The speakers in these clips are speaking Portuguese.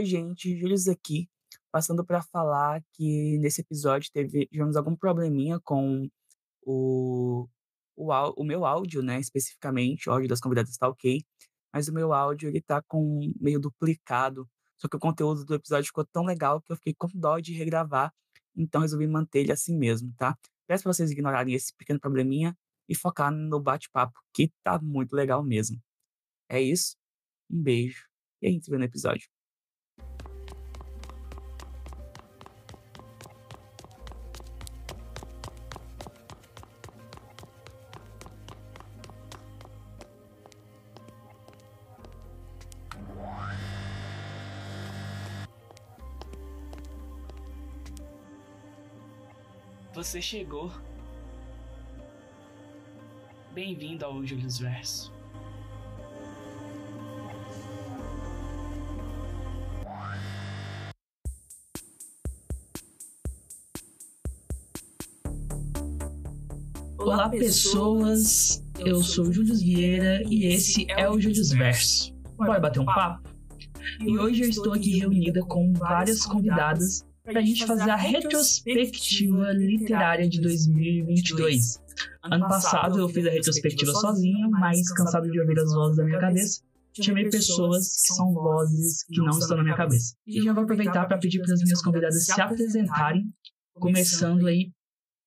Oi, gente, Júlio aqui, passando para falar que nesse episódio teve, tivemos algum probleminha com o, o, o meu áudio, né, especificamente, o áudio das convidadas está ok, mas o meu áudio ele tá com meio duplicado, só que o conteúdo do episódio ficou tão legal que eu fiquei com dó de regravar, então resolvi manter ele assim mesmo, tá? Peço para vocês ignorarem esse pequeno probleminha e focar no bate-papo, que tá muito legal mesmo. É isso, um beijo e a gente se vê no episódio. Você chegou. Bem-vindo ao Julius Verso. Olá, pessoas. Eu sou o Júlio Vieira e esse é o Júlio Verso. Bora bater um papo? E hoje eu estou aqui reunida com várias convidadas para a gente fazer a retrospectiva literária de 2022. Ano passado eu fiz a retrospectiva sozinho, mas cansado de ouvir as vozes da minha cabeça, chamei pessoas que são vozes que não estão na minha cabeça. E já vou aproveitar para pedir para as minhas convidadas se apresentarem, começando aí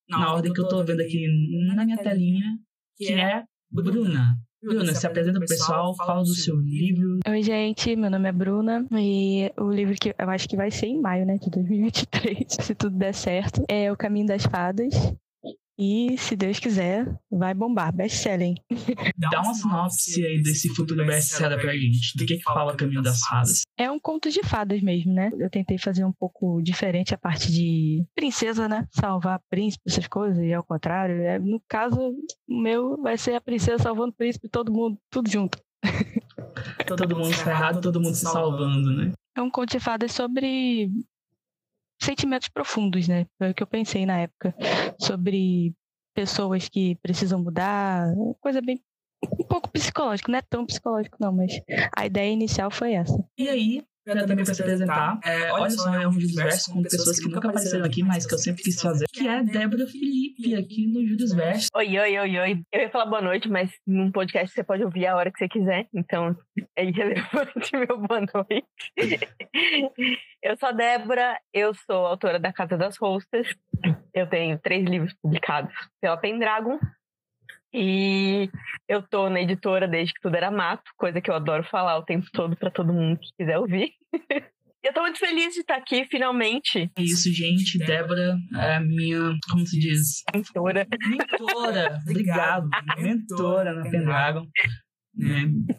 na ordem que eu estou vendo aqui na minha telinha, que é Bruna. Bruna, se apresenta pro pessoal, fala do seu livro. Oi, gente, meu nome é Bruna e o livro que eu acho que vai ser em maio, né, de 2023, se tudo der certo, é O Caminho das Fadas. E, se Deus quiser, vai bombar. Best-selling. Dá uma sinopse aí desse futuro best-seller pra gente. Do que, que fala Caminho das Fadas? É um conto de fadas mesmo, né? Eu tentei fazer um pouco diferente a parte de princesa, né? Salvar príncipe, essas coisas, e ao contrário. É, no caso, o meu vai ser a princesa salvando o príncipe, todo mundo, tudo junto. todo mundo ferrado, todo mundo se salvando, né? É um conto de fadas sobre sentimentos profundos, né? Foi o que eu pensei na época sobre pessoas que precisam mudar, coisa bem um pouco psicológico, não é tão psicológico não, mas a ideia inicial foi essa. E aí, para também para se apresentar. É, olha só, é um Júlio Verso com pessoas que nunca apareceram aqui, mas que eu sempre quis fazer, que é Débora Felipe, aqui no Júlio Verso. Oi, oi, oi, oi. Eu ia falar boa noite, mas num podcast você pode ouvir a hora que você quiser, então é irrelevante meu boa noite. eu sou a Débora, eu sou autora da Casa das Rostas, eu tenho três livros publicados pela Pendragon, e eu tô na editora desde que tudo era mato, coisa que eu adoro falar o tempo todo para todo mundo que quiser ouvir. Eu tô muito feliz de estar aqui, finalmente. É isso, gente. Débora é a minha, como se diz? Mentora. Mentora. Obrigado. Mentora na Pendragon. É,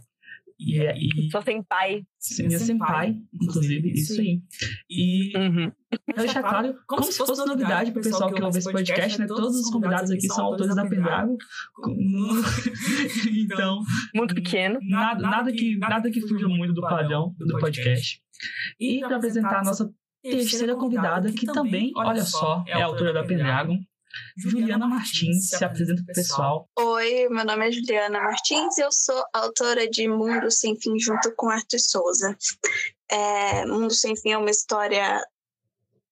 e, e, Sou senpai. Minha senpai, inclusive, isso aí. E uhum. eu deixar claro, como, se fosse novidade para o pessoal que ouve esse podcast, né? Todos os convidados aqui são autores da Pendragon. então. Muito pequeno. Nada, nada, que, nada que fuja muito do padrão do podcast. E para apresentar a nossa terceira convidada, que também, olha só, é autora da Pendragon. Juliana Martins se apresenta para o pessoal. Oi, meu nome é Juliana Martins e eu sou autora de Mundo Sem Fim junto com Arthur Souza. É, Mundo Sem Fim é uma história.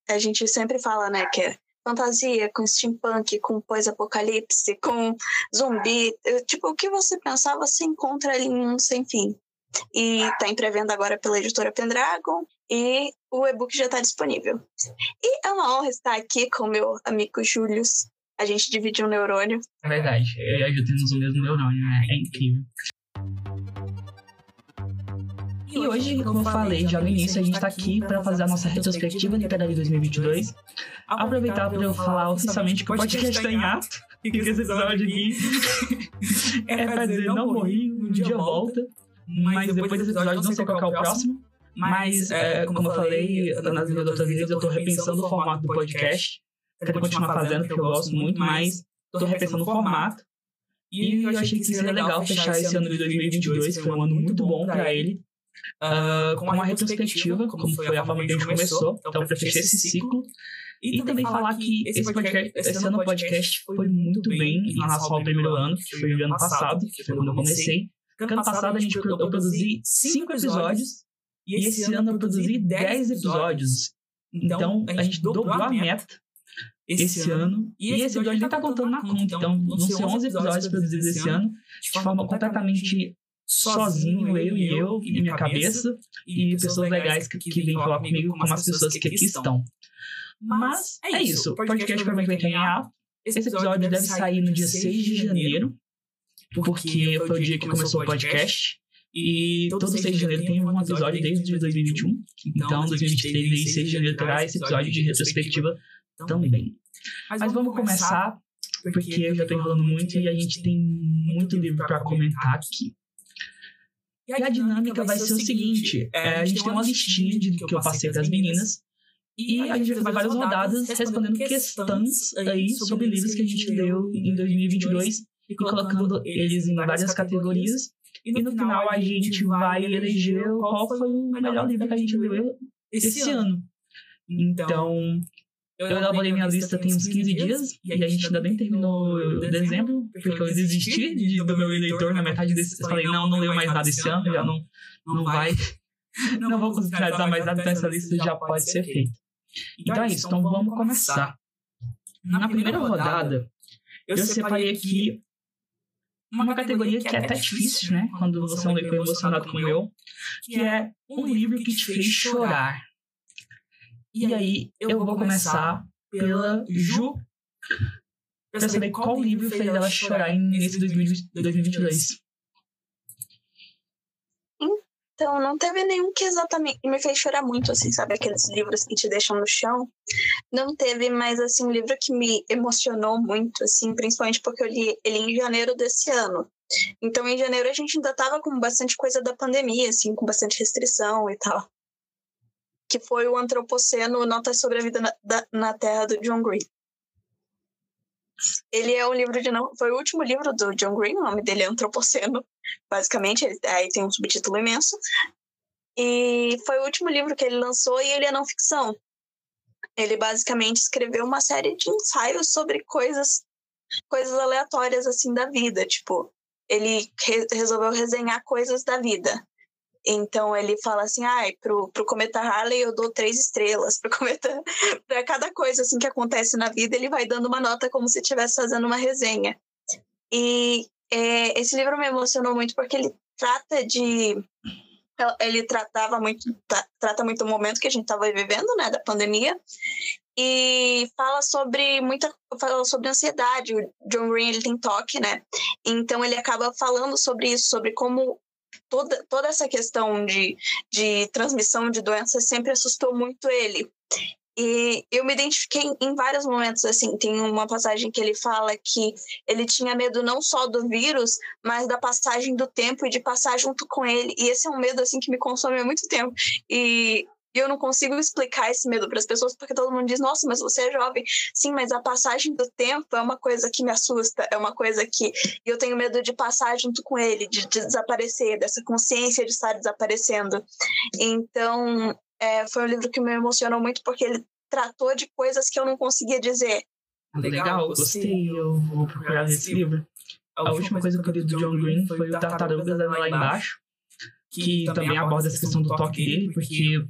A gente sempre fala, né, que é fantasia, com steampunk, com pós-apocalipse, com zumbi. Tipo, o que você pensar, você encontra ali em Mundo Sem Fim. E está em pré-venda agora pela editora Pendragon e o e-book já está disponível. E é uma honra estar aqui com meu amigo Júlio. A gente divide um neurônio. É verdade, eu e a Ju temos o mesmo neurônio, né? É incrível. E hoje, como eu falei já no início, a gente está aqui para fazer a nossa retrospectiva literária de 2022. Aproveitar para eu falar oficialmente que o podcast está em ato e que esse episódio aqui é para dizer não morri, um dia volta. Mas depois desse episódio, não sei qual é o próximo. Mas, é, como eu falei nas minhas outras vezes, eu estou repensando o formato do podcast. Quero continuar fazendo, porque eu gosto muito, mas estou repensando o formato. E eu achei que seria legal fechar esse ano de 2022, que foi um ano muito bom para ele, uh, com uma retrospectiva, como foi a forma que a gente começou. Então, para fechar esse ciclo. E também falar que esse, podcast, esse ano o podcast foi muito bem em relação ao primeiro ano, que foi o ano passado, que foi quando eu comecei. Ano passado a gente eu produzi cinco episódios E esse ano eu produzi 10 episódios. Então, a gente dobrou a meta esse ano. E esse episódio nem tá contando na conta. Então, vão ser 11 episódios produzidos esse ano, de forma completamente sozinho, eu e eu, e minha cabeça, e pessoas legais que, que vêm falar comigo, como as pessoas que aqui estão. Mas é isso. O podcast provavelmente vai ganhar. Esse episódio deve sair no dia 6 de janeiro, porque foi o dia que começou o podcast. E todo 6 de janeiro tem um episódio desde 2021. Então, 2023 e 6 de janeiro terá esse episódio de retrospectiva também. Mas vamos começar, porque eu já tô enrolando muito e a gente tem muito livro para comentar aqui. E a dinâmica vai ser o seguinte: é, a gente tem uma listinha de que eu passei para as meninas. E a gente vai fazer várias rodadas respondendo questões aí sobre livros que a gente leu em 2022 e colocando eles em várias categorias. E no final a gente vai eleger qual foi o melhor livro que a gente leu esse ano. Então, eu elaborei minha lista tem uns 15 dias e a gente ainda nem terminou dezembro, porque eu desisti de, do meu eleitor na metade desse. Eu falei, não, não leio mais nada esse ano, já não, não vai. Não vou conseguir finalizar mais nada, então essa lista já pode ser feita. Então é isso, então vamos começar. Na primeira rodada, eu separei aqui uma categoria que é até difícil, né? Quando você é um leitor emocionado como eu, que é um livro que te fez chorar. E aí eu vou começar pela Ju, pra saber qual livro fez ela chorar nesse 2022. Então, não teve nenhum que exatamente me fez chorar muito, assim, sabe? Aqueles livros que te deixam no chão. Não teve, mas, assim, um livro que me emocionou muito, assim, principalmente porque eu li ele em janeiro desse ano. Então, em janeiro, a gente ainda tava com bastante coisa da pandemia, assim, com bastante restrição e tal que foi o Antropoceno Notas sobre a Vida na, da, na Terra, do John Green. Ele é um livro de não. Foi o último livro do John Green, o nome dele é Antropoceno, basicamente. Aí tem um subtítulo imenso. E foi o último livro que ele lançou e ele é não ficção. Ele basicamente escreveu uma série de ensaios sobre coisas coisas aleatórias assim da vida, tipo, ele re resolveu resenhar coisas da vida. Então ele fala assim, ai, ah, pro, pro cometa Harley eu dou três estrelas, pro cometa, para cada coisa assim que acontece na vida ele vai dando uma nota como se estivesse fazendo uma resenha. E é, esse livro me emocionou muito porque ele trata de ele tratava muito trata muito o momento que a gente estava vivendo, né, da pandemia. E fala sobre muita fala sobre ansiedade. O John Green ele tem toque, né? Então ele acaba falando sobre isso, sobre como toda, toda essa questão de, de transmissão de doença sempre assustou muito ele. E eu me identifiquei em vários momentos, assim, tem uma passagem que ele fala que ele tinha medo não só do vírus, mas da passagem do tempo e de passar junto com ele. E esse é um medo, assim, que me consome há muito tempo. E e eu não consigo explicar esse medo para as pessoas porque todo mundo diz: "Nossa, mas você é jovem". Sim, mas a passagem do tempo é uma coisa que me assusta, é uma coisa que eu tenho medo de passar junto com ele, de, de desaparecer, dessa consciência de estar desaparecendo. Então, é, foi um livro que me emocionou muito porque ele tratou de coisas que eu não conseguia dizer. Legal, gostei. Eu vou procurar esse livro. A última coisa que eu li do John Green foi o Tartarugas lá embaixo, que também aborda essa questão do toque dele, porque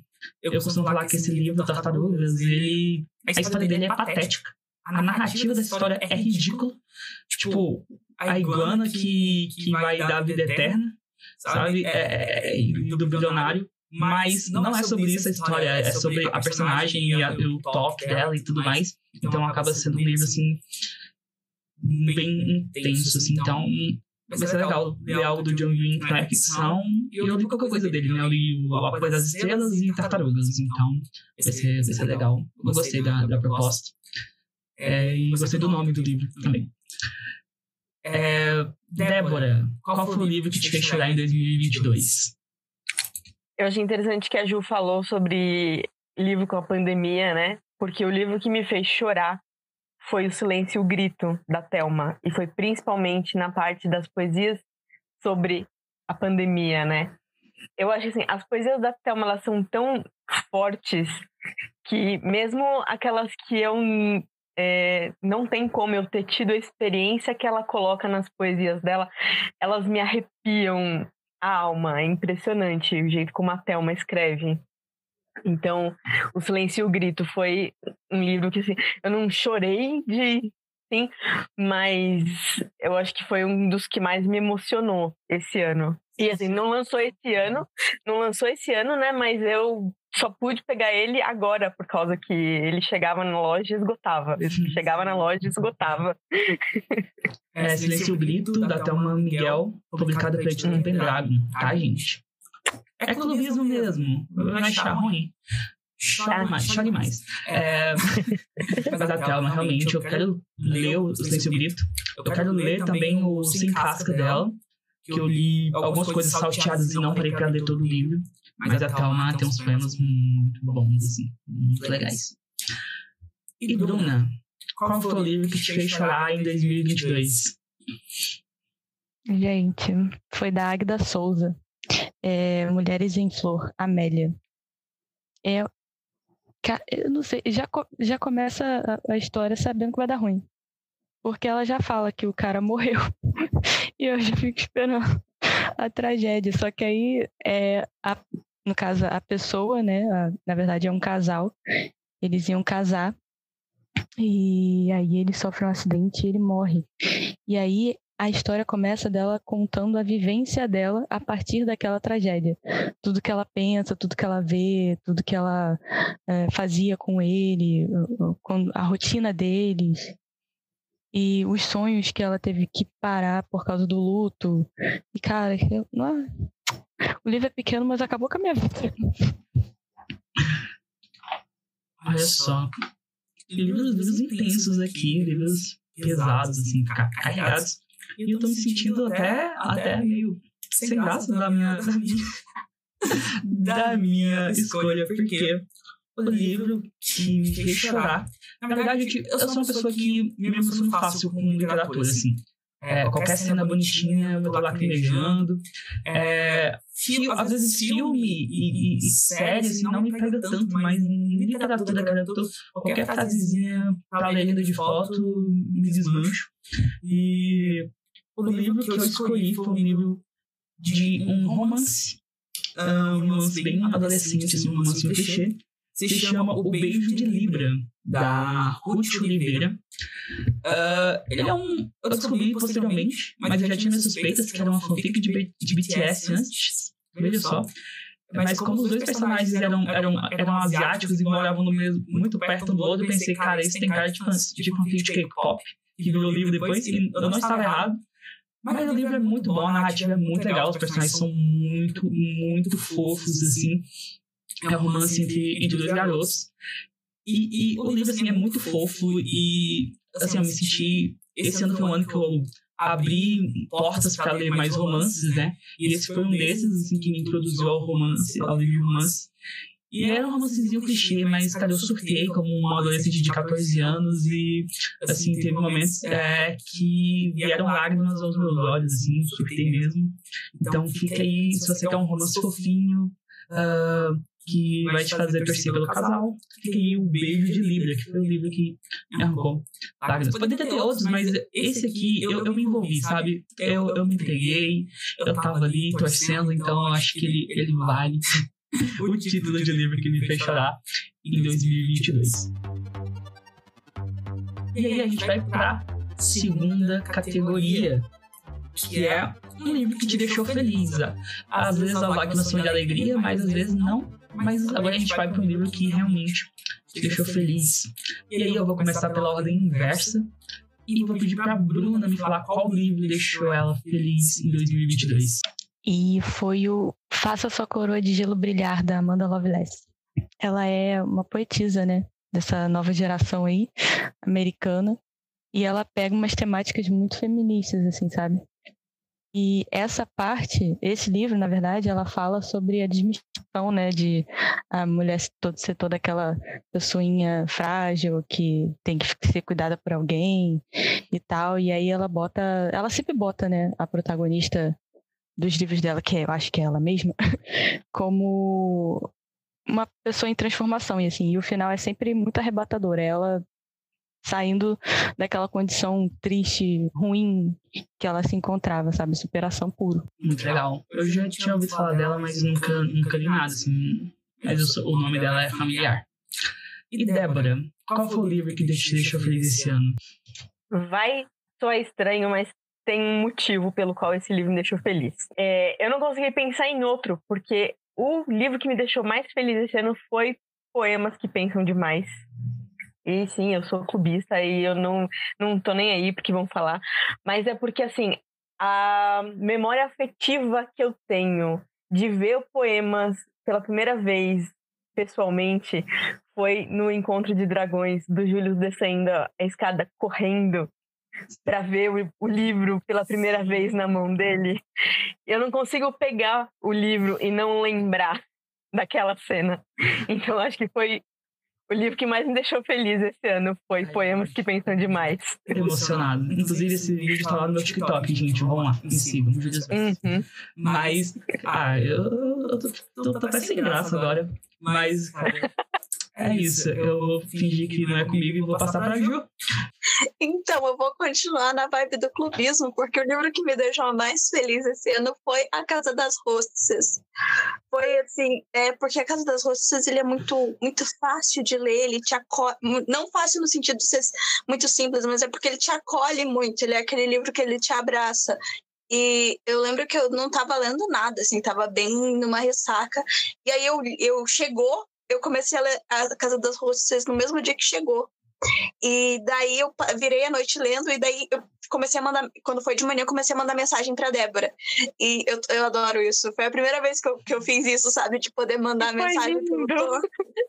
eu costumo falar que esse livro, Tartarugas, ele, a história dele é patética. A narrativa da história é ridícula. Tipo, a iguana que, que vai dar a vida eterna, sabe? É, é, do bilionário. Mas não é sobre isso a história, é sobre a personagem e, a, o toque dela e tudo mais. Então acaba sendo um livro, assim, bem intenso, assim. Então, vai ser legal ler algo do John Green que é ficção. E eu li qualquer coisa dele, né? Eu li O Apoio das Estrelas e Tartarugas. Então, vai ser, vai ser legal. Eu gostei da, da proposta. É, e gostei do nome do livro também. É, Débora, qual foi o livro que te fez chorar em 2022? Eu achei interessante que a Ju falou sobre livro com a pandemia, né? Porque o livro que me fez chorar foi o Silêncio e o Grito, da Thelma. E foi principalmente na parte das poesias sobre a pandemia, né? Eu acho assim, as poesias da Thelma, elas são tão fortes que mesmo aquelas que eu é, não tem como eu ter tido a experiência que ela coloca nas poesias dela, elas me arrepiam a alma. É impressionante o jeito como a Thelma escreve. Então, O Silêncio e o Grito foi um livro que, assim, eu não chorei de. Sim, mas eu acho que foi um dos que mais me emocionou esse ano. E assim, não lançou esse ano, não lançou esse ano, né? Mas eu só pude pegar ele agora, por causa que ele chegava na loja e esgotava. chegava na loja e esgotava. É, Silêncio e o Grito, da Thelma Miguel, publicado pela editora Pendragon, tá, gente? É clubismo mesmo. Vai achar ruim. Chore mais, chore mais. É, mas a Thelma, realmente, eu quero ler o Silêncio Grito. Eu quero ler também o Sem Casca dela, que eu li algumas coisas salteadas e não parei pra ler todo o livro. Mas a Thelma tem uns poemas muito bons, assim, muito legais. E Bruna, qual foi o livro que te fez chorar em 2022? Gente, foi da Águida Souza. É, Mulheres em Flor, Amélia. É, eu não sei, já, já começa a, história sabendo que vai dar ruim. Porque ela já fala que o cara morreu. e eu já fico esperando a tragédia. Só que aí, é, a, no caso, a pessoa, né? A, na verdade, é um casal. Eles iam casar. E aí ele sofre um acidente e ele morre. E aí a história começa dela contando a vivência dela a partir daquela tragédia. Tudo que ela pensa, tudo que ela vê, tudo que ela é, fazia com ele, a rotina deles e os sonhos que ela teve que parar por causa do luto. E cara, eu, não, o livro é pequeno, mas acabou com a minha vida. Olha só. Livros, livros intensos aqui, livros pesados, assim, carregados. E eu tô me sentindo até, até meio sem graça da minha, da minha, da minha escolha, porque o livro que me fez chorar. Na verdade, eu sou uma pessoa que me emociono fácil com literatura, assim. É, qualquer cena bonitinha, eu tô lacrimejando. É, às vezes filme e, e, e série, assim, não me pega tanto, mas em literatura, cara, eu tô, qualquer frasezinha pra legenda de foto, me desmancho. E o livro que eu escolhi foi um livro de um romance, um romance bem adolescente, assim, um romance clichê, se chama O Beijo de Libra, da Ruth Oliveira. Uh, ele é um. Eu descobri posteriormente, mas eu já tinha minhas suspeitas que era uma fanfic de, de BTS antes. Veja só. Mas como os dois personagens eram, eram, eram asiáticos e moravam no mesmo, muito perto um do outro, eu pensei, cara, isso tem cara de, de fanfic de K-pop, que virou livro depois, e eu não estava errado. Mas o livro é muito bom, a narrativa é muito legal, os personagens são muito, muito fofos, assim. É um romance entre, entre dois garotos. E, e o livro, assim, é muito fofo e, assim, eu me senti... Esse ano foi um ano que eu abri portas para ler mais romances, né? E esse foi um desses, assim, que me introduziu ao romance, ao livro de romance. E era um romancezinho clichê, mas, cara, eu surtei como uma adolescente de 14 anos e, assim, teve momentos é, que vieram lágrimas aos meus olhos, assim, surtei mesmo. Então, fica aí, se você quer um romance fofinho, uh, que vai te fazer torcer pelo casal. Fica aí o Beijo de Libra, que foi o livro que me arrancou lágrimas. Poderia ter outros, mas esse aqui eu, eu me envolvi, sabe? Eu, eu me entreguei, eu tava ali torcendo, então eu acho que ele, ele vale o título de livro que me fez chorar em 2022. E aí a gente vai pra segunda categoria, que é um livro que te deixou feliz. Às vezes a lágrimas de alegria, mas às vezes não. Mas agora a gente vai para um livro que realmente te deixou feliz. E aí eu vou começar pela ordem inversa e vou pedir para Bruna me falar qual livro deixou ela feliz em 2022. E foi o Faça Sua Coroa de Gelo Brilhar, da Amanda Loveless. Ela é uma poetisa, né? Dessa nova geração aí, americana. E ela pega umas temáticas muito feministas, assim, sabe? E essa parte, esse livro, na verdade, ela fala sobre a desmistificação, né, de a mulher ser toda aquela pessoinha frágil que tem que ser cuidada por alguém e tal. E aí ela bota, ela sempre bota, né, a protagonista dos livros dela, que eu acho que é ela mesma, como uma pessoa em transformação e assim, e o final é sempre muito arrebatador. Ela saindo daquela condição triste, ruim que ela se encontrava, sabe? Superação puro. Muito legal. Eu já tinha ouvido falar dela, mas nunca, nunca li nada, assim. Mas o nome dela é familiar. E Débora, qual foi o livro que te deixou feliz esse ano? Vai soar estranho, mas tem um motivo pelo qual esse livro me deixou feliz. É, eu não consegui pensar em outro, porque o livro que me deixou mais feliz esse ano foi Poemas que Pensam Demais. E sim, eu sou clubista e eu não, não tô nem aí porque vão falar. Mas é porque, assim, a memória afetiva que eu tenho de ver o Poemas pela primeira vez pessoalmente foi no Encontro de Dragões, do Júlio descendo a escada correndo para ver o, o, livro pela primeira vez na mão dele. Eu não consigo pegar o livro e não lembrar daquela cena. Então acho que foi o livro que mais me deixou feliz esse ano foi Poemas que Pensam Demais. Emocionado. Inclusive, esse vídeo está lá no meu TikTok, gente. Vamos lá, me sigam. Uhum. Mas, ah, eu, eu tô, tô, tô até sem graça agora. Mas, cara, é isso. Eu vou fingir que não é comigo e vou passar pra Ju. Então, eu vou continuar na vibe do clubismo, porque o livro que me deixou mais feliz esse ano foi A Casa das Hostesses. Foi assim, é porque A Casa das Hostesses ele é muito, muito fácil de ler, ele te acolhe, não fácil no sentido de ser muito simples, mas é porque ele te acolhe muito, ele é aquele livro que ele te abraça. E eu lembro que eu não estava lendo nada, assim, estava bem numa ressaca. E aí eu, eu chegou, eu comecei a ler A Casa das Hostesses no mesmo dia que chegou. E daí eu virei a noite lendo, e daí eu comecei a mandar, quando foi de manhã, eu comecei a mandar mensagem pra Débora. E eu, eu adoro isso. Foi a primeira vez que eu, que eu fiz isso, sabe? De poder mandar foi mensagem lindo. pro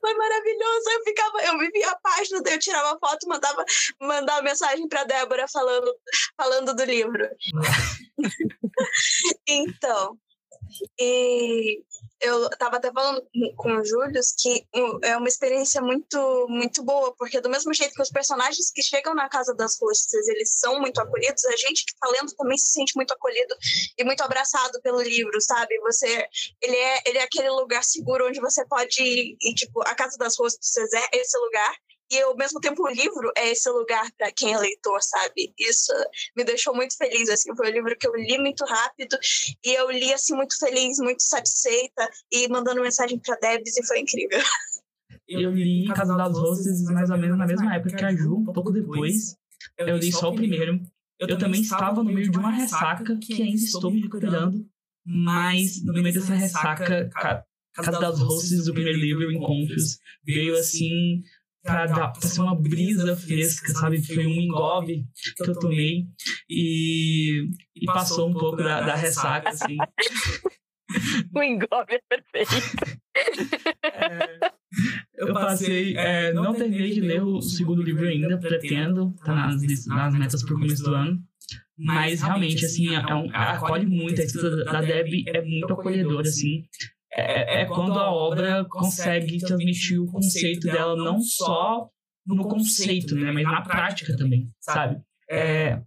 Foi maravilhoso. Eu ficava, eu vivia a página, daí eu tirava foto, mandava mandar mensagem pra Débora falando, falando do livro. então. E eu estava até falando com o Júlio que é uma experiência muito muito boa, porque do mesmo jeito que os personagens que chegam na casa das rostas, eles são muito acolhidos, a gente que está lendo também se sente muito acolhido e muito abraçado pelo livro, sabe? Você ele é ele é aquele lugar seguro onde você pode ir, e tipo, a casa das rostas é esse lugar e ao mesmo tempo o livro é esse lugar para quem é leitor, sabe? Isso me deixou muito feliz, assim, foi um livro que eu li muito rápido e eu li assim muito feliz, muito satisfeita e mandando mensagem para Debs e foi incrível. Eu li Casa das Rosas mais ou menos na mesma época que a Ju, um pouco depois. Eu li só o primeiro. Eu também estava no meio de uma ressaca que ainda estou me recuperando, mas no meio dessa ressaca, Casa das Rosas, o primeiro livro, Encontros, veio assim pra ser uma brisa fresca, sabe? Foi um engove que eu tomei e, e passou um pouco da, da ressaca, assim. o engove é perfeito. É, eu passei, é, não terminei de ler o segundo livro ainda, pretendo, tá nas, nas metas pro começo do ano. Mas realmente, assim, é um, acolhe muito. A escrita da Deb é muito acolhedora, assim. É, é, é quando a obra consegue transmitir o conceito dela não só no conceito, né, mas na prática também, sabe? É,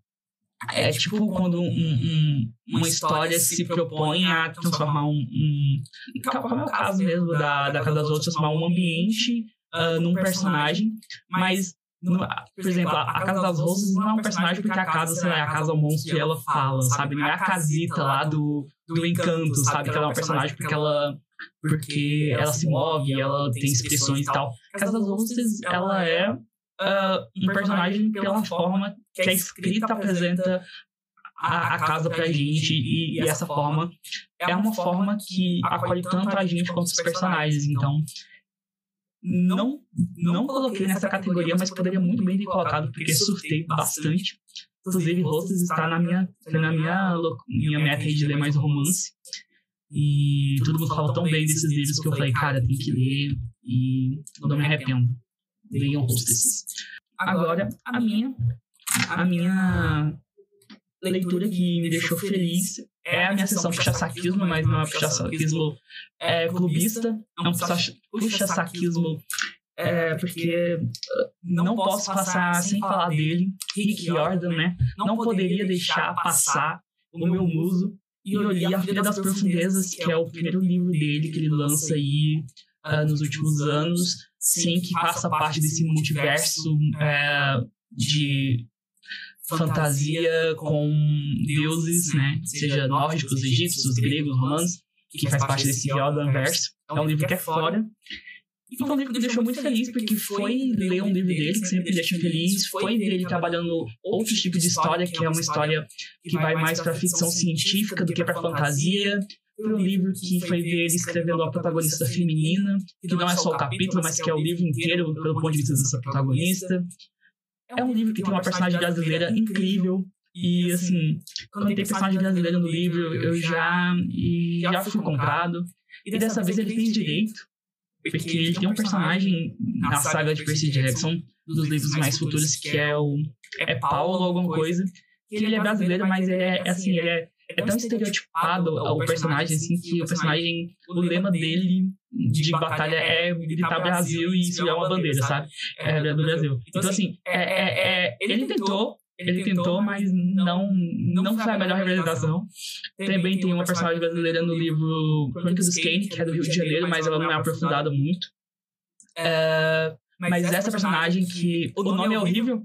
é tipo quando um, um, uma história se propõe a transformar um, um como é o caso mesmo da, da Casa das Outras, transformar um ambiente uh, num personagem, mas no, por exemplo, a, Casa das Rosas não é um personagem porque a casa, sei lá, é a casa monstro e ela fala, sabe? Não é a casita lá do, do encanto, sabe? Que ela é um personagem porque ela porque ela se move, ela tem expressões e tal. Casa das ela é uh, um personagem pela forma que a escrita apresenta a, a casa pra gente e, e, essa forma é uma forma que acolhe tanto a gente quanto os personagens. Então, não, não coloquei nessa categoria, mas poderia muito bem ter colocado, porque surtei bastante. Inclusive, Rosas está na minha, na minha, minha meta de ler mais romance. E todo mundo fala tão bem desses livros que eu falei, cara, tem que ler e não me arrependo. Leiam Hostess. Agora, a minha, a minha leitura que me deixou feliz é a minha sessão puxa-saquismo, mas não é puxa-saquismo é, clubista, é um puxa-saquismo é, porque não posso passar sem falar dele, Rick Jordan, né? Não poderia deixar passar o meu muso e eu li A Filha das Profundezas, que é o primeiro livro dele que ele lança aí uh, nos últimos anos, sem que faça parte desse multiverso é, de fantasia com deuses, né? Seja nórdicos, egípcios, gregos, romanos, que faz parte desse Jordan Verso. É um livro que é fora. E foi um livro que me deixou muito feliz, porque foi ler um livro dele, que sempre me deixa feliz, foi ver ele trabalhando outros tipos de história, que é uma história que vai mais para ficção científica do que para fantasia. Foi um livro que foi ver ele escrevendo a protagonista feminina, que não é só o capítulo, mas que é o livro inteiro, pelo ponto de vista dessa protagonista. É um livro que tem uma personagem brasileira incrível. E, assim, quando tem personagem brasileira no livro, eu já, já fui comprado. E dessa vez ele fez direito, porque ele tem um personagem na saga de Percy Jackson, dos livros mais futuros, que é o é Paulo alguma coisa, que ele é brasileiro, mas ele é, assim, ele é é tão estereotipado o personagem, assim, que o personagem, o lema dele de batalha é gritar Brasil e isso é uma bandeira, sabe? É do Brasil. Então, assim, é, é, é, ele tentou, ele tentou, mas não, não foi a melhor representação. Também tem uma personagem brasileira no livro Crônicas dos Kane, que é do Rio de Janeiro, mas ela não é aprofundada muito. É, mas essa personagem que o nome é horrível,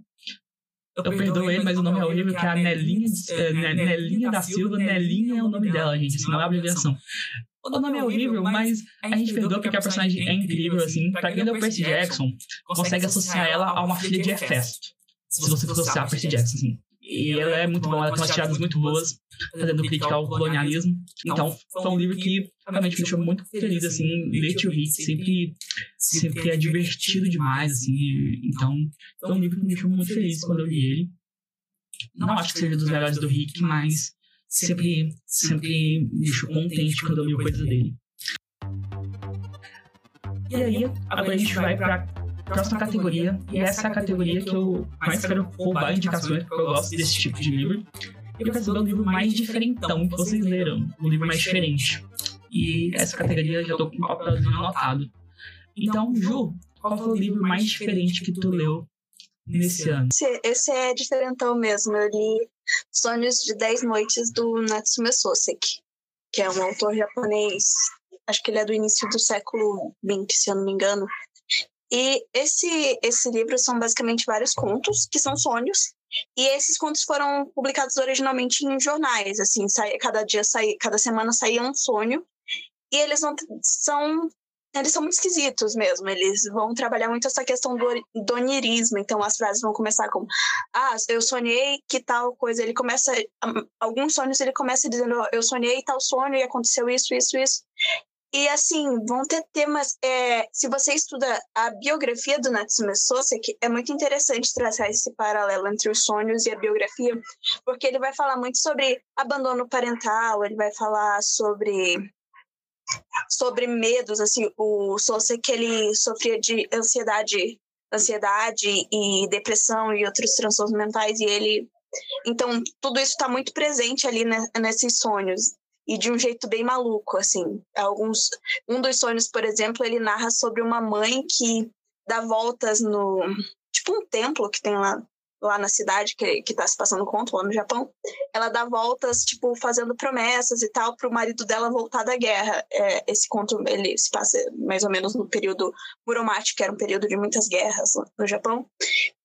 eu, perdoo ele, mas o nome é horrível, que é a Nelinha, é, Nelinha da Silva. Nelinha é o nome dela, gente, isso não é abreviação. O nome é horrível, mas a gente perdoa porque a personagem é incrível, assim. Pra quem leu Percy Jackson, consegue associar ela a uma filha de Hefesto. Se você for associar Percy Jackson, assim. E ela é muito boa, ela tem umas tiradas muito boas, fazendo crítica ao colonialismo. Então, foi um livro que realmente me deixou muito feliz, assim, ler Tio Rick sempre, sempre é divertido demais, assim. Então, foi um livro que me deixou muito feliz quando eu li ele. Não acho que seja dos melhores do Rick, mas sempre, sempre me deixou contente quando eu li coisas dele. E aí, agora a gente vai pra próxima categoria, e essa é a categoria que eu mais quero roubar indicações, porque eu gosto desse tipo de livro. Eu quero saber o livro mais diferentão que vocês leram, o livro mais diferente. E essa categoria já tô com o papelzinho anotado. Então, Ju, qual foi o livro mais diferente que tu leu nesse ano? Esse, esse é diferentão mesmo. Eu li Sonhos de Dez Noites do Natsume Soseki, que é um autor japonês. Acho que ele é do início do século XX, se eu não me engano. E esse, esse livro são basicamente vários contos, que são sonhos, e esses contos foram publicados originalmente em jornais, assim, sai, cada dia, sai, cada semana saía um sonho, e eles não são eles são muito esquisitos mesmo. Eles vão trabalhar muito essa questão do, do onirismo. Então, as frases vão começar com: Ah, eu sonhei que tal coisa. Ele começa. Alguns sonhos ele começa dizendo: Eu sonhei tal sonho e aconteceu isso, isso, isso. E assim, vão ter temas. É, se você estuda a biografia do Natsume Soseki, é muito interessante traçar esse paralelo entre os sonhos e a biografia, porque ele vai falar muito sobre abandono parental, ele vai falar sobre sobre medos, assim, o Soseki ele sofria de ansiedade, ansiedade e depressão e outros transtornos mentais e ele então tudo isso está muito presente ali né, nesses sonhos e de um jeito bem maluco, assim. Alguns, um dos sonhos, por exemplo, ele narra sobre uma mãe que dá voltas no tipo um templo que tem lá lá na cidade que que está se passando conto lá no Japão. Ela dá voltas tipo fazendo promessas e tal para o marido dela voltar da guerra. É, esse conto ele se passa mais ou menos no período Muromachi, que era um período de muitas guerras no Japão.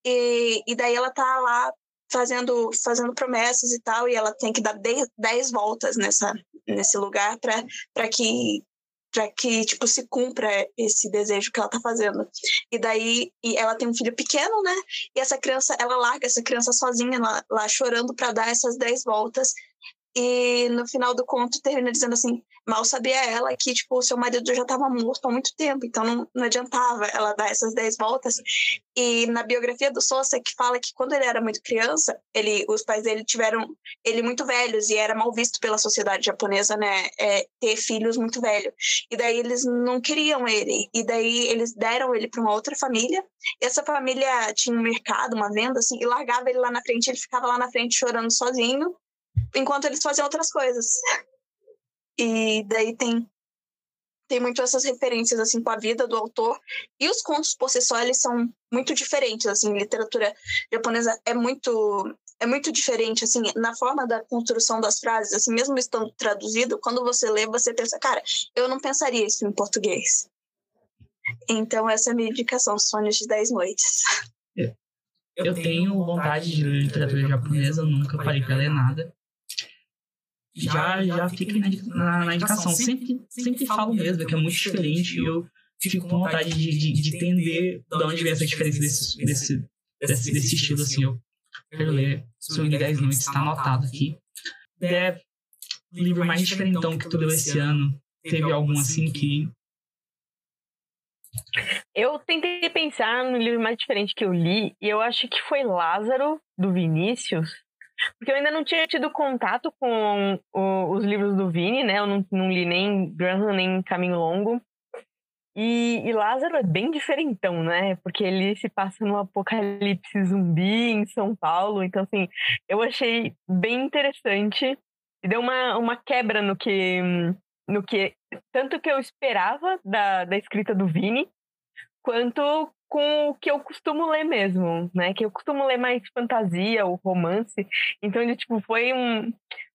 E, e daí ela tá lá fazendo, fazendo promessas e tal, e ela tem que dar 10 voltas nessa, nesse lugar para que para que tipo se cumpra esse desejo que ela tá fazendo. E daí e ela tem um filho pequeno, né? E essa criança, ela larga essa criança sozinha lá, lá chorando para dar essas 10 voltas. E no final do conto termina dizendo assim: mal sabia ela que tipo o seu marido já estava morto há muito tempo, então não, não adiantava ela dar essas 10 voltas. E na biografia do Sosa que fala que quando ele era muito criança, ele os pais dele tiveram ele muito velhos e era mal visto pela sociedade japonesa, né, é, ter filhos muito velhos. E daí eles não queriam ele. E daí eles deram ele para uma outra família. Essa família tinha um mercado, uma venda assim, e largava ele lá na frente, ele ficava lá na frente chorando sozinho enquanto eles faziam outras coisas. E daí tem tem muito essas referências assim com a vida do autor e os contos por si só eles são muito diferentes assim literatura japonesa é muito é muito diferente assim na forma da construção das frases assim mesmo estando traduzido quando você lê você pensa cara eu não pensaria isso em português então essa é a minha indicação sonhos de dez noites é. eu tenho vontade de ler literatura japonesa, nunca parei pra ler nada. Já, já fica na, na, na indicação. Sempre, sempre falo mesmo que é muito diferente e eu fico com vontade de, de, de entender de onde vem essa diferença desse, desse, desse, desse estilo, assim. Eu quero ler Sonho de 10 Noites, está anotado aqui. Deve, livro mais diferentão que tu leu esse ano, teve algum assim que eu tentei pensar no livro mais diferente que eu li, e eu acho que foi Lázaro, do Vinícius, porque eu ainda não tinha tido contato com o, os livros do Vini, né? Eu não, não li nem Graham, nem Caminho Longo. E, e, Lázaro é bem diferentão, né? Porque ele se passa no apocalipse zumbi em São Paulo. Então, assim, eu achei bem interessante. E deu uma, uma quebra no que, no que. Tanto que eu esperava da, da escrita do Vini, quanto com o que eu costumo ler mesmo, né? Que eu costumo ler mais fantasia ou romance. Então ele, tipo, foi um,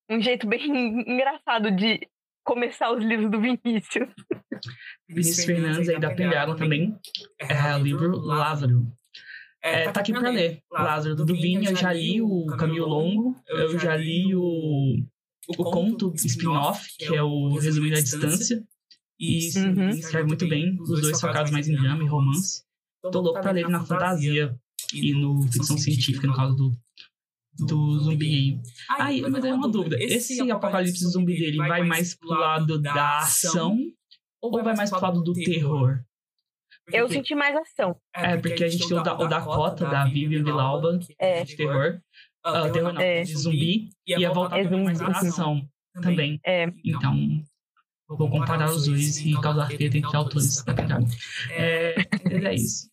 um jeito bem engraçado de começar os livros do Vinícius. Vinícius Fernandes aí da Pendragon também. É o livro Lázaro. É, tá aqui pra ler. Lázaro do Vini, eu já li o Caminho Longo, eu já li o, o conto spin-off, que é o Resumindo a Distância. E uhum. escreve muito bem, os dois focados mais em drama e romance. Tô louco pra ler na fantasia e no ficção científica, no caso do, do zumbi. Aí, mas é uma dúvida. Esse apocalipse zumbi dele vai mais pro lado da ação ou vai mais pro lado do terror? Eu senti mais ação. É, porque a gente tem o, da, o Dakota, da Vivian Vilauba, é. de terror. Uh, terror não, é. de zumbi. E ia voltar é mais pra ação também. É. Então, Vou comparar os dois e causar treta entre autores da. É, é isso.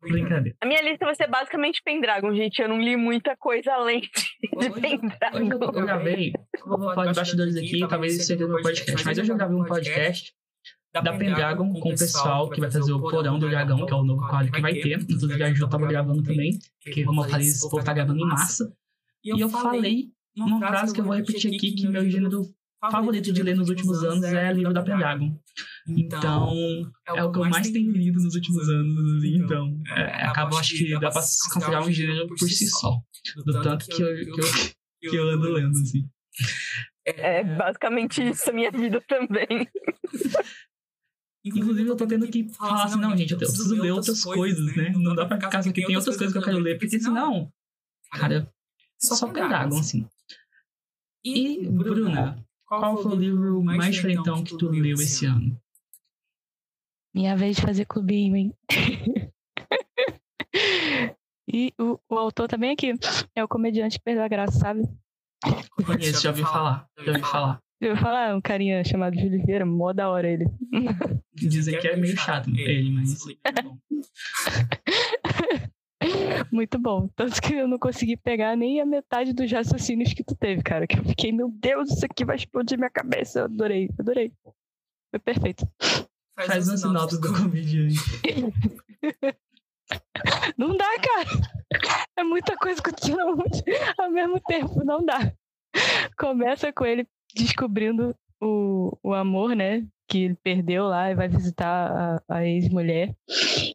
Brincadeira. A minha lista vai ser basicamente Pendragon, gente. Eu não li muita coisa além de, hoje, Pendragon. Hoje eu, eu gravei, vou falar de bastidores aqui, talvez isso seja no podcast, mas eu já gravei um podcast da Pendragon com o pessoal que vai fazer o Porão do Dragão, que é o novo quadro que vai ter. Inclusive a Ju tava gravando também, porque como eu falei, esse povo tá gravando em massa. E eu falei uma frase que eu vou repetir aqui, que meu gênero favorito de ler nos últimos anos é livro da Pendragon. Então, é o que eu mais tenho lido nos últimos anos. Então, é, acaba, acho que dá pra considerar um gênero por si só. Do tanto que eu, que eu, que eu ando lendo, assim. É basicamente isso a minha vida também. Inclusive, eu tô tendo que falar assim, não, gente, eu preciso ler outras coisas, né? Não dá pra ficar assim, que tem outras coisas que eu quero ler, porque senão, cara, só Pendragon, assim. E, Bruna, qual foi o livro mais diferentão que tu leu esse ano? Minha vez de fazer clubinho, hein? e o, o, autor também aqui é o comediante que perdeu a graça, sabe? Conheço, já ouvi falar. Já ouvi falar. Já ouvi falar, um carinha chamado Júlio Vieira, mó da hora ele. Dizem que é meio chato ele, mas. Muito bom. Tanto que eu não consegui pegar nem a metade dos raciocínios que tu teve, cara. Que eu fiquei, meu Deus, isso aqui vai explodir minha cabeça. Eu adorei, adorei. Foi perfeito. Faz, Faz um sinopse do comediante. Não dá, cara. É muita coisa acontecendo ao mesmo tempo, não dá. Começa com ele descobrindo o, o amor, né? Que ele perdeu lá e vai visitar a, a ex-mulher.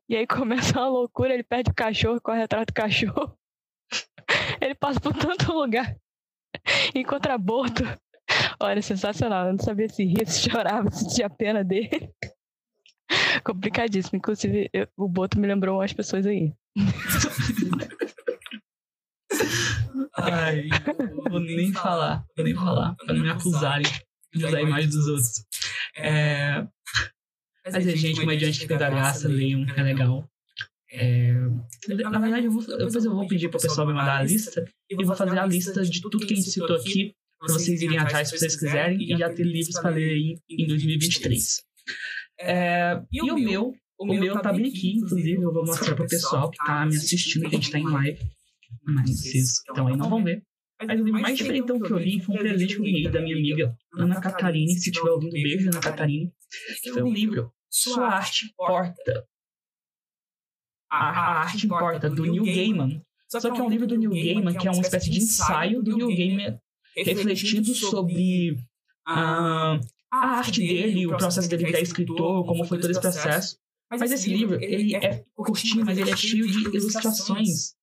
E aí começa uma loucura, ele perde o cachorro, corre atrás do cachorro. Ele passa por tanto lugar. Encontra aborto. Olha, sensacional. Eu não sabia se ria, se chorava, se tinha pena dele. Complicadíssimo. Inclusive, eu, o Boto me lembrou umas pessoas aí. Ai, vou nem falar, vou nem falar, pra não me acusarem de usar a imagem dos outros. É, mas é gente comediante que da graça, leiam, que é legal. É, na verdade, eu vou, depois eu vou pedir para o pessoal me mandar a lista e vou fazer a lista de tudo que a gente citou aqui para vocês irem atrás se vocês quiserem e já ter livros para ler aí em 2023. É, e o meu, o meu tá bem aqui, inclusive eu vou mostrar pro pessoal que tá me assistindo, que a gente tá em live. Mas vocês estão aí não vão ver. Mas o livro mais diferentão que eu li foi um presente que eu ganhei da minha amiga Ana Catarine. Se estiver ouvindo, beijo, Ana Catarine. Foi um livro, Sua Arte Importa. A, a Arte Importa, do Neil Gaiman. Só que é um livro do Neil Gaiman que é uma espécie de ensaio do Neil Gaiman refletindo sobre a, a arte dele, o processo dele virar escritor, como foi todo esse processo. Mas esse livro, ele é curtinho, mas ele é cheio de ilustrações.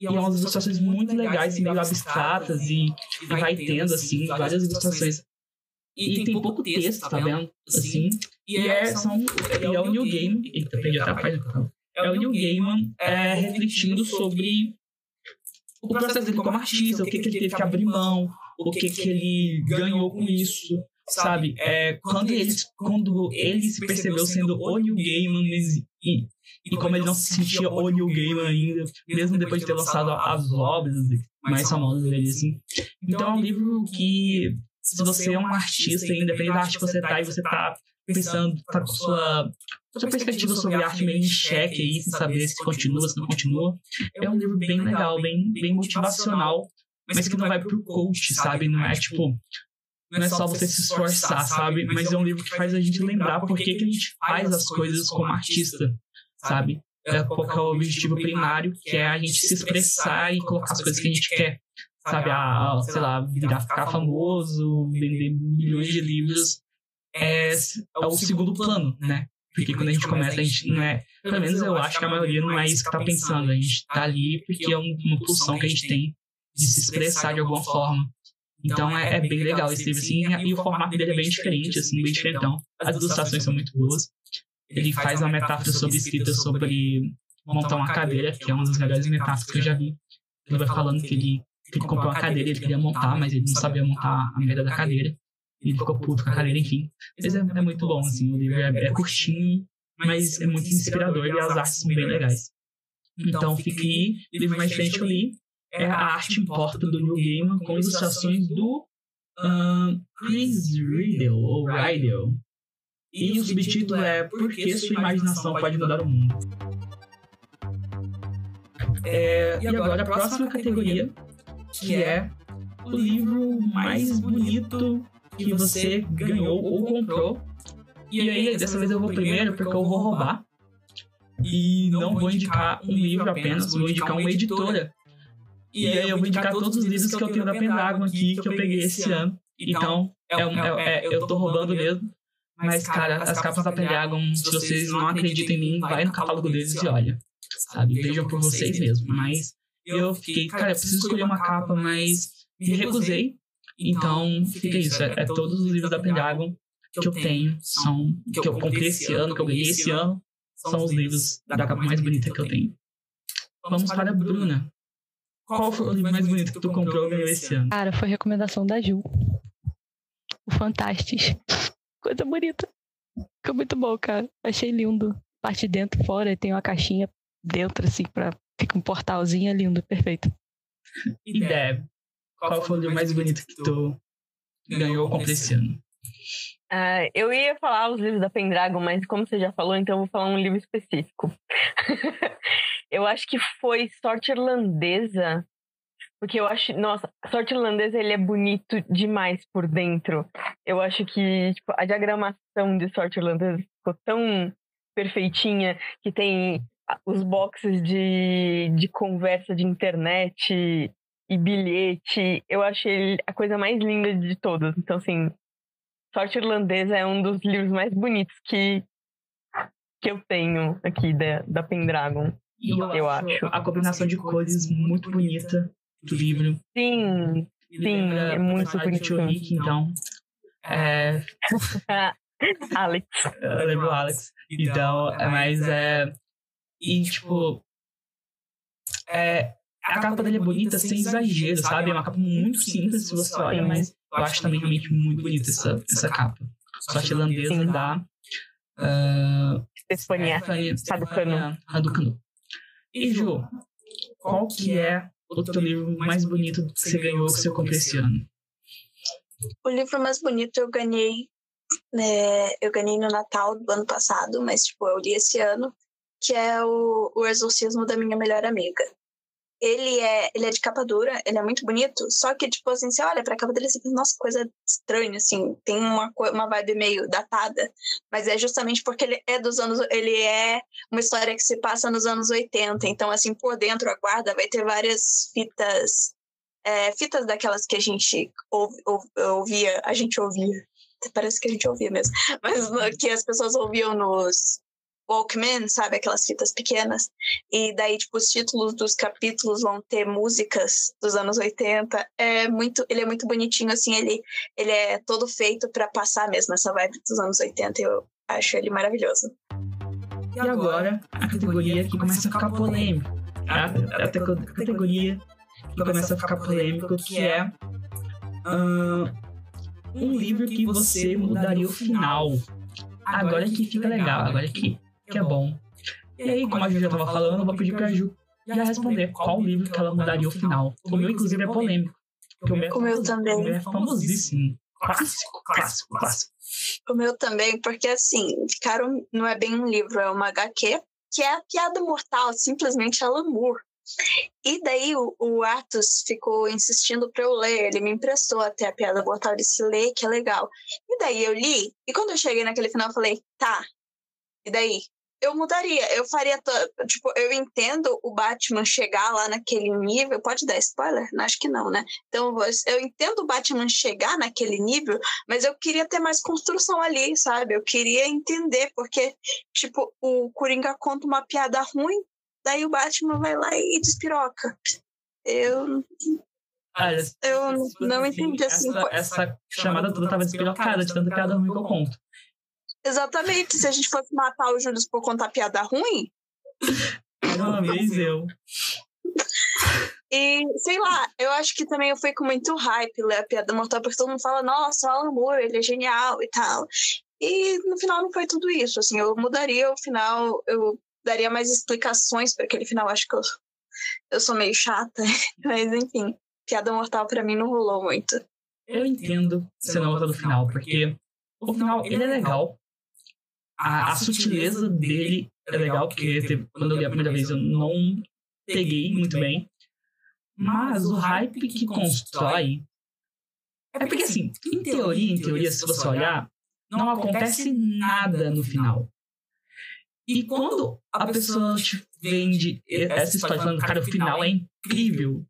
E é umas ilustrações muito legais, assim, meio abstratas, e, e vai tendo, assim, várias ilustrações. E, tem pouco texto, tá vendo? Assim. E é, são, e é o New Game. Eita, perdi até a página. É o New Gaiman é, refletindo sobre o processo dele como artista, o que, que ele teve que abrir mão, o que, que ele ganhou com isso, sabe? É, quando, ele, quando ele se percebeu sendo o New Gaiman e, e como ele não se sentia o New Gaiman ainda, mesmo depois de ter lançado as obras mais famosas dele, assim. Então é um livro que, se você é um artista, independente da arte que você tá e você tá pensando, tá com sua, sua perspectiva sobre arte meio em xeque aí, sem saber se continua, se não continua. É um livro bem legal, bem, bem motivacional, mas que não vai pro coach, sabe? Não é tipo. Não é só você se esforçar, sabe? Mas é um livro que faz a gente lembrar por que, que a gente faz as coisas como artista, sabe? É, qual é o objetivo primário, que é a gente se expressar e colocar as coisas que a gente quer, sabe? A, a sei lá, virar, ficar famoso, vender milhões de livros é, é o segundo plano, né? Porque quando a gente começa, a gente não é. Pelo menos eu acho que a maioria não é isso que tá pensando. A gente tá ali porque é uma pulsão que a gente tem de se expressar de alguma forma. Então é, é bem legal esse livro, assim, e o formato dele é bem diferente, assim, bem diferentão. As ilustrações são muito boas. Ele faz uma metáfora sobre escrita sobre montar uma cadeira, que é uma das melhores metáforas que eu já vi. Ele vai falando que ele, que ele comprou uma cadeira, ele queria montar, mas ele não sabia montar a merda da cadeira. Ele ficou puto com a cadeira, enfim. Mas é, é muito bom, assim. O livro é, é curtinho, mas é muito inspirador e as artes são bem legais. Então, fique aí. O livro mais frente eu li é A Arte Importa, do New Gaiman, com ilustrações do uh, Chris Riddle, ou Riddle. E o subtítulo é Por que sua imaginação pode mudar o mundo? É, e agora a próxima categoria, que é o livro mais bonito que você ganhou ou comprou. E aí, dessa vez eu vou primeiro porque eu vou roubar. E não vou indicar um livro apenas, vou indicar uma editora. E aí eu vou indicar todos os livros que eu tenho da Pendragon aqui, que eu peguei esse ano. Então, é um, é, é, eu tô roubando mesmo. Mas, cara, as capas da Pendragon, se vocês não acreditam em mim, vai no catálogo deles e olha. Sabe? Vejam por vocês mesmos. Mas eu fiquei, cara, eu preciso escolher uma capa, mas me recusei então, então, fica isso. É, é todos os livros da Pendragon que eu tenho, são que eu comprei esse ano, que eu ganhei esse ano, são os livros da capa mais bonita que eu tenho. Vamos para a Bruna. Qual foi o livro mais bonito que tu comprou e ganhou esse ano? Cara, foi recomendação da Ju. O Fantastis. Coisa bonita. Ficou muito bom, cara. Achei lindo. Parte dentro, fora, tem uma caixinha dentro, assim, pra. Fica um portalzinho é lindo, perfeito. E Deb, qual foi o livro mais bonito que tu ganhou ou comprou esse ano? Uh, eu ia falar os livros da Pendragon, mas como você já falou, então eu vou falar um livro específico. eu acho que foi Sorte Irlandesa, porque eu acho, nossa, Sorte Irlandesa ele é bonito demais por dentro. Eu acho que tipo, a diagramação de Sorte Irlandesa ficou tão perfeitinha que tem os boxes de, de conversa de internet e bilhete. Eu achei a coisa mais linda de todas. Então, assim, Sorte Irlandesa é um dos livros mais bonitos que, que eu tenho aqui da, da Pendragon. E eu, eu acho, acho. A combinação de cores muito bonita do livro. Sim, sim, é muito bonito. Rick, então. É... Alex. Eu lembro o Alex. Então, é mas é. E, tipo. É, a capa dele é bonita sem exagero, sabe? É uma capa muito simples se você olha, mas eu acho também realmente muito bonita essa, essa capa. Sorte irlandesa da. Uh, Estefania Raducanu. Raducanu. E, Ju, qual que é o teu livro mais bonito que você ganhou que você comprou esse ano? O livro mais bonito eu ganhei. Né, eu ganhei no Natal do ano passado, mas tipo, eu li esse ano, que é o, o Exorcismo da Minha Melhor Amiga ele é, ele é de capa dura, ele é muito bonito, só que, tipo assim, você olha pra capa dele e pensa, nossa, coisa estranha, assim, tem uma, uma vibe meio datada, mas é justamente porque ele é dos anos, ele é uma história que se passa nos anos 80, então, assim, por dentro a guarda vai ter várias fitas, é, fitas daquelas que a gente ouv, ouv, ouvia, a gente ouvia, parece que a gente ouvia mesmo. Mas que as pessoas ouviam nos Walkman, sabe? Aquelas fitas pequenas. E daí, tipo, os títulos dos capítulos vão ter músicas dos anos 80. É muito, ele é muito bonitinho, assim, ele, ele é todo feito para passar mesmo essa vibe dos anos 80. Eu acho ele maravilhoso. E agora, a categoria que começa a ficar polêmica. A, a, a categoria que começa a ficar polêmico, que é uh, um livro que você mudaria o final. Agora que fica legal, agora que que é bom. E aí, como a Ju já estava falando, eu vou pedir pra Ju já responder qual livro que ela mudaria o final. O meu, inclusive, é polêmico. O meu, o meu também. O meu é famosíssimo. Clássico, clássico, clássico. O meu também, porque assim, Caro não é bem um livro, é uma HQ, que é a piada mortal, simplesmente Alan Moore. E daí o, o Atos ficou insistindo para eu ler, ele me emprestou até a piada mortal, disse ler, que é legal. E daí eu li, e quando eu cheguei naquele final, eu falei, tá, e daí? Eu mudaria. Eu faria. Tipo, eu entendo o Batman chegar lá naquele nível. Pode dar spoiler? Acho que não, né? Então, eu entendo o Batman chegar naquele nível, mas eu queria ter mais construção ali, sabe? Eu queria entender, porque, tipo, o Coringa conta uma piada ruim, daí o Batman vai lá e despiroca. Eu. Ah, eu não entendi assim. Essa, essa chamada toda tava despirocada de tanta piada ruim que eu conto. Exatamente. Se a gente fosse matar o Júlio por contar piada ruim. Uma vez eu. E, sei lá, eu acho que também eu fui com muito hype ler a piada mortal, porque todo mundo fala, nossa, o Alan Moore, ele é genial e tal. E no final não foi tudo isso, assim, eu mudaria o final, eu daria mais explicações para aquele final, acho que eu, eu sou meio chata, mas enfim, piada mortal para mim não rolou muito. Eu entendo você não gostar do final, porque o final, ele é legal, a, a sutileza dele é legal, porque quando eu li a primeira vez eu não peguei muito bem. Mas o hype que constrói. É porque, assim, em teoria, em teoria, se você olhar, não acontece nada no final. E quando a pessoa te vende essa história falando, cara, o final é incrível,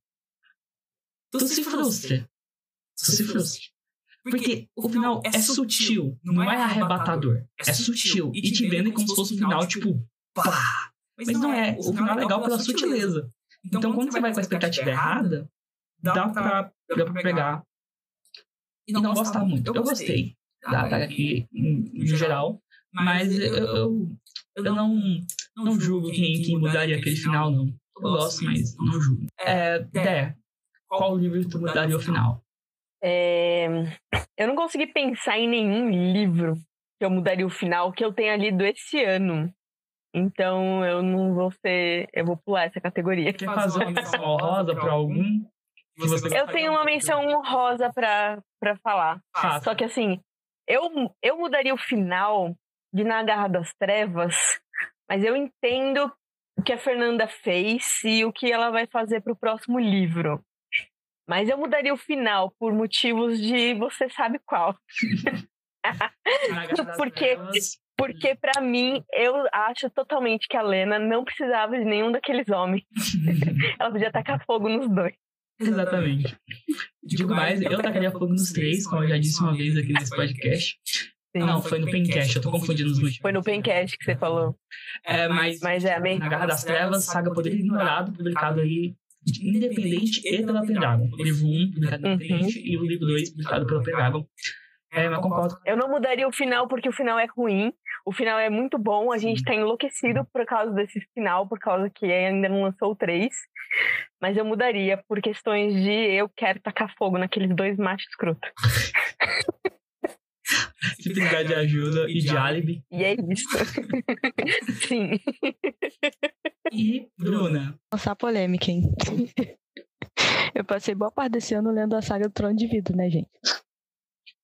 tu se frustra. Tu se frustra. Porque o final é sutil, não é arrebatador. É sutil. E te vendem como se fosse um final, tipo, pá. Mas não é. O final é legal pela sutileza. Então, quando você vai com a expectativa errada, dá pra, dá pra pegar e não gostar muito. Eu gostei da HQ em, geral, mas eu, eu, eu não, não julgo quem, quem mudaria aquele final, não. Eu gosto, mas não julgo. É, Dé, qual livro tu mudaria o final? É... Eu não consegui pensar em nenhum livro que eu mudaria o final que eu tenha lido esse ano. Então eu não vou ser. Eu vou pular essa categoria. Quer fazer uma menção honrosa pra algum? Eu tenho uma menção honrosa pra, pra falar. Ah, Só que assim, eu, eu mudaria o final de Na Garra das Trevas, mas eu entendo o que a Fernanda fez e o que ela vai fazer pro próximo livro. Mas eu mudaria o final por motivos de você sabe qual. porque porque para mim eu acho totalmente que a Lena não precisava de nenhum daqueles homens. Ela podia tacar fogo nos dois. Exatamente. Digo mais, eu tacaria fogo nos três, como eu já disse uma vez aqui nesse podcast. Sim. Não, foi no Pencast, eu tô confundindo os motivos. Foi no Pencast que você falou. É, mas, mas é bem... Na Garra das Trevas, Saga Poder Ignorado, publicado aí Independente e pela Pendragon. O livro 1, publicado pela Independente, uhum. e o livro 2, publicado pela Pendragon. É, mas concordo. Eu não mudaria o final porque o final é ruim. O final é muito bom. A gente Sim. tá enlouquecido por causa desse final, por causa que ainda não lançou o 3. Mas eu mudaria por questões de eu quero tacar fogo naqueles dois machos escroto. Simplicidade de ajuda e de álibi. E é isso. Sim. E, Bruna? Lançar polêmica, hein? Eu passei boa parte desse ano lendo a saga do Trono de Vidro, né, gente?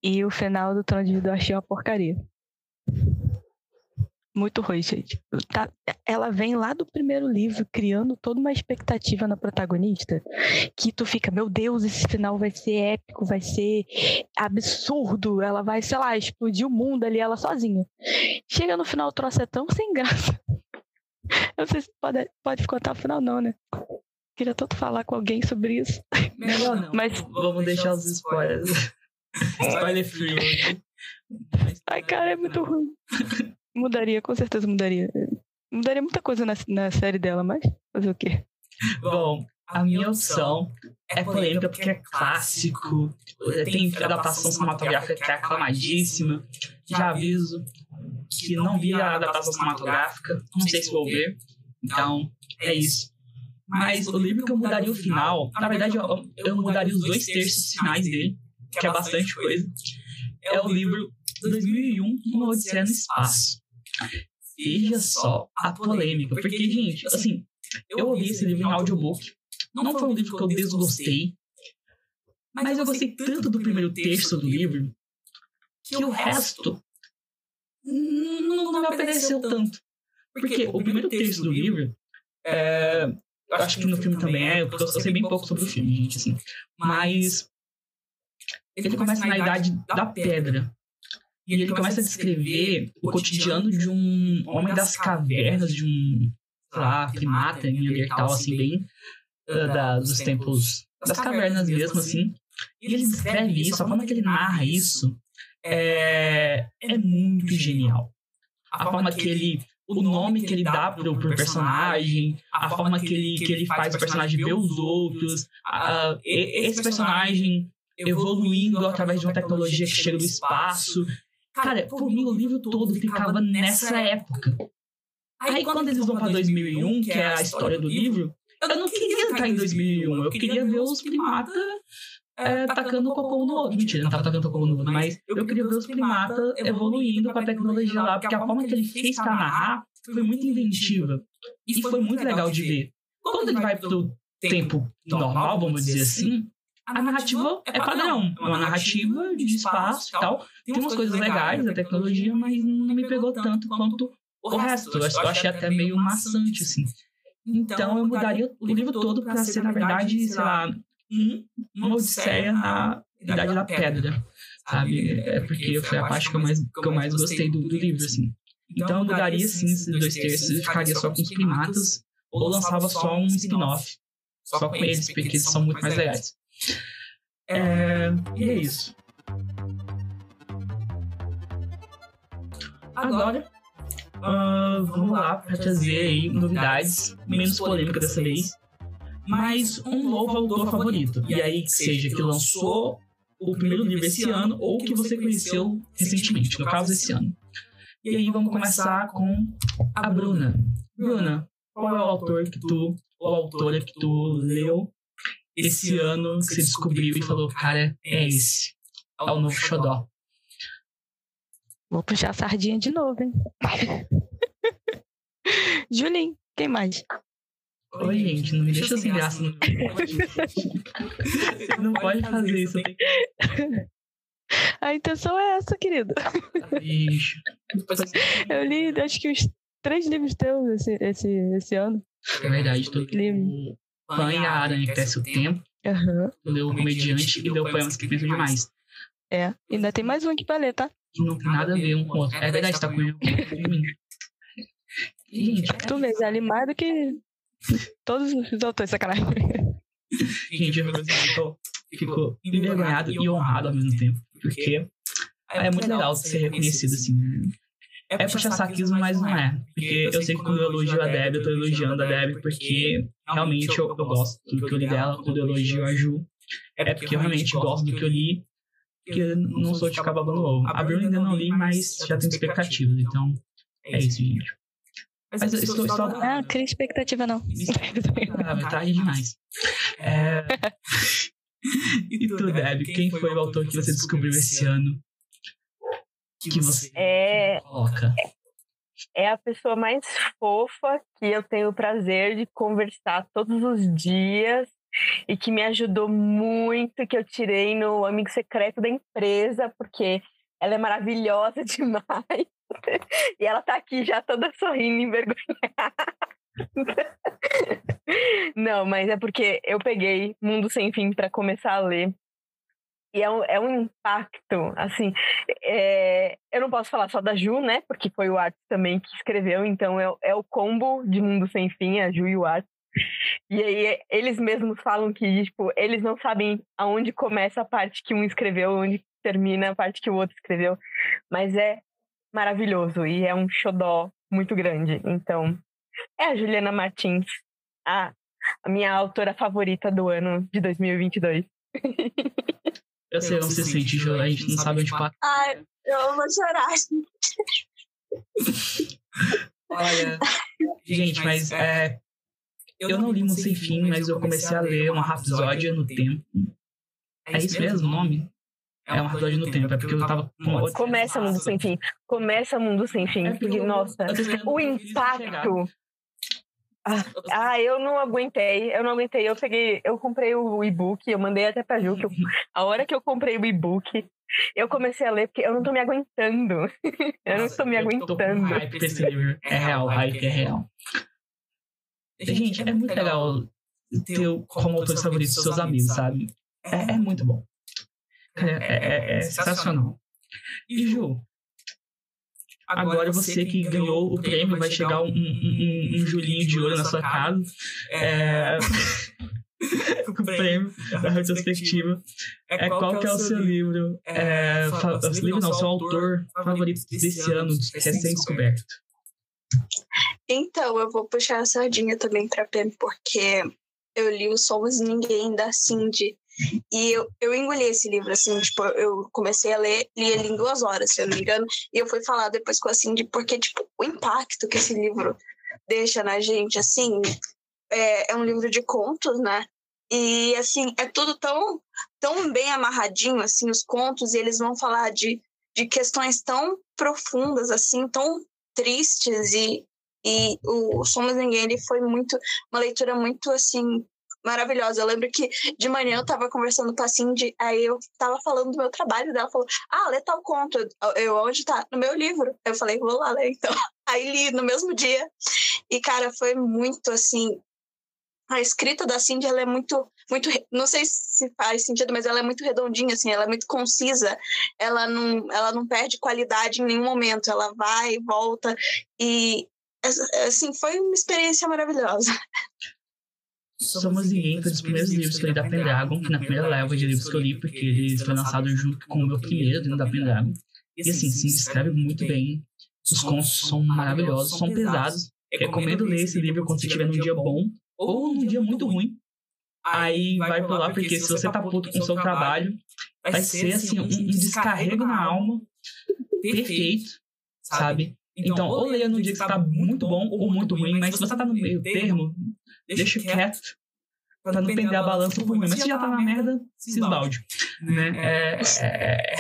E o final do Trono de Vidro eu achei uma porcaria. Muito ruim, gente. Tá, ela vem lá do primeiro livro, criando toda uma expectativa na protagonista, que tu fica, meu Deus, esse final vai ser épico, vai ser absurdo, ela vai, sei lá, explodir o mundo ali, ela sozinha. Chega no final, o troço é tão sem graça. Eu não sei se pode, pode contar o final, não, né? Queria tanto falar com alguém sobre isso. Melhor não. Mas vamos deixar os spoilers. Spoiler free. Ai, cara, é muito ruim. mudaria, com certeza mudaria. Mudaria muita coisa na, na série dela, mas fazer o quê? Bom, a minha opção é polêmica porque é clássico, tem adaptação cinematográfica que é aclamadíssima. Já aviso que não vi a adaptação cinematográfica, não sei se vou ver, então é isso. Mas o livro que eu mudaria o final, na verdade eu, eu mudaria os dois terços finais dele, que é bastante coisa. É o livro 2001, Uma Odisseia no Espaço. Veja só a polêmica, porque, gente, assim, eu ouvi esse livro em audiobook, não foi um livro que eu desgostei, mas eu gostei tanto do primeiro terço do livro que o resto não, não me apeteceu tanto. Porque o primeiro terço do livro, é, eu acho que no filme também é, porque eu sei bem pouco sobre o filme, gente, assim. Mas ele começa na idade da pedra. E ele começa a descrever o cotidiano de um homem das cavernas, de um, sei lá, primata, neandertal, assim, bem uh, da, dos tempos das cavernas mesmo, assim. E ele descreve isso, a forma que ele narra isso é, é muito genial. A forma que ele o nome que ele dá pro, pro personagem, a forma que ele, que ele faz o personagem ver os outros, a, esse personagem evoluindo através de uma tecnologia que chega do espaço. Cara, por mim o livro todo ficava nessa época. Aí quando eles vão pra 2001, que é a história do livro, eu não queria estar em 2001, eu queria ver os primatas é, tacando cocô no outro. Mentira, não tava tacando cocô no outro, mas eu queria ver os primatas evoluindo com a tecnologia lá, porque a forma que ele fez pra narrar foi muito inventiva. E foi muito legal de ver. Quando ele vai pro tempo normal, vamos dizer assim, a narrativa é padrão. É uma narrativa de espaço e tal. Tem umas coisas legais da tecnologia, mas não me pegou tanto quanto o resto. Eu achei até meio maçante, assim. Então eu mudaria o livro todo para ser, na verdade, sei lá, um, uma odisseia na Idade da Pedra, sabe? É porque foi a parte que eu mais, que eu mais gostei do, do livro, assim. Então eu mudaria, sim, esses dois terços e ficaria só com os primatas, ou lançava só um spin-off, só com eles, porque eles são muito mais legais. É, e é isso. Agora, uh, vamos lá para trazer aí novidades, menos polêmica dessa vez, mas um novo autor favorito. E aí, que seja que lançou o primeiro livro esse ano ou que você conheceu recentemente, no caso esse ano. E aí vamos começar com a Bruna. Bruna, qual é o autor que tu, ou autora que tu leu esse ano que você descobriu e falou, cara, é esse. É o novo xodó. Vou puxar a sardinha de novo, hein? Julinho, quem mais? Oi, gente, não me deixa sem graça. Não, não pode fazer isso. A intenção é essa, querido. Eu li, acho que os três livros teus esse, esse, esse ano. É verdade, tô livro. Pan e a Aranha, que desce o tempo. Uhum. Leu o Comediante e leu Poemas que Pensam Demais. É, ainda tem mais um aqui pra ler, tá? Que não tem nada a ver um com o outro. É verdade, tá com ele. Gente, tu li mais do que todos os autores, sacanagem. Gente, eu fico, fico envergonhado e honrado ao mesmo tempo. Porque é muito legal ser reconhecido assim. Né? É puxar saquismo, mas não é. Porque eu sei que quando eu elogio a Deb, eu tô elogiando a Deb porque realmente eu, eu gosto do que eu li dela. Quando eu elogio a Ju, é porque eu realmente gosto do que eu li. Porque não sou de ficar babando ovo. A Bruna ainda não li, mas já tenho expectativas. Então, é isso, gente. Mas eu estou só. Ah, cria expectativa não. Ah, tarde demais. É... e tu, Deb, quem foi o autor que você descobriu esse ano? Que você é... coloca? É a pessoa mais fofa que eu tenho o prazer de conversar todos os dias e que me ajudou muito, que eu tirei no amigo secreto da empresa, porque ela é maravilhosa demais. e ela tá aqui já toda sorrindo, envergonhada. Não, mas é porque eu peguei Mundo Sem Fim para começar a ler. E é um, é um impacto, assim. É, eu não posso falar só da Ju, né? Porque foi o Art também que escreveu, então é, é o combo de Mundo Sem Fim, a Ju e o Art. E aí eles mesmos falam que, tipo, eles não sabem aonde começa a parte que um escreveu, onde termina a parte que o outro escreveu. Mas é maravilhoso e é um xodó muito grande. Então, é a Juliana Martins, a, a minha autora favorita do ano de 2022. Eu sei, não se sente, Ju, a gente não sabe onde parar. Ai, eu vou chorar. Olha, gente, mas é, eu não li Mundo Sem Fim, mas eu comecei a ler uma Rapsódia no Tempo. É isso mesmo o nome? É uma Rapsódia no Tempo, é porque eu tava com Começa Mundo Sem Fim. Começa Mundo Sem Fim. É porque nossa, o impacto. Ah, ah, eu não aguentei, eu não aguentei. Eu peguei, eu comprei o e-book, eu mandei até pra Ju, que eu- a hora que eu comprei o e-book, eu comecei a ler porque eu não tô me aguentando. eu não tô me Eu tô aguentando. hype pra esse livro. É real, o hype é real. Gente, é muito legal ter o- como autores favoritos dos seus amigos, sabe? É, é muito bom. Cara, é, é- é sensacional. E Ju, agora você que ganhou o prêmio vai chegar um, um, um, um Julinho de ouro na sua casa. É... com o prêmio da retrospectiva. É, qual que é o seu livro? É, fa- o seu livro não, seu autor favorito desse ano, recém-descoberto. Então, eu vou puxar a sardinha também pra Pam, porque eu li o Somos Ninguém da Cindy. E eu, eu engoli esse livro, assim, tipo, eu comecei a ler, li ele em duas horas, se eu não me engano, e eu fui falar depois com a Cindy, porque, tipo, o impacto que esse livro deixa na gente, assim, é, é um livro de contos, né? E, assim, é tudo tão, tão bem amarradinho, assim, os contos, e eles vão falar de, de questões tão profundas, assim, tão tristes, e, e o Somos Ninguém, ele foi muito, uma leitura muito, assim, maravilhosa. Eu lembro que de manhã eu tava conversando com a Cindy, aí eu tava falando do meu trabalho dela, falou, ah, lê tal conto. Eu, onde tá? No meu livro. Eu falei, vou lá ler, então. Aí li no mesmo dia. E, cara, foi muito, assim... A escrita da Cindy, ela é muito, muito... Não sei se faz sentido, mas ela é muito redondinha, assim, ela é muito concisa. Ela não, ela não perde qualidade em nenhum momento. Ela vai e volta. E, assim, foi uma experiência maravilhosa. Somos foi um dos primeiros livros que eu li da Pendragon, que na primeira leva de livros que eu li, porque eles foram lançados junto com o meu primeiro dentro da Pendragon. E assim, sim, escreve muito bem. Os contos são maravilhosos, são pesados. Recomendo ler esse livro quando você estiver num dia bom ou num dia muito ruim. Aí vai por lá, porque se você tá puto com o seu trabalho, vai ser assim, um, um descarrego na alma perfeito, sabe? Então, ou leia num dia que você tá muito bom ou muito ruim, mas se você tá no meio termo, deixa quieto, pra não pender a balança ruim. Mas se já tá na merda, se esbalde. Né? É, é,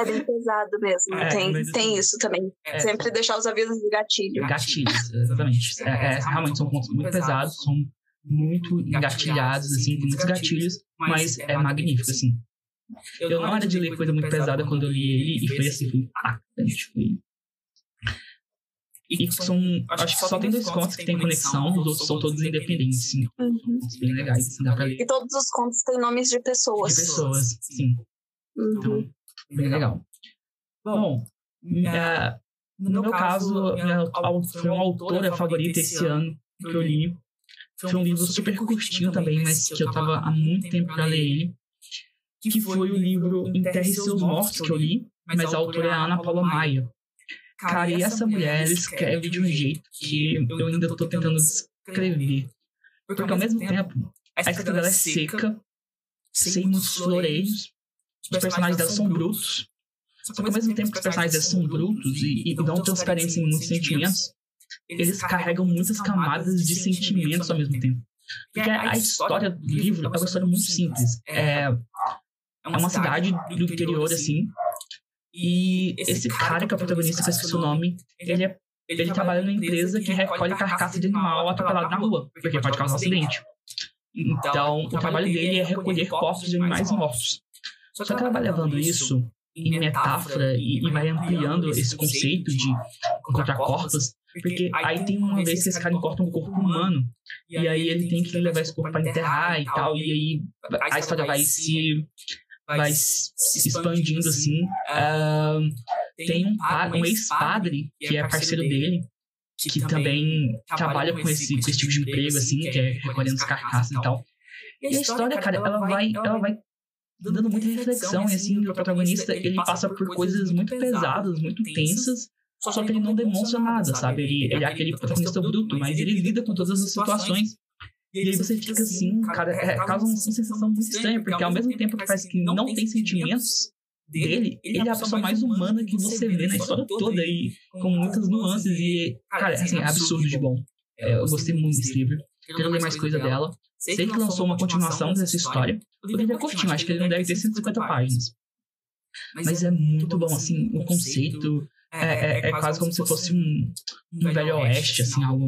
É bem pesado mesmo. É, tem, mas- tem isso também. é, Sempre deixar os avisos de gatilho. gatilhos, exatamente. É, é, realmente são pontos muito pesados, são muito engatilhados, assim, tem muitos gatilhos, mas é magnífico, assim. Eu não era de ler coisa muito pesada quando eu li ele, e foi assim, foi impactante, foi... E são, acho que só tem dois contos que tem conexão, os outros são todos independentes, assim. Uhum. Bem legais, assim, dá pra ler. E todos os contos têm nomes de De pessoas. pessoas, sim. Uhum. Então, bem legal. Bom, minha- no meu caso, minha foi uma autora favorita esse ano que eu li. Foi um livro super curtinho também, mas que eu tava há muito tempo pra ler ele. Que foi o livro Enterre Seus Mortos, que eu li, mas a autora é a Ana Paula Maia. Cara, e essa mulher escreve de um jeito que eu ainda tô tentando descrever. Porque ao mesmo tempo, a escrita dela é seca, sem muitos floreios, os personagens dela são brutos. Só que ao mesmo tempo que os personagens dela são brutos e, e dão transparência em muitos sentimentos, eles carregam muitas camadas de sentimentos ao mesmo tempo. Porque a história do livro é uma história muito simples. É, é uma cidade do interior, assim, e esse cara que é o protagonista, que esqueci o nome, ele, é, ele trabalha numa empresa que recolhe carcaça de animal atropelado na rua, porque pode causar um acidente. Então, o trabalho dele é recolher corpos de animais mortos. Só que ela vai levando isso em metáfora e, e vai ampliando esse conceito de encontrar corpos, porque aí tem uma vez que esse cara encontra um corpo humano, e aí ele tem que levar esse corpo para enterrar e tal, e aí a história vai se vai se expandindo assim. Ah, tem um, pa- um ex-padre que é parceiro dele, que também trabalha com esse, com esse tipo de emprego, assim, que é recolhendo as carcaças e tal. E a história, cara, ela vai, ela vai dando muita reflexão, e assim, o protagonista, ele passa por coisas muito pesadas, muito tensas, só que ele não demonstra nada, sabe? Ele, ele é aquele protagonista bruto, mas ele lida com todas as situações. E aí você fica assim, cara, é, causa uma sensação muito estranha, porque ao mesmo tempo que parece que não tem sentimentos dele, ele é a pessoa mais humana que você vê na história toda, e com muitas nuances, e, cara, assim, é absurdo de bom. É, eu gostei muito desse livro, quero ler mais coisa dela. Sei que lançou uma continuação dessa história, o livro é curtinho, acho que ele não deve ter 150 páginas. Mas é muito bom, assim, o conceito é, é, é quase como se fosse um, um velho oeste, assim, algo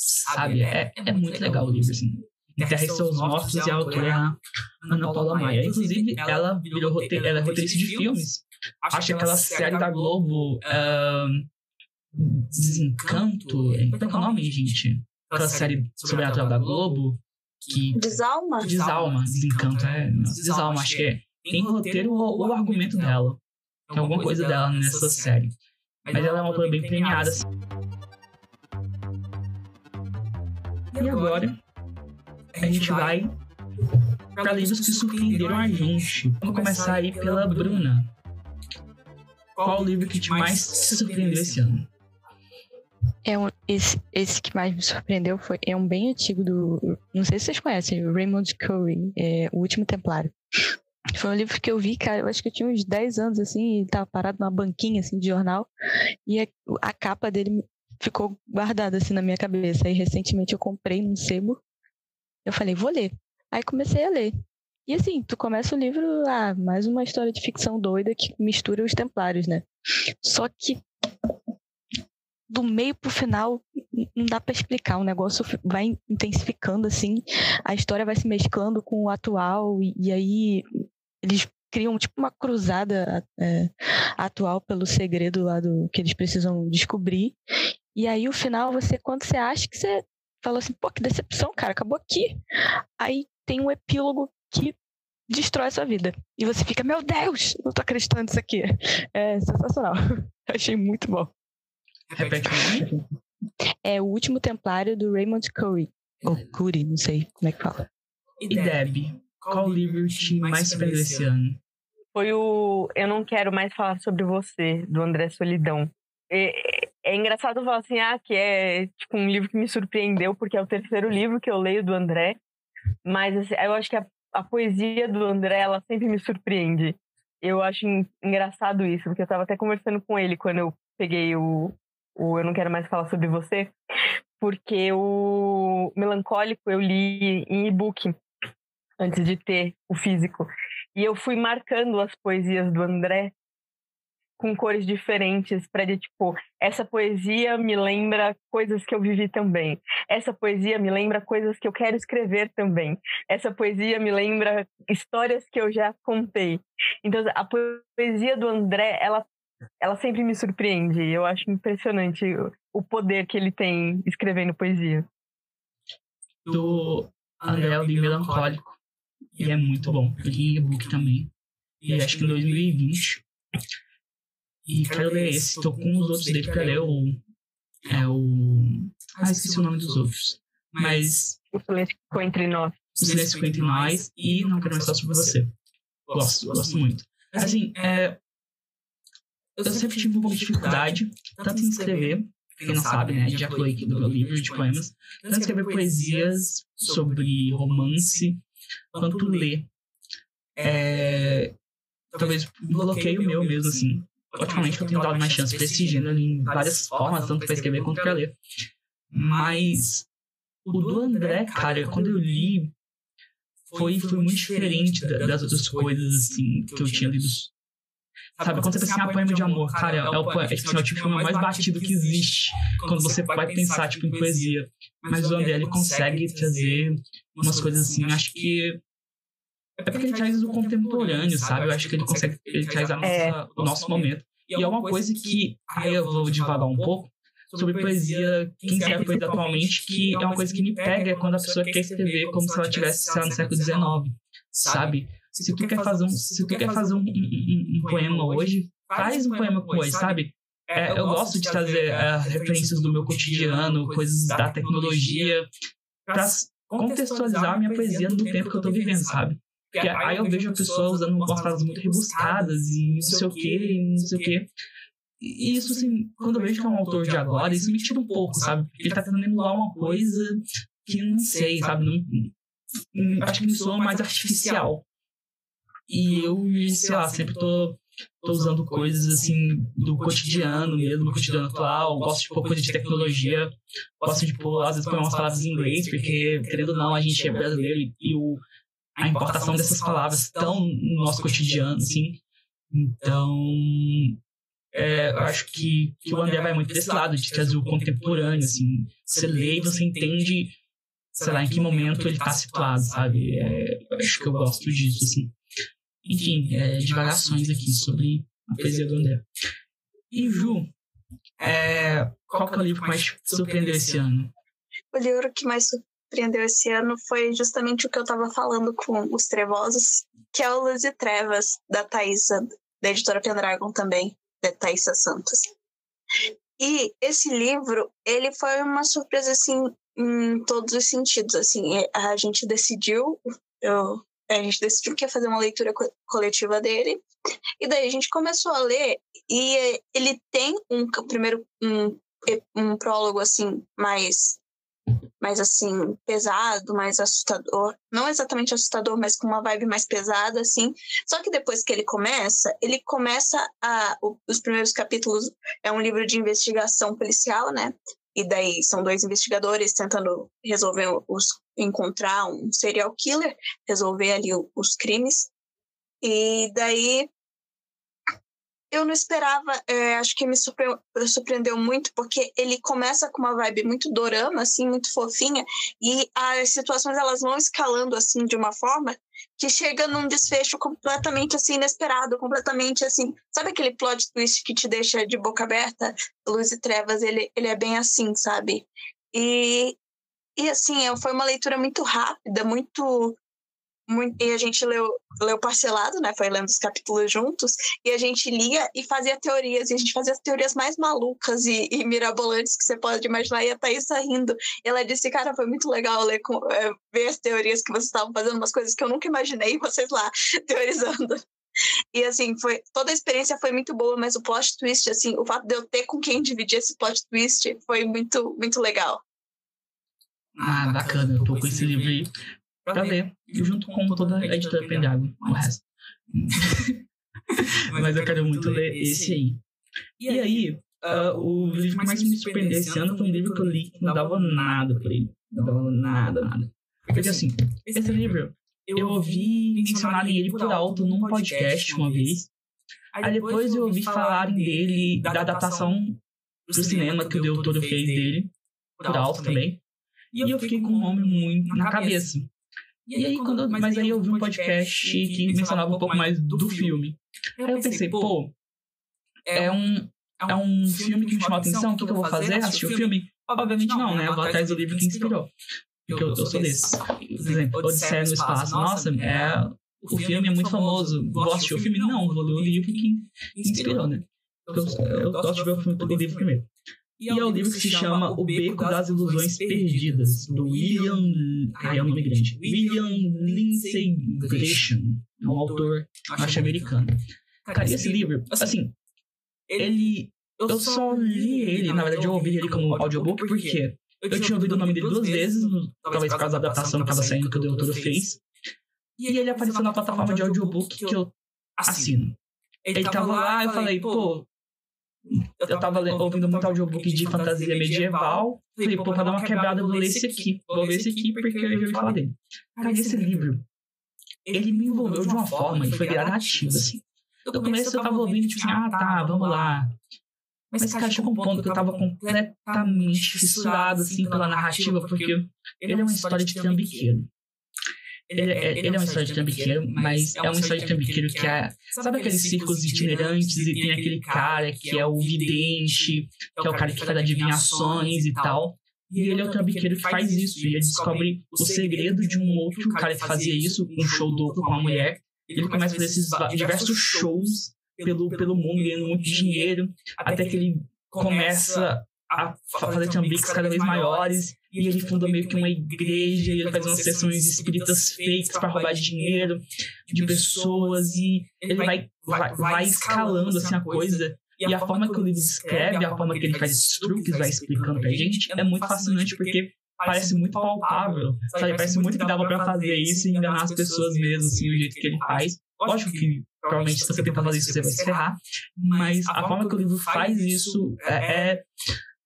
sabe? É, é, é muito legal o livro, assim. Enterre seus mortos e a autora é Ana Paula Maia. Inclusive, ela virou roteir, ela é roteirista de filmes. Acho que aquela série da Globo, uh, Desencanto, é que é o nome, gente? Aquela série sobrenatural da Globo, que... Desalma? Desalma, Desencanto, é. Desalma, acho que é. Tem roteiro ou o argumento dela. Tem alguma coisa dela nessa série. Mas ela é uma autora bem premiada, assim. E agora, a gente vai para livros que surpreenderam a gente. Vamos começar aí pela Bruna. Qual o livro que te mais te surpreendeu esse ano? É um, esse, esse que mais me surpreendeu foi é um bem antigo do. Não sei se vocês conhecem, Raymond Curry, é, O Último Templário. Foi um livro que eu vi, cara, eu acho que eu tinha uns 10 anos, assim, e tava parado numa banquinha, assim, de jornal, e a, a capa dele ficou guardada assim na minha cabeça. Aí recentemente eu comprei num sebo. Eu falei, vou ler. Aí comecei a ler. E assim, tu começa o livro, ah, mais uma história de ficção doida que mistura os templários, né? Só que do meio pro final não dá para explicar, o negócio vai intensificando assim, a história vai se mesclando com o atual e, e aí eles criam tipo uma cruzada é, atual pelo segredo lá do que eles precisam descobrir e aí o final, você, quando você acha que você falou assim, pô, que decepção, cara, acabou aqui. Aí tem um epílogo que destrói a sua vida. E você fica, meu Deus, não tô acreditando nisso aqui. É sensacional. Achei muito bom. Repete o É o último templário do Raymond Curry. Ou Curry, não sei como é que fala. E Deb, qual livro te mais surpreendeu esse ano? Foi o Eu Não Quero Mais Falar Sobre Você, do André Solidão. É, engraçado falar assim, ah, que é tipo um livro que me surpreendeu, porque é o terceiro livro que eu leio do André. Mas assim, eu acho que a, a, poesia do André, ela sempre me surpreende. Eu acho engraçado isso, porque eu estava até conversando com ele quando eu peguei o, o Eu Não Quero Mais Falar Sobre Você, porque o Melancólico eu li em e-book antes de ter o físico. E eu fui marcando as poesias do André com cores diferentes para tipo, essa poesia me lembra coisas que eu vivi também. Essa poesia me lembra coisas que eu quero escrever também. Essa poesia me lembra histórias que eu já contei. Então, a poesia do André, ela ela sempre me surpreende. Eu acho impressionante o poder que ele tem escrevendo poesia. Do André eu li Melancólico. E é muito bom. Eu li e-book também. E acho que em 2020 e quero ler esse. Estou com os outros dele pra ler o. É o. Ah, esqueci o nome dos outros. Mas. O silêncio ficou entre nós. O silêncio ficou entre nós e não quero mais falar sobre você. Gosto, gosto muito. Assim, é. Eu sempre tive um pouco de dificuldade, tanto em escrever, quem não sabe, né? Já falou aqui do meu livro de poemas, tanto em escrever poesias sobre romance, quanto ler. É, talvez bloqueio meu mesmo, assim ultimamente eu tenho dado mais chance para esse gênero em várias formas, tanto para escrever quanto para ler. Mas o do André, cara, quando eu li, foi, foi muito diferente das outras coisas, assim, que eu tinha lido. Sabe, quando você pensa assim, ah, poema de amor, cara, é o, é, tipo, é o poema mais batido que existe quando você vai pensar, tipo, em poesia. Mas o André, ele consegue trazer umas coisas assim, acho que é porque ele traz o contemporâneo, sabe? Eu acho que ele consegue, ele traz a nossa, é. o nosso momento. E é uma coisa que, aí eu vou devagar um pouco, sobre poesia, quem escreve poesia atualmente, que é uma coisa que me pega quando a pessoa quer escrever como se ela tivesse, lá, no século XIX, sabe? Se tu quer fazer um, se tu quer fazer um, um, um poema hoje, faz um poema com hoje, sabe? É, eu gosto de trazer é, referências do meu cotidiano, coisas da tecnologia, para contextualizar a minha poesia no tempo que eu tô vivendo, sabe? Porque aí eu vejo a pessoa usando umas palavras muito rebuscadas e não sei o que, e não sei o que. E isso, assim, quando eu vejo que é um autor de agora, isso me tira um pouco, sabe? Porque ele tá tentando emular uma coisa que não sei, sabe? Não, acho que me soa mais artificial. E eu, sei lá, sempre tô, tô usando coisas assim do cotidiano mesmo, do cotidiano atual. Gosto de pôr coisa de tecnologia. Gosto de pôr, às vezes, pôr umas palavras em inglês, porque, querendo ou não, a gente é brasileiro e o, a importação dessas palavras estão no nosso cotidiano, assim. Então, é, acho que, que o André vai muito desse lado, de trazer o contemporâneo, assim. Você lê e você entende, sei lá, em que momento ele está situado, sabe? É, acho que eu gosto disso, assim. Enfim, é, divagações aqui sobre a poesia do André. E Ju, é, qual que é o livro que mais surpreendeu esse ano? O livro que mais surpreendeu esse ano foi justamente o que eu estava falando com os Trevosos, que é o Luz e Trevas, da Thaisa, da editora Pendragon também, da Thaisa Santos. E esse livro, ele foi uma surpresa, assim, em todos os sentidos, assim, a gente decidiu, eu a gente decidiu que ia fazer uma leitura co coletiva dele. E daí a gente começou a ler e ele tem um primeiro um, um prólogo assim mais mais assim pesado, mais assustador, não exatamente assustador, mas com uma vibe mais pesada assim. Só que depois que ele começa, ele começa a os primeiros capítulos é um livro de investigação policial, né? E daí são dois investigadores tentando resolver os encontrar um serial killer, resolver ali os crimes. E daí eu não esperava, é, acho que me surpre surpreendeu muito, porque ele começa com uma vibe muito dorama, assim, muito fofinha, e as situações elas vão escalando, assim, de uma forma que chega num desfecho completamente, assim, inesperado, completamente, assim, sabe aquele plot twist que te deixa de boca aberta? Luz e Trevas, ele, ele é bem assim, sabe? E, e assim, foi uma leitura muito rápida, muito muito, e a gente leu, leu parcelado, né? Foi lendo os capítulos juntos, e a gente lia e fazia teorias, e a gente fazia as teorias mais malucas e, e mirabolantes que você pode imaginar, e a Thaís saindo. E ela disse, cara, foi muito legal ler com, é, ver as teorias que vocês estavam fazendo, umas coisas que eu nunca imaginei, vocês lá teorizando. E assim, foi toda a experiência foi muito boa, mas o plot twist, assim, o fato de eu ter com quem dividir esse plot twist foi muito, muito legal. Ah, bacana. Eu tô com esse livro aí para ler, junto com toda a editora Pendragon, o resto. Mas eu quero muito ler esse aí. E aí, uh, o livro que mais me surpreendeu esse ano foi um livro que eu li que não dava nada pra ele. Não dava nada, nada. Porque assim, esse livro, eu ouvi mencionado ele por alto num podcast uma vez. Aí depois eu ouvi falarem dele, da adaptação pro cinema que o Del Toro fez dele, por alto também. E eu fiquei com o nome muito na cabeça. E aí, quando, mas aí eu vi um podcast que mencionava um pouco mais do filme. Aí eu pensei, pô, é, é um, é um filme que me chamou a atenção, o que, que eu vou fazer? Assistir o filme? Obviamente não, né? Eu vou atrás do livro que inspirou. Porque eu, eu sou desse. Por exemplo, Odisseia no Espaço. Nossa, é, o filme é muito famoso. Vou assistir o filme? Não, vou ler o livro que inspirou, né? Eu, eu gosto de ver o filme pelo livro primeiro. E é o livro que se chama O Beco das Ilusões Perdidas, do William. Ai, é um nome grande. William Lindsay Gresham, um autor norte-americano. Cara, esse livro, assim, ele. Eu só li ele, na verdade, eu ouvi ele como audiobook, porque eu tinha ouvido o nome dele duas vezes, talvez por causa da adaptação que estava saindo que o autor fez. E ele apareceu na plataforma de audiobook que eu assino. Ele tava lá, eu falei, pô, eu tava ouvindo muito audiobook de fantasia medieval. Falei, pô, pra dar uma quebrada, vou ler esse aqui. Vou ler esse aqui porque eu já ouvi falar dele. Cara, esse livro, ele me envolveu de uma forma e foi gradativo, assim. No começo eu tava ouvindo, tipo assim, ah, tá, vamos lá. Mas, cara, chegou um ponto que eu tava completamente fissurado, assim, pela narrativa, porque ele é uma história de trambiqueiro. Ele, é, ele é uma história de trambiqueiro, mas é uma história de trambiqueiro que é. Sabe aqueles círculos itinerantes e tem aquele cara que é o vidente, que é o cara que faz adivinhações e tal. E ele é o trambiqueiro que faz isso. E ele descobre o segredo de um outro cara que fazia isso, um show duplo com uma mulher. Ele começa a fazer esses diversos shows pelo, pelo mundo, ganhando muito dinheiro, até que ele começa a fazer trambiques cada vez maiores. E ele funda meio que uma igreja, e ele faz umas sessões espíritas fakes para roubar dinheiro de pessoas, e ele vai, vai, vai escalando assim a coisa. E a forma que o livro descreve, a forma que ele faz esses truques, vai explicando pra gente, é muito fascinante porque parece muito palpável, sabe? Parece muito que dava para fazer isso e enganar as pessoas mesmo, assim, o jeito que ele faz. Lógico que provavelmente se você tentar fazer isso você vai se ferrar, mas a forma que o livro faz isso é, é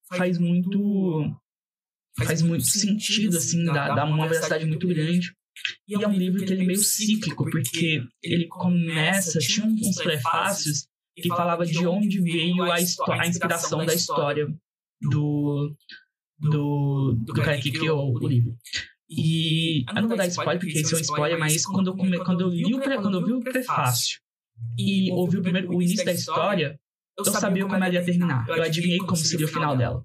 faz muito faz muito sentido assim dá, dá uma veracidade muito grande. e é um livro que ele é meio cíclico porque ele começa tinha uns prefácios que falava de onde veio a, a inspiração da história do do, do cara que criou o livro. e eu não vou dar spoiler porque esse é um spoiler mas quando eu, quando eu li o quando eu vi o prefácio e ouvi o primeiro o início da história eu sabia como ela ia terminar. Eu adivinhei como seria o final dela.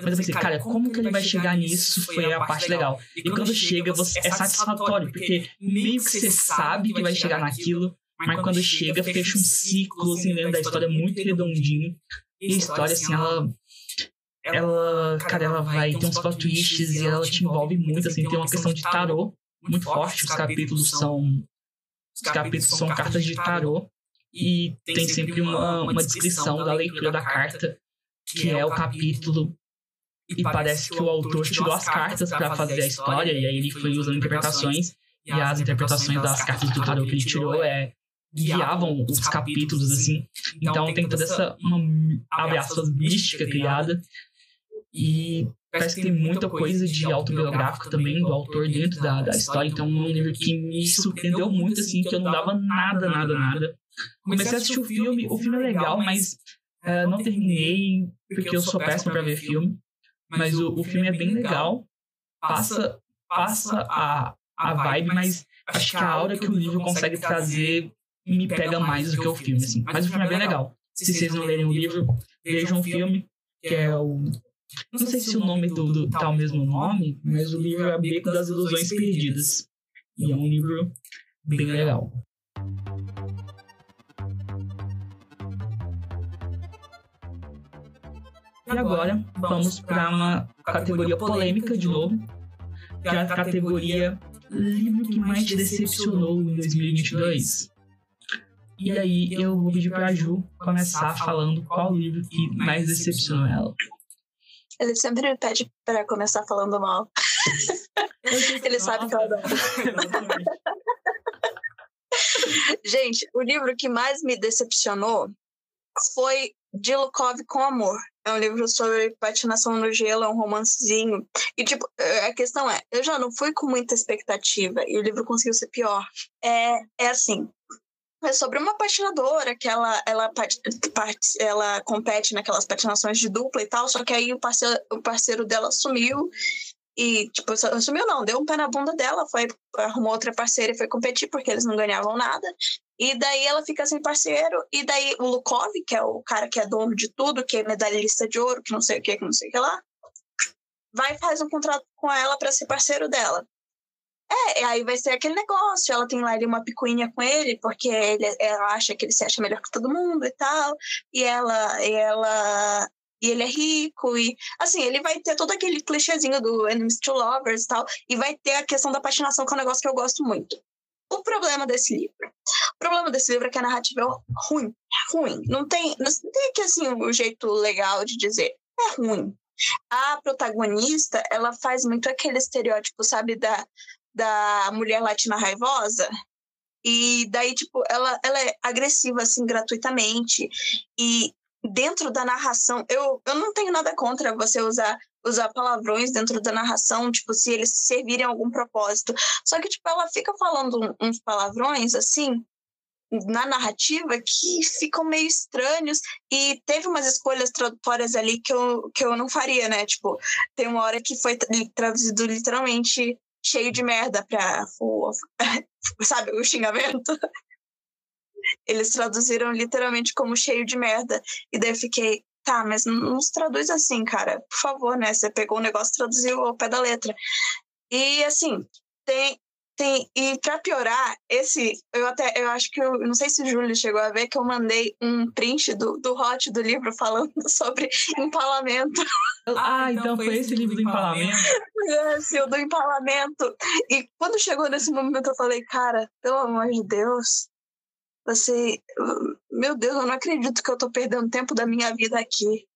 Mas eu pensei, cara, como que ele vai chegar nisso foi a parte legal. E quando chega, você, é satisfatório, porque meio que você sabe que vai chegar naquilo, mas quando chega, fecha um ciclo, assim, dentro da história muito redondinho. E a história, assim, ela. Ela, cara, ela vai ter uns plot twists e ela te envolve muito, assim, tem uma questão de tarô muito forte. Os capítulos são. Os capítulos são cartas de tarô. E tem sempre uma, uma descrição da leitura da carta, que é o capítulo. e parece que o autor tirou as cartas para fazer a história, e aí ele foi usando interpretações, e as interpretações das cartas do tarot que ele tirou é guiavam os capítulos, assim. Então tem toda essa, uma, abre aspas, mística criada, e parece que tem muita coisa de autobiográfico também do autor dentro da, da história, então é um livro que me surpreendeu muito, assim, que eu não dava nada, nada, nada. Comecei a assistir o filme, o filme é legal, mas uh, não terminei, porque eu sou péssimo para ver filme. Mas o, o filme é bem legal, passa, passa a, a vibe, mas acho que a aura que o livro consegue trazer me pega mais do que o filme, assim. Mas o filme é bem legal. Se vocês não lerem o livro, vejam o filme, que é o. Não sei se o nome do, do tá o mesmo nome, mas o livro é Beco das Ilusões Perdidas. E é um livro bem legal. E agora vamos para uma categoria polêmica de novo, que é a categoria livro que mais te decepcionou em 2022. E aí eu vou pedir para a Ju começar falando qual livro que mais decepcionou ela. Ele sempre me pede para começar falando mal. Ele sabe que eu adoro. Gente, o livro que mais me decepcionou foi de Lukov com Amor. É um livro sobre patinação no gelo, é um romancezinho. E, tipo, é, a questão é, eu já não fui com muita expectativa e o livro conseguiu ser pior. É, é assim, é sobre uma patinadora que ela, ela, ela compete naquelas patinações de dupla e tal, só que aí o parceiro, o parceiro dela sumiu e, tipo, sumiu não, deu um pé na bunda dela, foi, arrumou outra parceira e foi competir porque eles não ganhavam nada. E daí ela fica sem parceiro, e daí o Lukov, que é o cara que é dono de tudo, que é medalhista de ouro, que não sei o que, que não sei o que lá, vai e faz um contrato com ela para ser parceiro dela. É, aí vai ser aquele negócio, ela tem lá ali uma picuinha com ele, porque ele, ela acha que ele se acha melhor que todo mundo e tal, e ela, e ela e ele é rico, e assim, ele vai ter todo aquele clichêzinho do Enemies to Lovers e tal, e vai ter a questão da patinação, que é um negócio que eu gosto muito. O problema desse livro. O problema desse livro é que a narrativa é ruim. É ruim. Não tem, não tem aqui assim um jeito legal de dizer. É ruim. A protagonista, ela faz muito aquele estereótipo, sabe, da, da mulher latina raivosa. E daí, tipo, ela, ela é agressiva, assim, gratuitamente. E dentro da narração, eu, eu não tenho nada contra você usar usar palavrões dentro da narração, tipo, se eles servirem a algum propósito. Só que, tipo, ela fica falando uns palavrões, assim, na narrativa que ficam meio estranhos e teve umas escolhas tradutórias ali que eu, que eu não faria, né? Tipo, tem uma hora que foi traduzido literalmente cheio de merda pra, sabe, o xingamento. Eles traduziram literalmente como cheio de merda. E daí eu fiquei, tá, mas não se traduz assim, cara. Por favor, né? Você pegou o negócio e traduziu ao pé da letra. E assim, tem. Tem, e para piorar, esse, eu até, eu acho que eu não sei se o Júlio chegou a ver que eu mandei um print do, do hot do livro falando sobre empalamento. Ah, ah então, então foi esse livro do empalamento? Esse, o do empalamento. E quando chegou nesse momento, eu falei, cara, pelo amor de Deus, você, meu Deus, eu não acredito que eu tô perdendo tempo da minha vida aqui.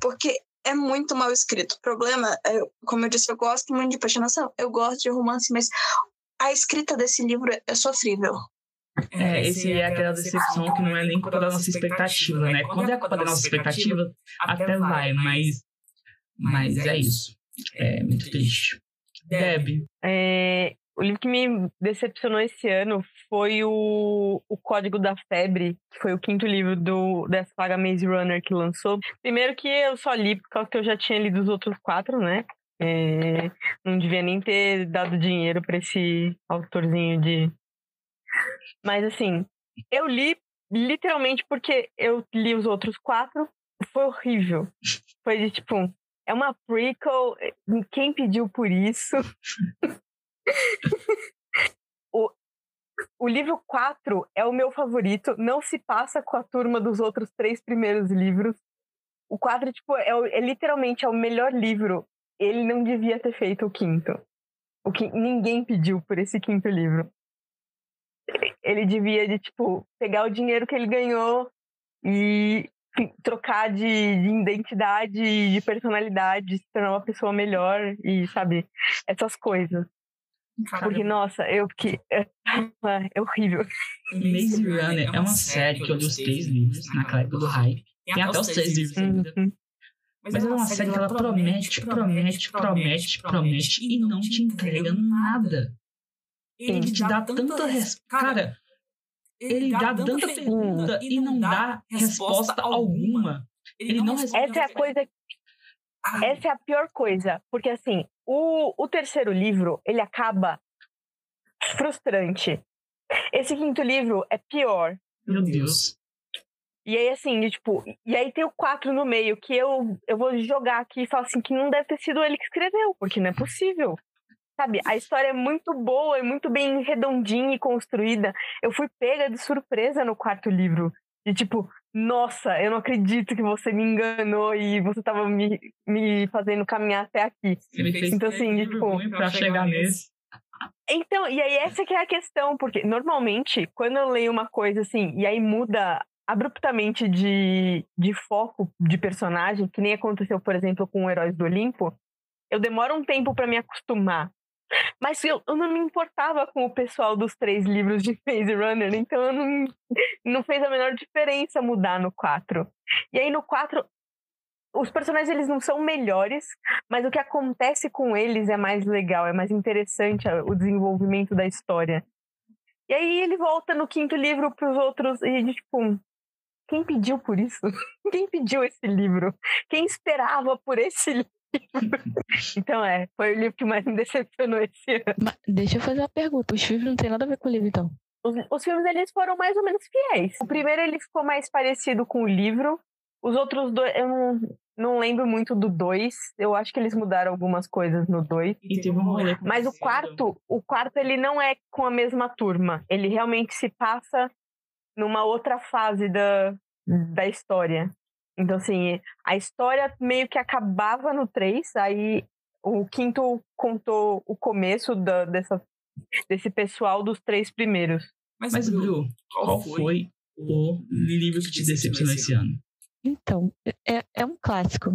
Porque é muito mal escrito. O problema, é, como eu disse, eu gosto muito de patinação, eu gosto de romance, mas a escrita desse livro é sofrível. É, esse é aquela decepção que não é nem culpa da nossa expectativa, né? Quando é culpa da nossa expectativa, até vai, mas, mas é isso. É muito triste. Deb. É, o livro que me decepcionou esse ano foi o, o Código da Febre, que foi o quinto livro do, dessa saga Maze Runner que lançou. Primeiro que eu só li por causa que eu já tinha lido os outros quatro, né? É, não devia nem ter dado dinheiro para esse autorzinho de. Mas assim, eu li literalmente porque eu li os outros quatro. Foi horrível. Foi de tipo, é uma prequel. Quem pediu por isso? o, o livro 4 é o meu favorito, não se passa com a turma dos outros três primeiros livros. O 4, tipo, é, é literalmente é o melhor livro. Ele não devia ter feito o quinto. O que ninguém pediu por esse quinto livro. Ele devia de tipo pegar o dinheiro que ele ganhou e trocar de, de identidade, de personalidade, se tornar uma pessoa melhor e sabe essas coisas. Caramba. Porque, nossa, eu que. É, é horrível. Maze Runner é uma série que eu li os três livros naquela época do hype. Tem até os três livros ainda. Mas é uma série que ela promete, promete, promete, promete e não te entrega nada. Ele te dá tanta resposta. Cara, ele dá tanta pergunta e não dá resposta alguma. Ele não responde. Essa é a coisa. Essa é a pior coisa. Porque assim, o, o terceiro livro, ele acaba frustrante. Esse quinto livro é pior. Meu Deus. E aí, assim, tipo, e aí tem o quatro no meio, que eu, eu vou jogar aqui e falar assim, que não deve ter sido ele que escreveu, porque não é possível. Sabe, a história é muito boa, é muito bem redondinha e construída. Eu fui pega de surpresa no quarto livro. De tipo, nossa, eu não acredito que você me enganou e você tava me, me fazendo caminhar até aqui. então, assim, tipo. Pra chegar nesse. Então, e aí essa que é a questão, porque normalmente, quando eu leio uma coisa assim, e aí muda abruptamente de, de foco de personagem, que nem aconteceu, por exemplo, com Heróis do Olimpo, eu demoro um tempo para me acostumar. Mas eu, eu, não me importava com o pessoal dos três livros de Phase Runner, então eu não, não fez a menor diferença mudar no 4. E aí no 4, os personagens eles não são melhores, mas o que acontece com eles é mais legal, é mais interessante o desenvolvimento da história. E aí ele volta no quinto livro para os outros e tipo, quem pediu por isso? Quem pediu esse livro? Quem esperava por esse livro? então é, foi o livro que mais me decepcionou esse ano. Mas deixa eu fazer uma pergunta. Os filmes não tem nada a ver com o livro, então? Os, os filmes, eles foram mais ou menos fiéis. O primeiro, ele ficou mais parecido com o livro. Os outros dois, eu não, não lembro muito do dois. Eu acho que eles mudaram algumas coisas no dois. E teve um rolê Mas o quarto, o quarto, ele não é com a mesma turma. Ele realmente se passa numa outra fase da, da história. Então, assim, a história meio que acabava no 3, aí o quinto contou o começo da, dessa, desse pessoal dos três primeiros. Mas, Mas Bru, qual foi o livro que te decepcionou esse ano? Então, é, é um clássico.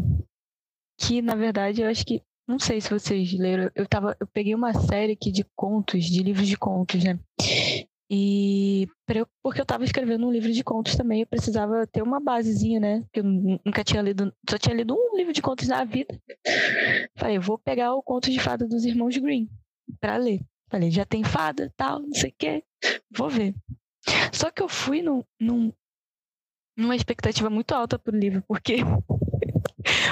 Que, na verdade, eu acho que. Não sei se vocês leram. Eu, tava, eu peguei uma série aqui de contos, de livros de contos, né? E eu, porque eu estava escrevendo um livro de contos também, eu precisava ter uma basezinha, né? Que eu nunca tinha lido, só tinha lido um livro de contos na vida. Falei, vou pegar o conto de fada dos irmãos Green para ler. Falei, já tem fada, tal, não sei o quê, vou ver. Só que eu fui num, num, numa expectativa muito alta pro livro, porque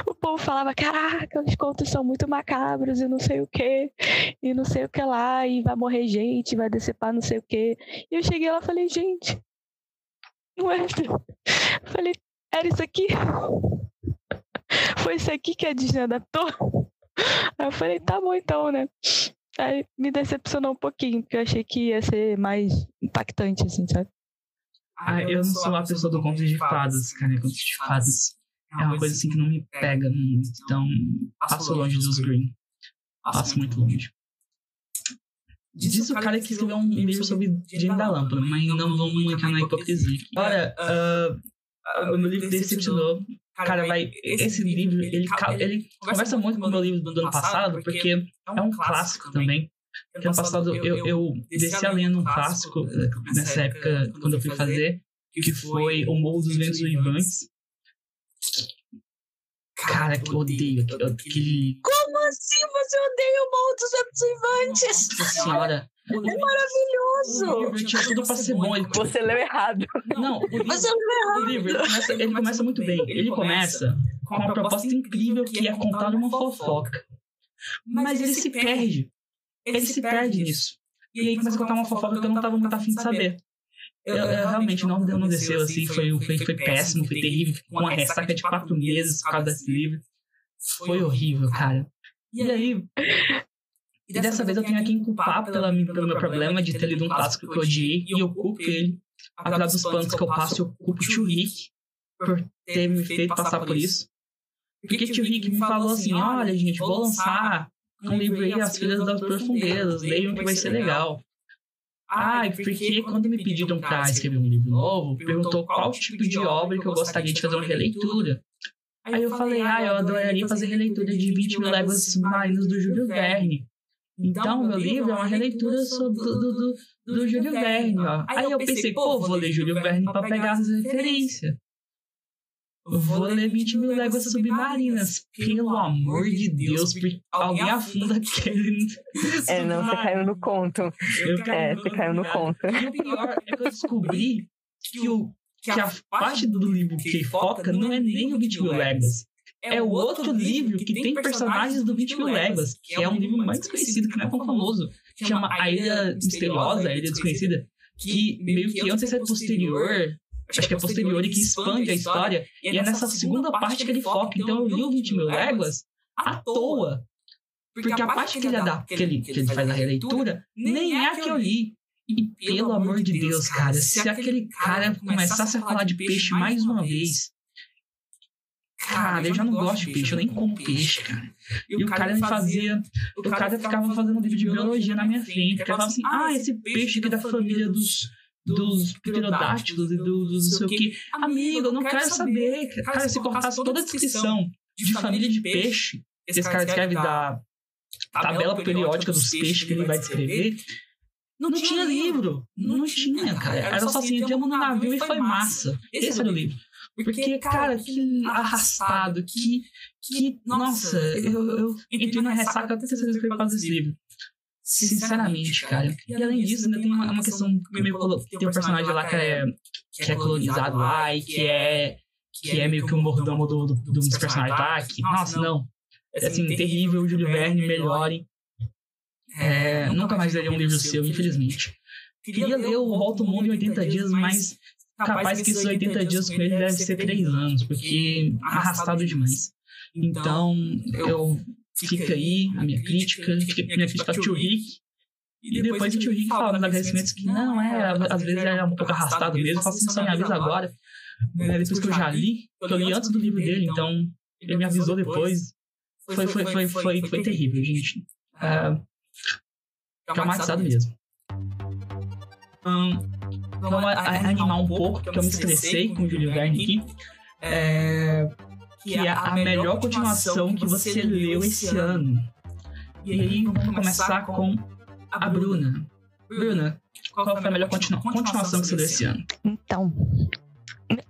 o povo falava, caraca, os contos são muito macabros e não sei o que, e não sei o que lá, e vai morrer gente, vai decepar não sei o que. E eu cheguei lá e falei, gente, não é. Falei, era isso aqui? Foi isso aqui que a Disney adaptou? Aí eu falei, tá bom então, né? Aí me decepcionou um pouquinho, porque eu achei que ia ser mais impactante, assim, sabe? Ah, eu não sou a pessoa do conto de fadas, cara. Conto de fadas é uma coisa assim que não me pega muito. Então, passo longe dos Green. Passo muito longe. Diz o cara que escreveu um livro sobre Jane da Lâmpada, mas não vamos entrar na hipocrisia. Olha, uh, o meu livro decepcionou. Cara, vai. Esse livro, ele, ele conversa muito com o meu livro do ano passado, porque é um clássico também. Ano passado eu, eu desci a lendo um clássico nessa época, quando eu fui fazer, que foi O Morro dos Ventos Uivantes. Cara, que eu odeio aquele. Como assim você odeia o Morro dos Ventos Uivantes? Nossa senhora. É maravilhoso! O livro tinha tudo pra ser bom. Ele... Você leu errado. Não, o livro, Você leu errado. o livro ele começa, ele começa muito bem. Ele começa com uma proposta incrível que é contar uma fofoca. Mas ele se perde. Ele se perde nisso. E aí começa a contar uma fofoca que eu não tava muito afim de saber. Eu, eu, eu realmente não, não desceu assim, foi, foi, foi péssimo, foi terrível. Com uma ressaca de quatro meses por causa desse livro. Foi horrível, cara. E aí, e dessa vez eu tenho aqui culpar pela, pelo meu problema de ter lido um clássico que eu odiei e eu culpo ele. Apesar dos panos que eu passo, eu culpo o tio Rick por ter me feito passar por isso. Porque tio Rick me falou assim: olha, gente, vou lançar um livro aí, As Filhas das Profundezas, leiam que vai ser legal. Ah, porque quando me pediram pra escrever um livro novo, perguntou qual tipo de obra que eu gostaria de fazer uma releitura. Aí eu falei, ah, eu adoraria fazer releitura de 20 mil léguas submarinas do Júlio Verne. Então, meu livro é uma releitura do, do, do, do Júlio Verne, ó. Aí eu pensei, pô, vou ler Júlio Verne pra pegar as referências. Vou ler 20 mil léguas submarinas. Pelo amor de Deus, porque alguém afunda aquele. É, não, você caiu no conto. Eu É, você caiu no conto. E o pior é que eu descobri que, o, que a parte do livro que foca não é nem o 20 mil léguas. É o outro livro que tem personagens do 20 mil léguas, que é um livro mais desconhecido, que não é tão famoso. Chama A Ilha Misteriosa, A Ilha Desconhecida. Que meio que, eu não sei se é posterior, acho que é posterior e que expande a história. E é nessa segunda parte que ele foca. Então eu li o 20 mil léguas à toa. Porque a parte que ele, dá, que ele, que ele faz a releitura nem é a que eu li. E pelo amor de Deus, cara, se aquele cara começasse a falar de peixe mais uma vez. Cara, eu já não gosto de peixe, eu nem como peixe, cara. E o cara me fazia. O cara ficava fazendo um livro de biologia na minha frente. O cara falava assim: ah, esse peixe aqui é da família dos dos pterodáctilos e dos, não sei o que. Amigo, eu não quero saber. Cara, se cortasse toda a descrição de família de peixe, esse cara escreve da tabela periódica dos peixes que ele vai descrever, não tinha livro. Não tinha, cara. Era só assim, entramos no navio e foi massa. Esse era o livro. Porque, cara, que arrastado, que. que nossa, eu, eu entrei na ressaca até que eu fazer esse livro. Sinceramente, cara. E além disso, ainda tem uma, uma questão meio. Tem um personagem lá que é, que é colonizado lá e que é. que é meio que um mordomo do, do, do, dos personagens lá. Que, nossa, não. É assim, terrível, Júlio Verne, melhore. É, nunca mais leria um livro seu, infelizmente. Queria ler o Volta ao Mundo em 80 dias, mas capaz que esses 80 dias com ele deve ser 3 anos, porque arrastado demais. Então, eu fica aí a minha crítica, fica a minha crítica ao tio Rick. E depois o tio Rick fala nos agradecimentos que não, é, às vezes é um pouco arrastado mesmo, fala assim, só me avisa agora. É, depois que eu já li, que eu li antes do livro dele, então ele me avisou depois. Foi, foi, foi, foi, foi terrível, gente. É, traumatizado mesmo. Vamos animar um pouco, porque eu me estressei com o Júlio Verne aqui. É, que é a melhor continuação que você leu esse ano. E aí vamos começar com a Bruna. Bruna, qual foi a melhor continu continuação que você leu esse ano? Então,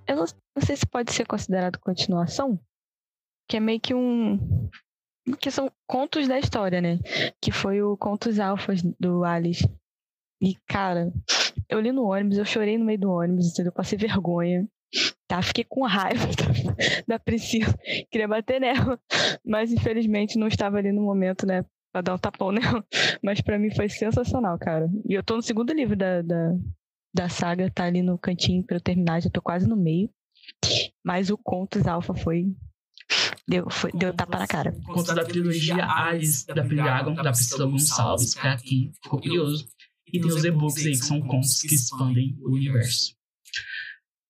eu não, não sei se pode ser considerado continuação, que é meio que um que são contos da história, né? Que foi o Contos Alfas do Alice. E, cara, eu li no ônibus, eu chorei no meio do ônibus, entendeu? Eu passei vergonha. Tá, fiquei com raiva da, Priscila. Queria bater nela. Mas, infelizmente, não estava ali no momento, né? Pra dar um tapão nela. Mas para mim foi sensacional, cara. E eu tô no segundo livro da, da, da saga, tá ali no cantinho pra eu terminar, já tô quase no meio. Mas o Contos Alpha foi Deu, foi, deu tapa na cara. Contos da trilogia Alice, da Pilhagon, da Priscila Gonçalves, pra quem ficou curioso. E tem os e-books aí, que são contos que expandem o universo.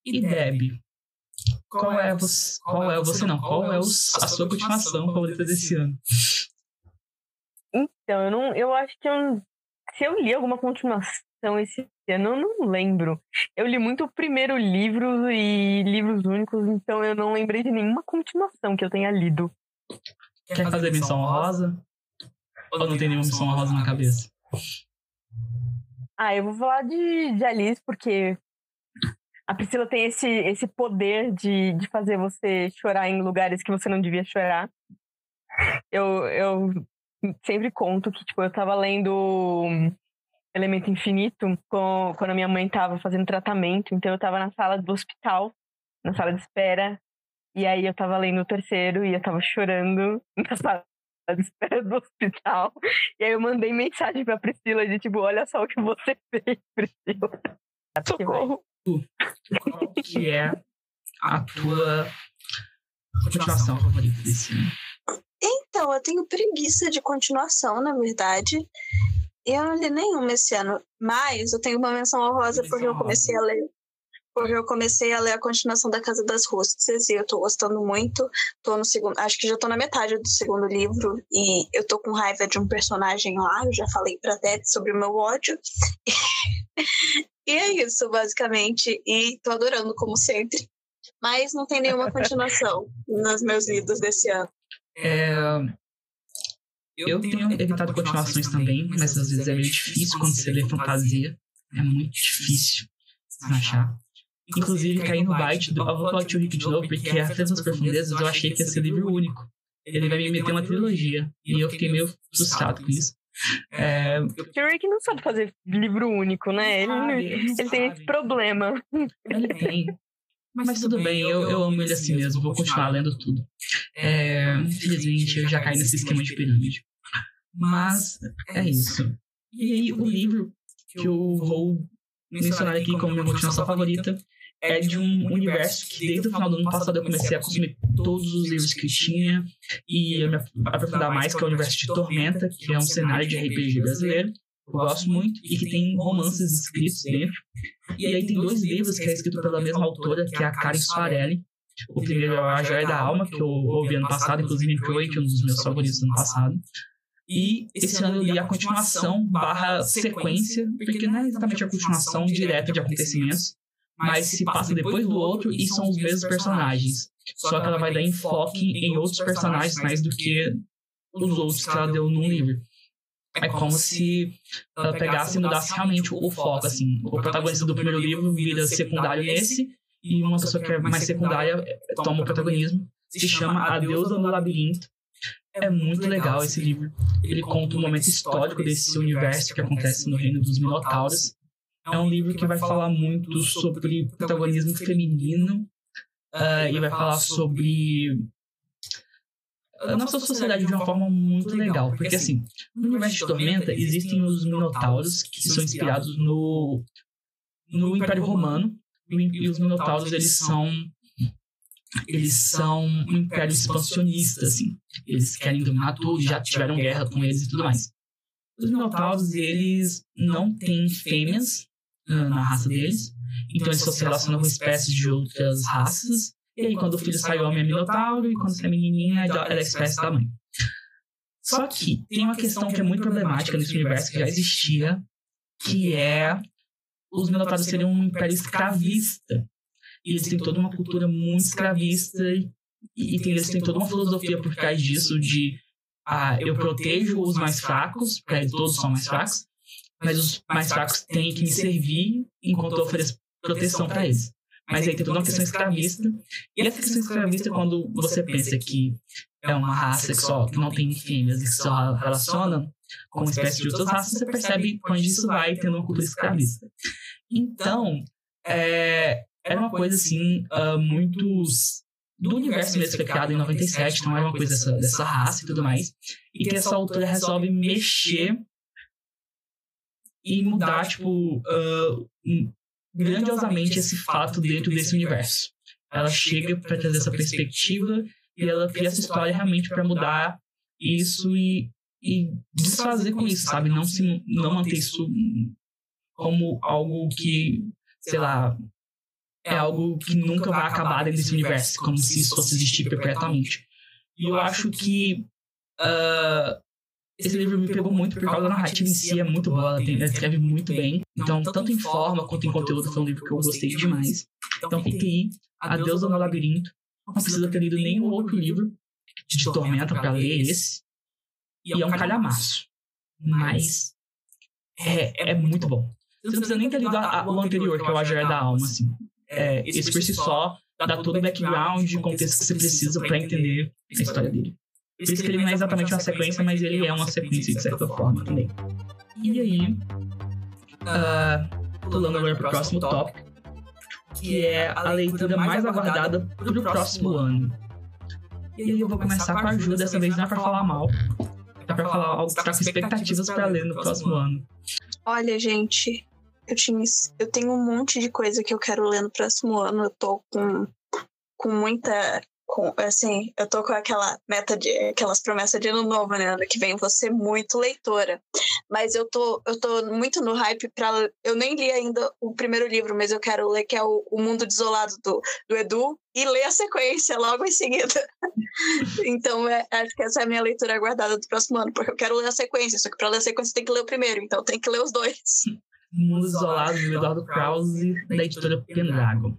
E Deb, qual é você, qual é você não, qual é a sua continuação favorita desse ano? Então, eu não, eu acho que eu, se eu li alguma continuação esse ano, eu não lembro. Eu li muito o primeiro livro e livros únicos, então eu não lembrei de nenhuma continuação que eu tenha lido. Quer fazer menção rosa? Ou não tem nenhuma menção rosa na cabeça? Ah, eu vou falar de, de Alice, porque a Priscila tem esse, esse poder de, de fazer você chorar em lugares que você não devia chorar. Eu, eu sempre conto que, tipo, eu tava lendo Elemento Infinito com, quando a minha mãe tava fazendo tratamento, então eu tava na sala do hospital, na sala de espera, e aí eu tava lendo o terceiro e eu tava chorando na sala de espera do hospital. E aí eu mandei mensagem pra Priscila de tipo, olha só o que você fez, Priscila. Socorro. Qual que é a tua continuação favorita desse ano? Então, eu tenho preguiça de continuação, na verdade. Eu não li nenhuma esse ano, mas eu tenho uma menção honrosa porque eu comecei a ler. Porque eu comecei a ler a continuação da Casa das Rosas e eu tô gostando muito. Tô no segundo, acho que já tô na metade do segundo livro e eu tô com raiva de um personagem lá, eu já falei pra Deb sobre o meu ódio. e é isso, basicamente, e tô adorando como sempre. Mas não tem nenhuma continuação nos meus livros desse ano. É, eu tenho evitado continuações também, mas às vezes é meio difícil quando você lê fantasia. É muito difícil achar. Inclusive, caí no bite do. Eu vou falar de Rick de novo, porque a Fez das Profundezas eu achei que ia ser livro único. Ele vai me meter uma trilogia. E eu fiquei meio frustrado com isso. É, Porque o Rick não sabe fazer livro único, né? Ele, sabe, ele, ele tem esse problema. Ele tem. Mas tudo bem, eu, eu amo ele assim mesmo, vou continuar lendo tudo. É, infelizmente, eu já caí nesse esquema de pirâmide. Mas é isso. E aí, o livro que eu vou mencionar aqui como minha continuação favorita é de um universo que desde o final do ano passado eu comecei a consumir todos os livros que tinha e a me aprofundar mais, que é o universo de Tormenta, que é um cenário de RPG brasileiro. Eu gosto muito e que tem romances escritos dentro. E aí tem dois livros que é escrito pela mesma autora, que é a Karen Soarelli. O primeiro é A Joia da Alma, que eu ouvi ano passado, inclusive entre um dos meus favoritos do ano passado. E esse ano eu li a continuação barra sequência, porque não é exatamente a continuação direta de acontecimentos, mas se passa depois do outro e são os mesmos personagens. Só que ela vai dar enfoque em outros personagens mais do que os outros que ela deu num livro. É como se ela pegasse e mudasse realmente o foco, assim. O protagonista do primeiro livro vira secundário nesse, e uma pessoa que é mais secundária toma o protagonismo. Se chama A Deusa no Labirinto. É muito legal esse livro. Ele conta um momento histórico desse universo que acontece no reino dos Minotauros. É um livro que vai falar muito sobre protagonismo feminino uh, e vai falar sobre a nossa sociedade de uma forma muito legal. Porque, assim, no universo de Tormenta existem os Minotauros que são inspirados no, no Império Romano. E os Minotauros, eles são eles são um império expansionista, assim. Eles querem dominar tudo, já tiveram guerra com eles e tudo mais. Os Minotauros, eles não têm fêmeas na raça deles, então eles só se relacionam com espécies de outras raças. E aí, quando o filho sai homem é Minotauro, e quando sai menininha, é da espécie da mãe. Só que tem uma questão que é muito problemática nesse universo que já existia, que é os Minotauros seriam um império escravista. E eles têm toda uma cultura muito escravista e, e eles têm toda uma filosofia por trás disso de ah, eu protejo os mais fracos, eles todos são mais fracos, mas os mais fracos têm que me servir enquanto eu ofereço proteção para eles. Mas aí tem toda uma questão escravista. E essa questão escravista, quando você pensa que é uma raça só, que não tem fêmeas e só relaciona com espécies de outras raças, você percebe onde isso vai tendo uma cultura escravista. Então, é, era uma coisa assim, uh, muito do universo mesmo criado em 97, então era uma coisa dessa, dessa raça e tudo mais. E que essa autora resolve mexer e mudar, tipo, uh, grandiosamente esse fato dentro desse universo. Ela chega para trazer essa perspectiva e ela cria essa história realmente para mudar isso e, e desfazer com isso, sabe? Não se não manter isso como algo que, sei lá, é algo que nunca vai acabar dentro desse universo, como se isso fosse existir perpetuamente. E eu acho que uh, esse livro me pegou muito por causa da narrativa em si, é muito boa, ela, tem, ela escreve muito bem. Então, tanto em forma quanto em conteúdo, foi um livro que eu gostei demais. Então, fique aí, Adeus ao Labirinto. Não precisa ter lido nenhum outro livro de Tormenta para ler esse. E é um calhamaço. Mas é, é muito bom. Você não precisa nem ter lido a, a, o anterior, que é o A Joia da Alma, assim. É, esse por si só dá todo o background e contexto que você precisa para entender a história dele. Por isso que ele não é exatamente uma sequência, mas ele é uma sequência de certa forma também. E aí, uh, pulando agora para o próximo tópico, que é a leitura mais aguardada para o próximo ano. E aí eu vou começar com a ajuda, dessa vez não é para falar mal, é para falar algo que está com expectativas para ler no próximo ano. Olha, gente, eu, tinha, eu tenho um monte de coisa que eu quero ler no próximo ano. Eu tô com, com muita com, assim, eu tô com aquela meta de aquelas promessas de ano novo, né? Ano que vem vou ser muito leitora. Mas eu tô, eu tô muito no hype para eu nem li ainda o primeiro livro, mas eu quero ler que é o, o Mundo Desolado do, do Edu e ler a sequência logo em seguida. então, é, acho que essa é a minha leitura aguardada do próximo ano, porque eu quero ler a sequência, só que para ler a sequência tem que ler o primeiro, então tem que ler os dois. Mundo Desolado do Eduardo Krause, da editora Pendragon.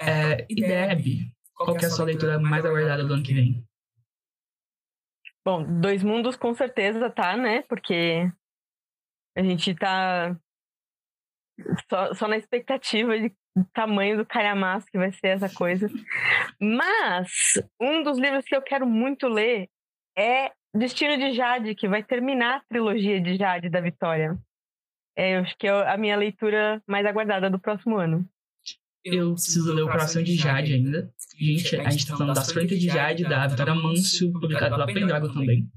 É, e Deb, qual que é a sua leitura mais aguardada do ano que vem? Bom, Dois Mundos com certeza tá, né? Porque a gente tá só, só na expectativa de tamanho do calhamaço que vai ser essa coisa. Mas um dos livros que eu quero muito ler é Destino de Jade, que vai terminar a trilogia de Jade da Vitória. É, eu acho que é a minha leitura mais aguardada do próximo ano. Eu preciso ler o Coração de Jade ainda. Gente, a gente tá falando das Crônicas de Jade, da Vitória Manso, publicado pela Pendragon também.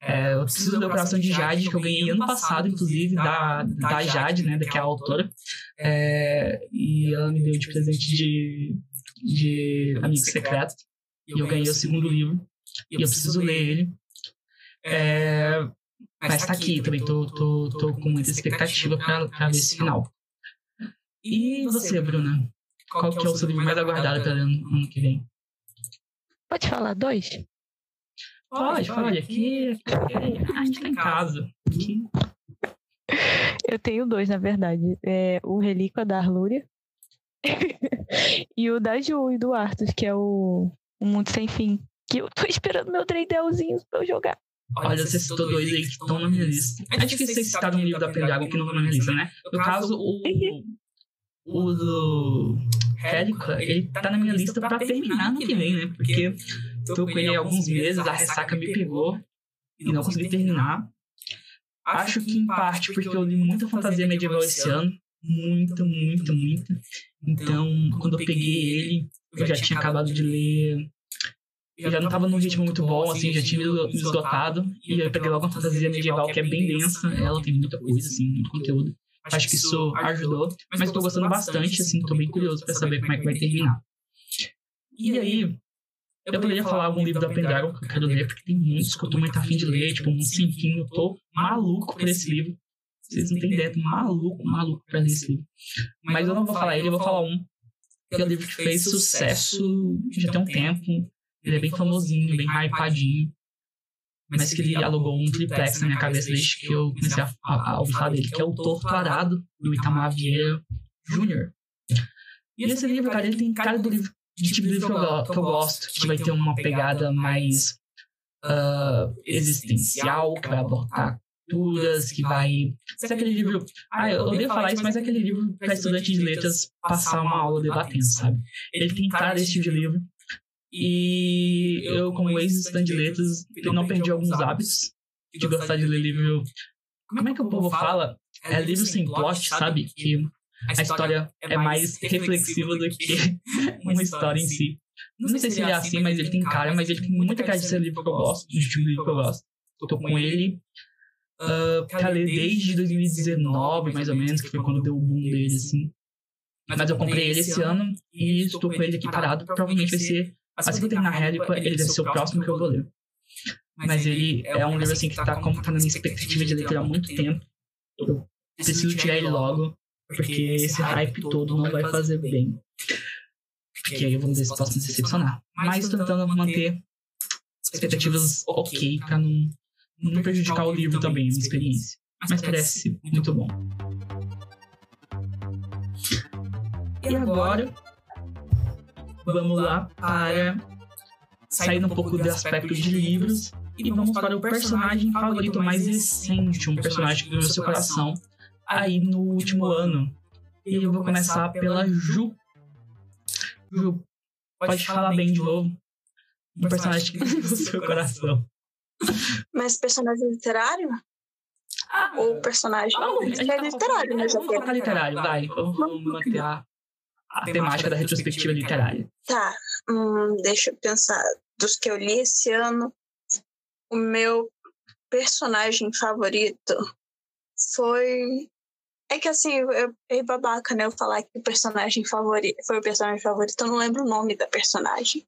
É, eu preciso ler o Coração de Jade, que eu ganhei ano passado, inclusive, da, da Jade, né, que é a autora. É, e ela me deu de presente de, de Amigo Secreto. E eu ganhei o segundo livro. E eu preciso ler ele. É, mas tá aqui, também tô, tô, tô com muita expectativa pra ver esse final. E você, Bruna? Qual que é o seu livro mais aguardado para ano, ano que vem? Pode falar dois? Pode, pode. Aqui, aqui, a gente tá em casa. Aqui. Eu tenho dois, na verdade. É o Relíquia da Arlúria e o da Ju e do Arthur, que é o, o Mundo Sem Fim. Que eu tô esperando meu Dreidelzinho pra eu jogar. Olha, você citou dois aí que estão na minha lista. É difícil você citar um livro da Pendragon que não tá na minha lista, né? No caso, o, o do Helica, ele tá na minha lista pra terminar no que vem, né? Porque tô com ele há alguns meses, a ressaca me pegou e não consegui terminar. Acho que em parte porque eu li muita fantasia medieval esse ano. Muita, muita, muita. Então, quando eu peguei ele, eu já tinha acabado de ler eu já não tava num ritmo muito bom, assim, já tinha me esgotado. E eu peguei logo uma fantasia medieval que é bem densa. Ela tem muita coisa, assim, muito conteúdo. Acho que isso ajudou. Mas tô gostando bastante, assim, tô bem curioso pra saber como é que vai terminar. E aí, eu poderia falar algum livro da Pendragon que eu quero ler, porque tem muitos que eu tô muito afim de ler, tipo, um sem fim, eu tô maluco por esse livro. Vocês não têm ideia, tô maluco, maluco pra ler esse livro. Mas eu não vou falar ele, eu vou falar um, que é um livro que fez sucesso já tem um tempo, ele é bem famosinho, bem hypadinho. Mas que ele alugou um triplex na minha cabeça desde que eu comecei a, a, a ouvir falar dele, que é o Torto Arado, do Itamar Vieira Jr. E esse livro, cara, ele tem cara do livro, de tipo de livro que eu, que eu gosto, que vai ter uma pegada mais uh, existencial, que vai abordar culturas, que vai. Se é aquele livro. Ah, eu odeio falar isso, mas é aquele livro para estudante de letras passar uma aula debatendo, sabe? Ele tem cara desse tipo de livro. E eu, como ex-estudante de letras, eu não perdi alguns hábitos de gostar de ler livro. Como é que o povo fala? É livro sem plot, sabe? Que a história é mais reflexiva do que uma história em si. Não sei se ele é assim, mas ele tem cara, mas ele tem muita cara de ser livro que eu gosto, de livro que eu gosto. Tô com ele uh, pra ler desde 2019, mais ou menos, que foi quando deu o boom dele, assim. Mas eu comprei ele esse ano e estou com ele aqui parado. Provavelmente vai ser Assim que eu terminar Réplica, ele deve ser o próximo que eu vou ler. Mas ele é um livro assim que tá, como tá na minha expectativa de leitura há muito tempo. Eu preciso tirar ele logo, porque esse hype todo não vai fazer bem. Porque aí eu vou ver se posso me decepcionar. Mas tentando manter expectativas ok pra não, não prejudicar o livro também, a minha experiência. Mas parece muito bom. E agora, vamos lá para sair um pouco do aspecto de livros e vamos para o personagem favorito mais recente, um personagem que ganhou seu coração aí no último ano. E eu vou começar pela Ju. Ju, pode falar bem de novo. Um personagem que ganhou seu coração. Mas personagem literário? Ah, Ou personagem? Não, é literário, né? Vamos colocar literário, vai. Vamos manter a, a temática da retrospectiva literária. Tá, hum, deixa eu pensar. Dos que eu li esse ano, o meu personagem favorito foi. É que assim, eu, é babaca, né? Eu falar que o personagem favorito foi o personagem favorito, eu não lembro o nome da personagem.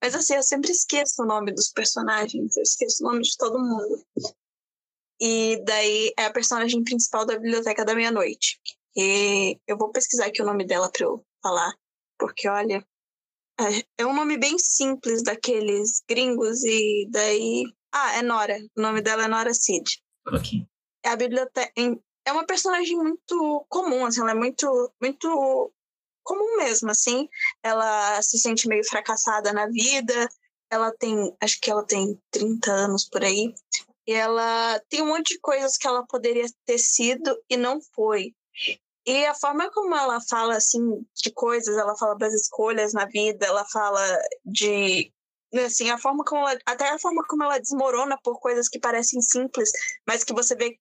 Mas assim, eu sempre esqueço o nome dos personagens, eu esqueço o nome de todo mundo. E daí é a personagem principal da Biblioteca da Meia-Noite. E eu vou pesquisar aqui o nome dela pra eu falar, porque olha, é, é um nome bem simples daqueles gringos e daí. Ah, é Nora. O nome dela é Nora Cid. Ok. É a biblioteca. É uma personagem muito comum, assim, ela é muito, muito comum mesmo, assim. Ela se sente meio fracassada na vida. Ela tem, acho que ela tem 30 anos por aí. E ela tem um monte de coisas que ela poderia ter sido e não foi. E a forma como ela fala, assim, de coisas, ela fala das escolhas na vida, ela fala de. Assim, a forma como ela. Até a forma como ela desmorona por coisas que parecem simples, mas que você vê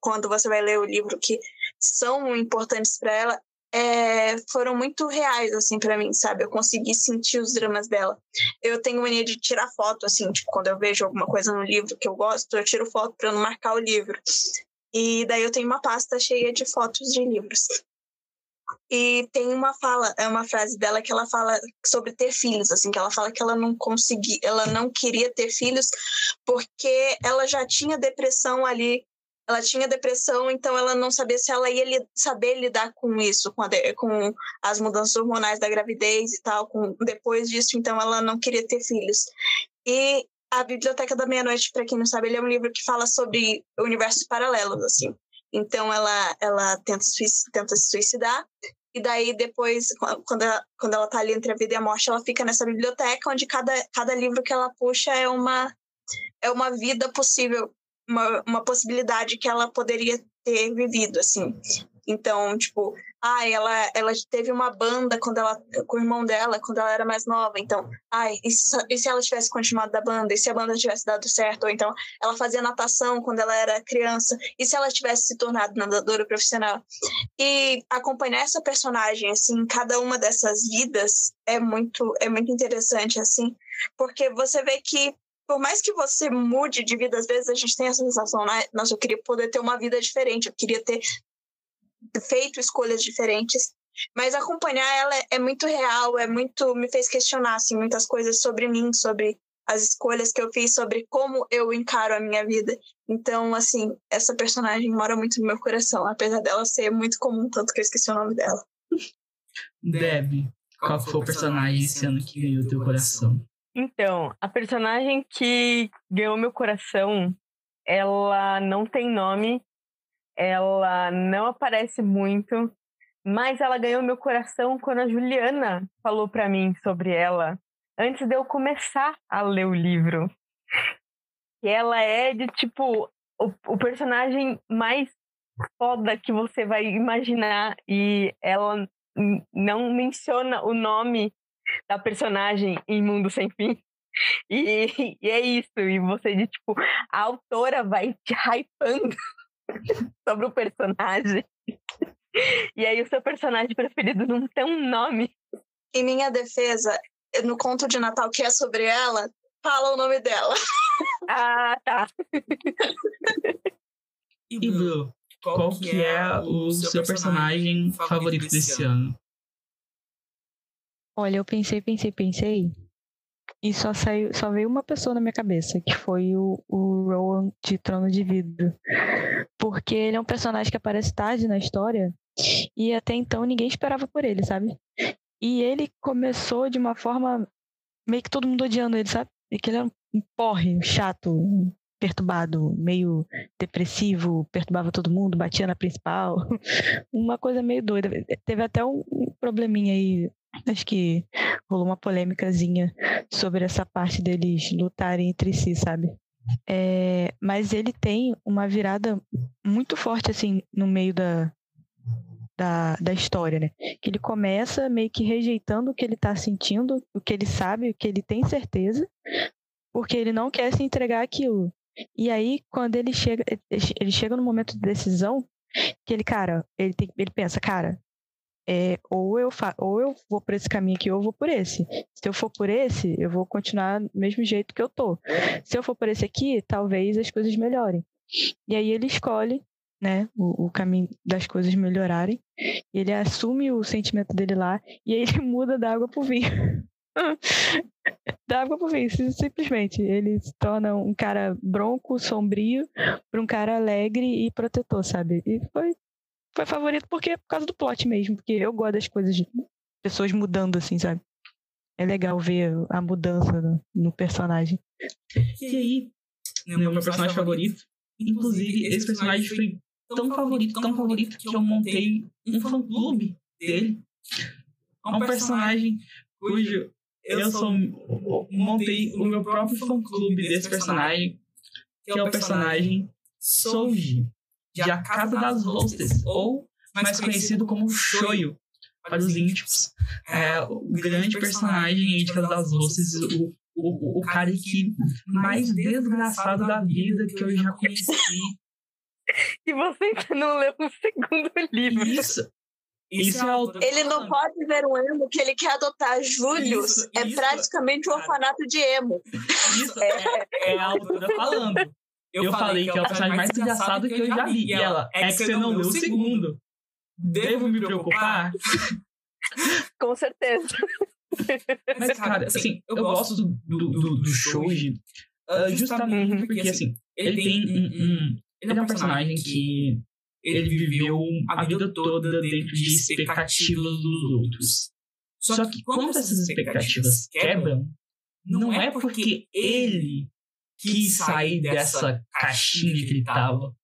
quando você vai ler o livro que são importantes para ela, é, foram muito reais, assim, para mim, sabe? Eu consegui sentir os dramas dela. Eu tenho mania de tirar foto, assim, tipo, quando eu vejo alguma coisa no livro que eu gosto, eu tiro foto para não marcar o livro. E daí eu tenho uma pasta cheia de fotos de livros. E tem uma fala, é uma frase dela que ela fala sobre ter filhos, assim, que ela fala que ela não conseguia, ela não queria ter filhos porque ela já tinha depressão ali, ela tinha depressão, então ela não sabia se ela ia li, saber lidar com isso, com, a, com as mudanças hormonais da gravidez e tal, com, depois disso, então ela não queria ter filhos. E a Biblioteca da Meia-Noite, para quem não sabe, ele é um livro que fala sobre universos paralelos, assim. Então ela ela tenta, tenta se suicidar e daí depois quando ela, quando ela tá ali entre a vida e a morte, ela fica nessa biblioteca onde cada, cada livro que ela puxa é uma é uma vida possível, uma, uma possibilidade que ela poderia ter vivido, assim. Então, tipo, ai, ela, ela teve uma banda quando ela, com o irmão dela, quando ela era mais nova. Então, ai, e se, e se ela tivesse continuado da banda? E se a banda tivesse dado certo? Ou então, ela fazia natação quando ela era criança. E se ela tivesse se tornado nadadora profissional? E acompanhar essa personagem, assim, cada uma dessas vidas é muito, é muito interessante, assim, porque você vê que por mais que você mude de vida, às vezes a gente tem essa sensação, né? Nossa, eu queria poder ter uma vida diferente, eu queria ter feito escolhas diferentes, mas acompanhar ela é, é muito real, é muito me fez questionar assim muitas coisas sobre mim, sobre as escolhas que eu fiz, sobre como eu encaro a minha vida. Então, assim, essa personagem mora muito no meu coração, apesar dela ser muito comum, tanto que eu esqueci o nome dela. Deb, qual foi o personagem esse ano que ganhou teu coração? Então, a personagem que ganhou meu coração, ela não tem nome, ela não aparece muito, mas ela ganhou meu coração quando a Juliana falou para mim sobre ela, antes de eu começar a ler o livro. E ela é de tipo o, o personagem mais foda que você vai imaginar e ela não menciona o nome da personagem em Mundo Sem Fim. E, e, é isso, e você de tipo, a autora vai te hypando sobre o personagem. E aí o seu personagem preferido não tem um nome. Em minha defesa, no conto de Natal que é sobre ela, fala o nome dela. Ah, tá. E Blue, qual que é o seu personagem favorito desse ano? Olha, eu pensei, pensei, pensei. E só saiu, só veio uma pessoa na minha cabeça, que foi o, o Rowan de Trono de Vidro. Porque ele é um personagem que aparece tarde na história e até então ninguém esperava por ele, sabe? E ele começou de uma forma meio que todo mundo odiando ele, sabe? E que ele era um porre, chato, perturbado, meio depressivo, perturbava todo mundo, batia na principal. uma coisa meio doida. Teve até um probleminha aí acho que rolou uma polêmicazinha sobre essa parte deles lutarem entre si, sabe? É, mas ele tem uma virada muito forte, assim, no meio da, da, da história, né? Que ele começa meio que rejeitando o que ele tá sentindo, o que ele sabe, o que ele tem certeza, porque ele não quer se entregar aquilo. E aí, quando ele chega, ele chega no momento de decisão, que ele, cara, ele, tem, ele pensa, cara, é, ou, eu ou eu vou por esse caminho aqui, ou eu vou por esse. Se eu for por esse, eu vou continuar do mesmo jeito que eu tô. Se eu for por esse aqui, talvez as coisas melhorem. E aí ele escolhe né, o, o, caminho das coisas melhorarem. Ele assume o sentimento dele lá e aí ele muda da água pro vinho. da água pro vinho, simplesmente. Ele se torna um cara bronco, sombrio, para um cara alegre e protetor, sabe? E foi foi favorito porque por causa do plot mesmo, porque eu gosto das coisas de pessoas mudando assim, sabe? É legal ver a mudança no, no personagem. E aí, né, meu, meu personagem favorito, inclusive esse personagem foi tão favorito, tão favorito que eu montei um fã clube dele. É um personagem cujo eu sou montei o meu próprio fã clube desse personagem, que é o personagem Souji de A Casa das Hostes, ou mais conhecido como Shoyo para os íntimos. É o grande personagem de Casa das Hostes, o, o, o cara que mais desgraçado da vida que eu já conheci. E você ainda não leu o segundo livro. Isso. Isso é Ele não pode ver um emo que ele quer adotar. Július é praticamente um orfanato de emo. Isso é, é a autora falando. Eu, eu falei que é o personagem mais engraçado que eu já vi. E ela, é que você não leu o segundo. Devo me preocupar? Com certeza. Mas, cara, assim, eu gosto do, do, do, do Shoji uh, justamente porque, assim, ele tem um, um, Ele é um personagem que ele viveu a vida toda dentro de expectativas dos outros. Só que quando essas expectativas quebram, não é porque ele quis sair dessa caixinha que ele tava.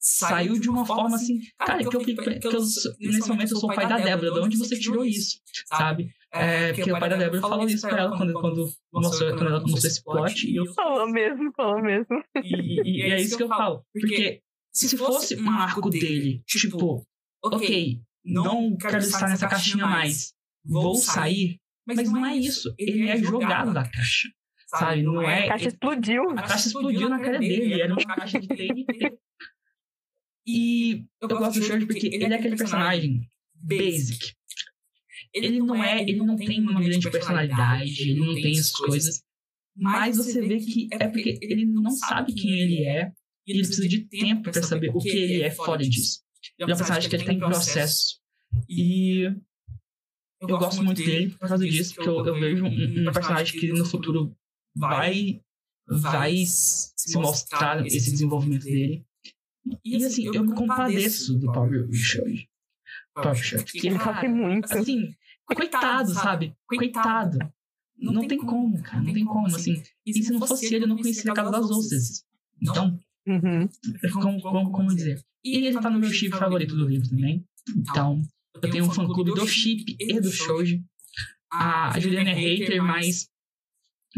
Saiu de uma forma assim, cara, que eu, que, que eu, nesse momento eu sou o pai da Débora, de onde você tirou isso, sabe? É, porque o pai da Débora falou isso pra ela quando, quando mostrou, quando ela mostrou esse plot. E eu... Falou mesmo, falou mesmo. E, e, e é isso que eu falo. Porque se fosse um arco dele, tipo, ok, não quero estar nessa caixinha mais, vou sair, mas não é isso. Ele é jogado da caixa sabe? Não é. A caixa explodiu. A caixa explodiu na cara dele. Era uma caixa de TNT. E eu gosto do Short porque ele é aquele personagem basic. Ele não é, ele não tem uma grande personalidade, ele não tem as coisas. Mas você vê que é porque ele não sabe quem ele é e ele precisa de tempo para saber o que ele é fora disso. Ele é um personagem que ele tá em processo. E eu gosto muito dele por causa disso, porque eu, eu vejo um, um personagem que no futuro vai, vai se mostrar esse desenvolvimento dele. E, assim, assim, eu me compadeço do Power Short. Power Short. Que ele sofre muito. Assim, coitado, sabe? Coitado. Não, não tem como, cara. Não tem como, assim. E se não fosse ele, eu não conhecia a Casa das Ostas. Então, uhum. como, como, como dizer? E ele tá no meu chip favorito do livro também. Então, eu tenho um fã-clube do chip e do Shoji. A Juliana é hater, mas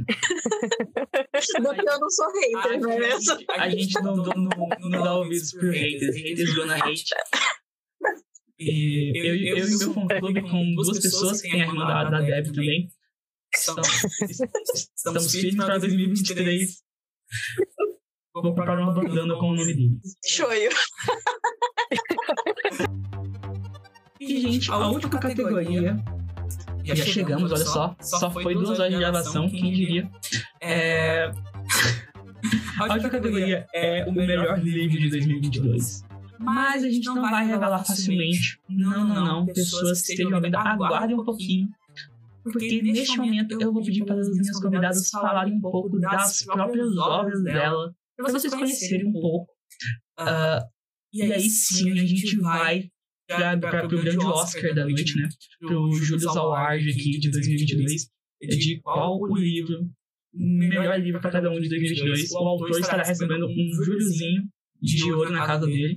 do que eu não sou hater, a não é mesmo? A gente não, não, não, não dá ouvidos por haters. Haters gonna hate. E eu, eu, eu e meu fã-clube com duas pessoas, que tem a irmã da, da Deb também. Estamos, estamos firmes para 2023. Vou comprar uma bandana com o nome dele. Shoyo. E, gente, a última categoria já, já chegamos, olha só. Só foi duas horas de gravação, quem diria. É... A última categoria é o melhor livro de 2022. Mas a gente não vai revelar facilmente. Não, não, não. Pessoas que estejam vendo, aguardem um pouquinho. porque neste momento eu vou pedir para as minhas convidadas falarem um pouco das próprias obras dela, para vocês conhecerem um pouco. Uh, e aí sim a gente vai para o grande Oscar da noite, né? Para o Julius Award aqui de 2022, de qual o livro, melhor livro para cada um de 2022. O autor estará recebendo um Juliozinho de ouro na casa dele.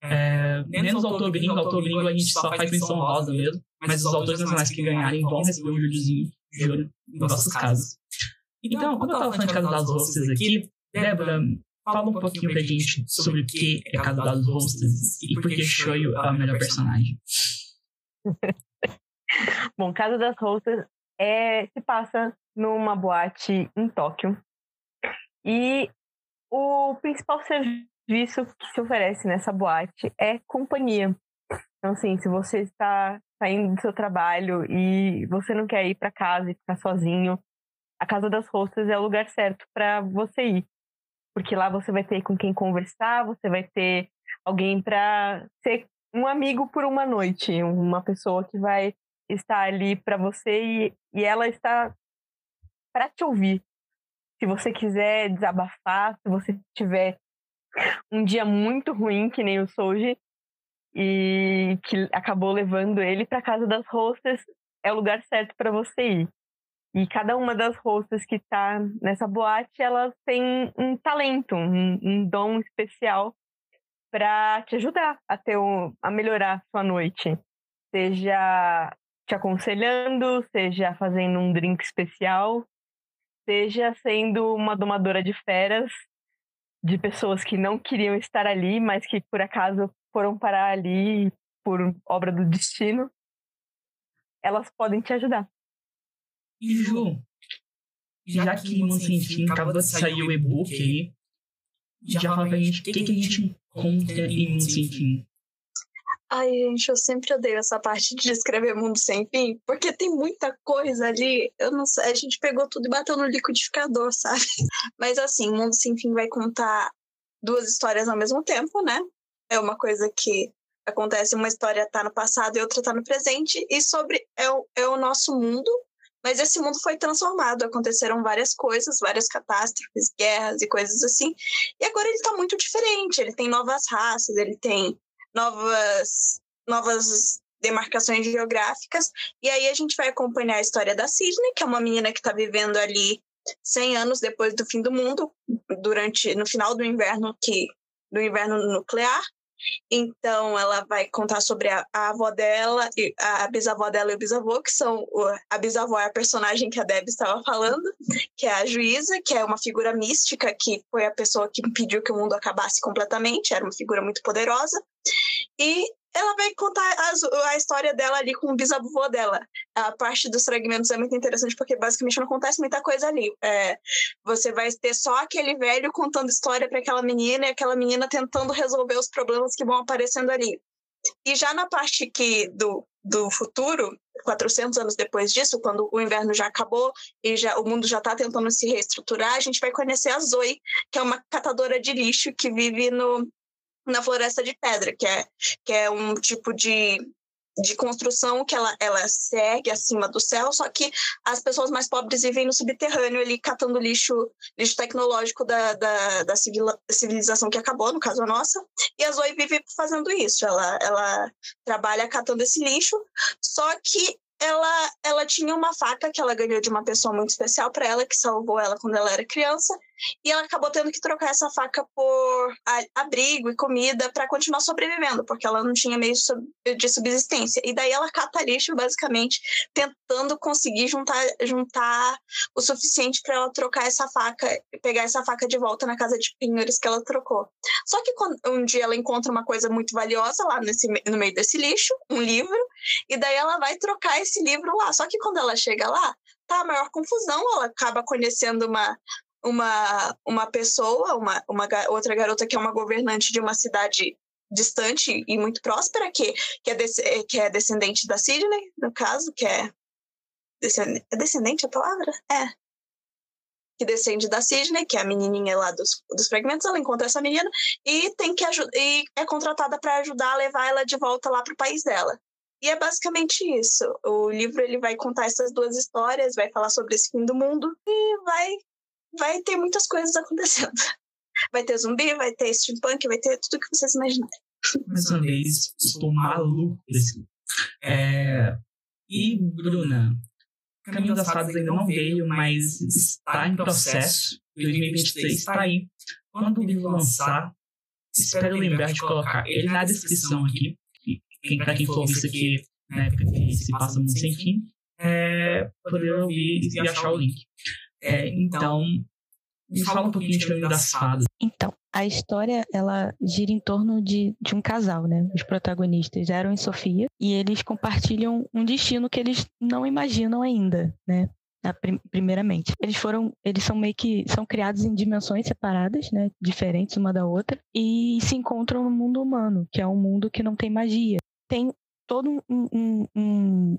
É, menos o autor gringo, o autor gringo a gente só faz menção rosa mesmo, mas os autores nacionais que ganharem vão receber um Juliozinho de ouro em nossas casas. Então, como eu estava falando de Casa das Rosas aqui, Débora, fala um pouquinho pra gente sobre o que é Casa das Rosas e por que Shoyo é a melhor personagem. Bom, Casa das Rosas é, se passa numa boate em Tóquio. E o principal serviço que se oferece nessa boate é companhia. Então, assim, se você está saindo do seu trabalho e você não quer ir para casa e ficar sozinho, a Casa das Rostas é o lugar certo para você ir. Porque lá você vai ter com quem conversar, você vai ter alguém para ser um amigo por uma noite, uma pessoa que vai estar ali para você e, e ela está para te ouvir. Se você quiser desabafar, se você tiver um dia muito ruim, que nem o Soji, e que acabou levando ele para casa das hostas, é o lugar certo para você ir. E cada uma das hostas que está nessa boate, elas têm um talento, um, um dom especial para te ajudar a, ter um, a melhorar a sua noite. Seja te aconselhando, seja fazendo um drink especial, seja sendo uma domadora de feras de pessoas que não queriam estar ali, mas que por acaso foram parar ali por obra do destino, elas podem te ajudar. E Ju, já que Monsentim acabou de sair o e-book aí, já fala pra gente o que, que a gente encontra em Monsentim. Ai, gente, eu sempre odeio essa parte de descrever mundo sem fim, porque tem muita coisa ali. Eu não sei, a gente pegou tudo e bateu no liquidificador, sabe? Mas assim, Mundo Sem Fim vai contar duas histórias ao mesmo tempo, né? É uma coisa que acontece, uma história tá no passado e outra tá no presente, e sobre é o, é o nosso mundo, mas esse mundo foi transformado, aconteceram várias coisas, várias catástrofes, guerras e coisas assim, e agora ele tá muito diferente, ele tem novas raças, ele tem novas, novas demarcações geográficas. E aí a gente vai acompanhar a história da Sidney, que é uma menina que está vivendo ali 100 anos depois do fim do mundo, durante no final do inverno que do inverno nuclear. Então, ela vai contar sobre a, a, avó dela, a bisavó dela e o bisavô, que são. A bisavó é a personagem que a Deb estava falando, que é a juíza, que é uma figura mística, que foi a pessoa que impediu que o mundo acabasse completamente, era uma figura muito poderosa. E ela vai contar a, a história dela ali com o bisavô dela. A parte dos fragmentos é muito interessante porque basicamente não acontece muita coisa ali. É, você vai ter só aquele velho contando história para aquela menina e aquela menina tentando resolver os problemas que vão aparecendo ali. E já na parte que do, do futuro, 400 anos depois disso, quando o inverno já acabou e já o mundo já está tentando se reestruturar, a gente vai conhecer a Zoe, que é uma catadora de lixo que vive no, na Floresta de Pedra, que é, que é um tipo de, de construção que ela, ela segue acima do céu, só que as pessoas mais pobres vivem no subterrâneo ali catando lixo, lixo tecnológico da, da, da civilização que acabou, no caso a nossa, e a Zoe vive fazendo isso, ela, ela trabalha catando esse lixo, só que ela, ela tinha uma faca que ela ganhou de uma pessoa muito especial para ela, que salvou ela quando ela era criança, e ela acabou tendo que trocar essa faca por abrigo e comida para continuar sobrevivendo, porque ela não tinha meio de subsistência. E daí ela cata lixo, basicamente, tentando conseguir juntar, juntar o suficiente para ela trocar essa faca, pegar essa faca de volta na casa de penhores que ela trocou. Só que quando, um dia ela encontra uma coisa muito valiosa lá nesse, no meio desse lixo, um livro, e daí ela vai trocar esse livro lá. Só que quando ela chega lá, tá a maior confusão, ela acaba conhecendo uma, uma, uma pessoa, uma, uma outra garota que é uma governante de uma cidade distante e muito próspera, que, que, é, que é descendente da Sidney, no caso, que é. Descendente, é descendente a palavra? É. Que descende da Sidney, que é a menininha lá dos, dos fragmentos. Ela encontra essa menina e tem que e é contratada para ajudar a levar ela de volta lá para o país dela. E é basicamente isso. O livro ele vai contar essas duas histórias, vai falar sobre esse fim do mundo e vai vai ter muitas coisas acontecendo. Vai ter zumbi, vai ter steampunk, vai ter tudo que vocês imaginarem. Mais uma vez, estou maluco desse. É... E, Bruna, Caminho das Fadas ainda não veio, mas está em processo. 2023 está aí. Quando o livro lançar, espero lembrar de colocar ele na descrição aqui. Quem, para quem for isso aqui na época que se passa muito sem fim, é, poder ouvir e achar o link. É, então, me fala um pouquinho de Caminho das Fadas. Então, a história ela gira em torno de, de um casal, né? Os protagonistas Aaron e Sofia, e eles compartilham um destino que eles não imaginam ainda, né? primeiramente. Eles foram, eles são meio que são criados em dimensões separadas, né, diferentes uma da outra, e se encontram no mundo humano, que é um mundo que não tem magia. Tem todo um, um, um,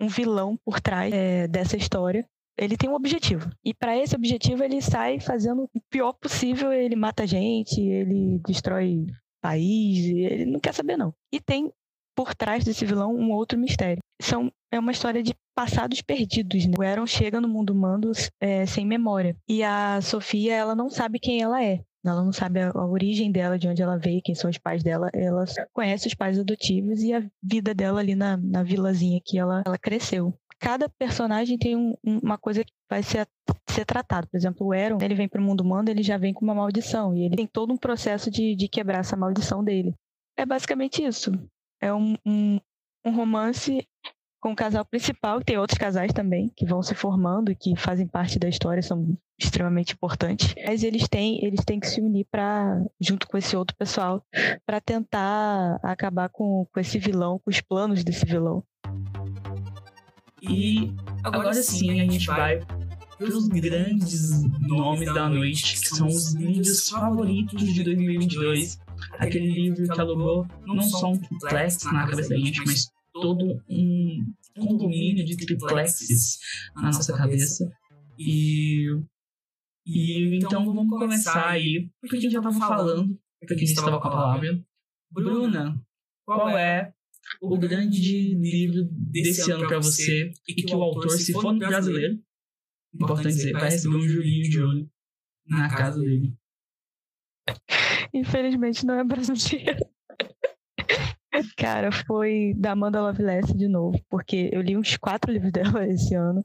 um vilão por trás é, dessa história. Ele tem um objetivo. E para esse objetivo ele sai fazendo o pior possível. Ele mata gente, ele destrói país, ele não quer saber não. E tem por trás desse vilão um outro mistério. São, é uma história de passados perdidos. Né? O Aaron chega no mundo humano é, sem memória. E a Sofia, ela não sabe quem ela é. Ela não sabe a, a, origem dela, de onde ela veio, quem são os pais dela. Ela conhece os pais adotivos e a vida dela ali na, na vilazinha que ela, ela cresceu. Cada personagem tem um, uma coisa que vai ser, ser tratado. Por exemplo, o Aaron, ele vem para o mundo humano, ele já vem com uma maldição. E ele tem todo um processo de, de quebrar essa maldição dele. É basicamente isso. É um, um, um romance com o casal principal, e tem outros casais também que vão se formando e que fazem parte da história, são extremamente importantes. Mas eles têm, eles têm que se unir para junto com esse outro pessoal para tentar acabar com, com esse vilão, com os planos desse vilão. E agora sim a gente vai para os grandes nomes da noite, que são os livros favoritos de 2022. Aquele livro que alugou não só um triplex na cabeça da gente, mas todo um condomínio de triplexes na nossa cabeça. E, e então vamos começar aí, porque a gente já estava falando, porque a gente estava com a palavra. Bruna, qual é o grande livro desse ano para você e que o autor, se for brasileiro, importante dizer, vai receber um Julinho de olho na casa dele? Infelizmente não é brasileiro. Cara, foi da Amanda Loveless de novo, porque eu li uns quatro livros dela esse ano.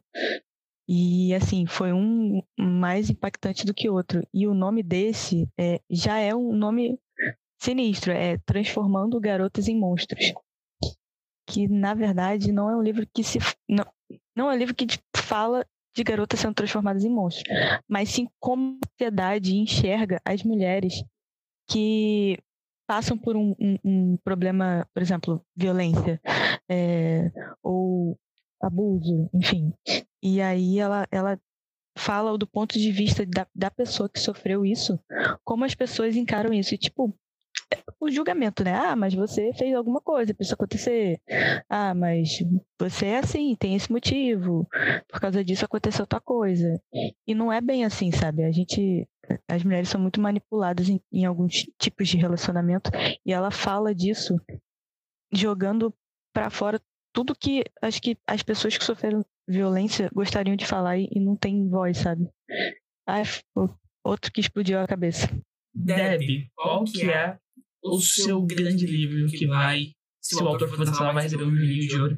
E assim, foi um mais impactante do que outro. E o nome desse é, já é um nome sinistro, é Transformando Garotas em Monstros. Que na verdade não é um livro que se. Não, não é um livro que fala de garotas sendo transformadas em monstros, mas sim como a sociedade enxerga as mulheres que passam por um, um, um problema, por exemplo, violência é, ou abuso, enfim. E aí ela, ela fala do ponto de vista da, da pessoa que sofreu isso, como as pessoas encaram isso. E, tipo, o julgamento, né? Ah, mas você fez alguma coisa para isso acontecer. Ah, mas você é assim, tem esse motivo. Por causa disso aconteceu outra coisa. E não é bem assim, sabe? A gente. As mulheres são muito manipuladas em, em alguns tipos de relacionamento e ela fala disso jogando para fora tudo que acho que as pessoas que sofreram violência gostariam de falar e, e não tem voz, sabe? Ah, outro que explodiu a cabeça. Deb, qual que é o seu grande livro que vai, se o autor for lançado, vai receber um milhão de ouro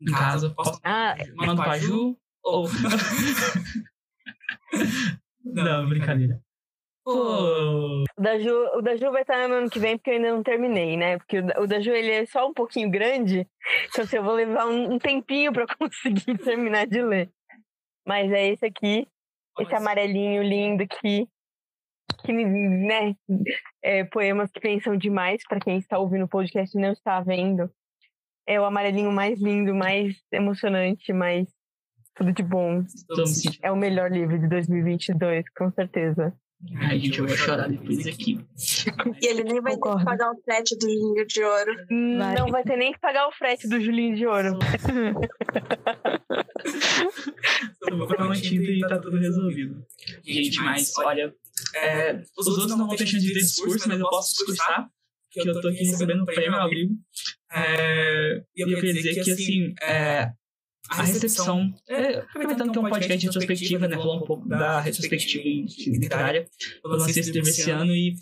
em casa. Posso... Ah, mando pra Ju ou. não, brincadeira. O da, Ju, o da Ju vai estar no ano que vem, porque eu ainda não terminei, né? Porque o da Ju ele é só um pouquinho grande, então assim, eu vou levar um, um tempinho para conseguir terminar de ler. Mas é esse aqui, esse amarelinho lindo aqui, que, né, é, poemas que pensam demais, para quem está ouvindo o podcast e não está vendo. É o amarelinho mais lindo, mais emocionante, mais tudo de bom. É o melhor livro de 2022, com certeza. Ai, gente, eu vou chorar depois aqui. E ele nem vai Concordo. ter que pagar o frete do Julinho de Ouro. Vai. Não vai ter nem que pagar o frete do Julinho de Ouro. Eu vou pagar uma tinta e tá tudo resolvido. Gente, mas olha, é, os outros não vão ter chance de ter discurso, mas eu posso discursar, que eu tô aqui recebendo o prêmio ao vivo. É, e eu queria dizer que, assim, é, a recepção. É, aproveitando que é um podcast de retrospectiva, né? Falar um pouco da retrospectiva literária. Eu lancei esse livro esse ano e.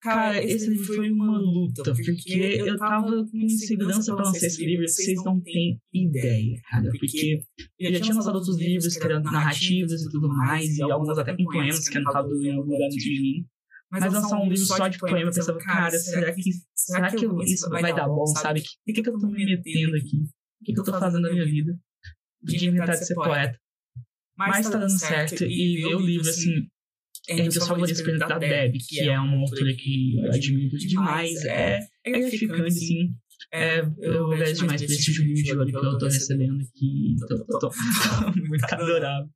Cara, esse livro foi uma luta, porque eu tava com insegurança pra lançar esse livro, vocês não têm ideia, cara. Porque eu já tinha lançado outros livros que eram narrativas e tudo mais, e alguns até com poemas que anotavam em algum lugar antes de mim. Mas lançar um livro só de poema, eu pensava, cara, será que, será que isso vai dar bom, sabe? O que, que eu tô me metendo aqui? O que, que eu tô fazendo na minha vida? de inventar de ser poeta. Mas tá dando certo. E ver o livro, assim, entre os favoritos, por exemplo, da Deb, que é uma autora que eu admiro demais. É, é gratificante, sim. É, eu vejo demais por esse livro de olho que eu tô recebendo aqui. Tô, tô, tô muito adorável.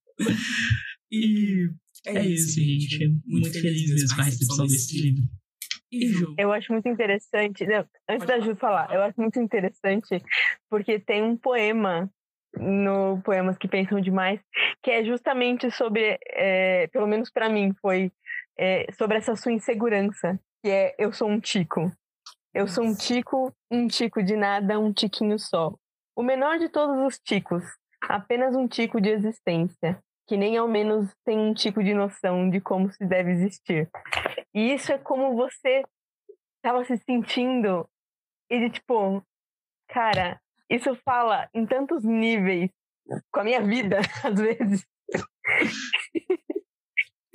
E é isso, gente. Muito feliz mesmo com a recepção desse livro. Eu acho muito interessante, não, antes da Ju falar, eu acho muito interessante porque tem um poema no Poemas que Pensam Demais, que é justamente sobre, é, pelo menos para mim, foi é, sobre essa sua insegurança, que é eu sou um tico. Eu sou um tico, um tico de nada, um tiquinho só. O menor de todos os ticos, apenas um tico de existência, que nem ao menos tem um tico de noção de como se deve existir. E isso é como você estava se sentindo e de tipo, cara, isso fala em tantos níveis com a minha vida, às vezes.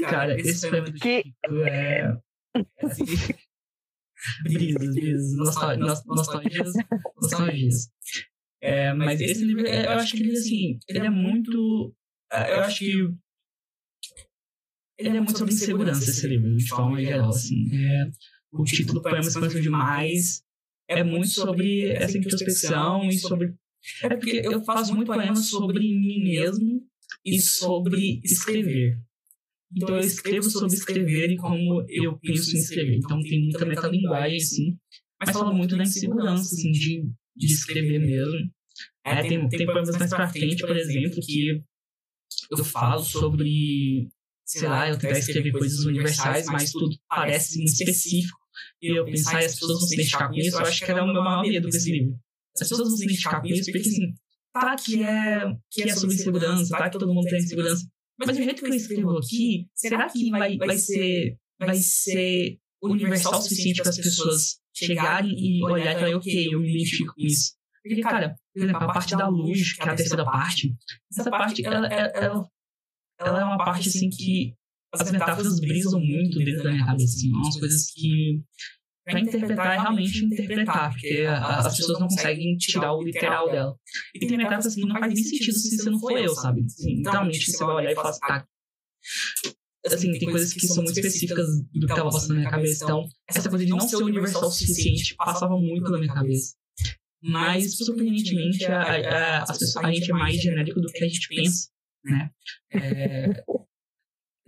Cara, esse poema do que... Chico é. Assim, brisas, brisas, nostalgias, nostalgias, nostalgias. É, mas esse livro, é, eu acho que ele, assim, ele é muito. É, eu acho que. Ele é muito sobre insegurança, esse livro, de forma geral, assim. É, o título Poemas Pensam Demais é muito sobre essa introspecção e sobre. É porque eu faço muito poemas sobre mim mesmo e sobre escrever. Então eu escrevo sobre escrever e como eu penso em escrever. Então tem muita metalinguagem, assim, mas fala muito da insegurança, assim, de, de escrever mesmo. É, tem, tem poemas mais pra frente, por exemplo, que eu falo sobre, sei lá, eu tentar escrever coisas universais, mas tudo parece muito específico e eu pensar e as pessoas vão se identificar com isso, eu acho que era o meu maior medo com esse livro. As pessoas vão se identificar com isso porque, assim, tá que é, que é sobre insegurança, tá que todo mundo tem insegurança, mas do jeito que eu escrevo aqui, será que vai, vai, ser, vai ser universal o suficiente para as pessoas chegarem e olharem e falarem, ok, eu me identifico com isso? Porque, cara, por exemplo, a parte da luz, que é a terceira parte, essa parte, ela, ela, ela, ela é uma parte, assim, que as metáforas brisam muito dentro da minha cabeça, assim, umas coisas que para interpretar é realmente interpretar, porque as pessoas não conseguem tirar o literal dela. E tem metáforas que não faz nem sentido se você não for eu, sabe? Assim, literalmente, você vai olhar e falar assim, tá. Assim, tem coisas que são muito específicas do que estava passando na minha cabeça. Então, essa coisa de não ser universal o suficiente passava muito na minha cabeça. Mas, surpreendentemente, a, a, a, a gente é mais genérico do que a gente pensa, né? É,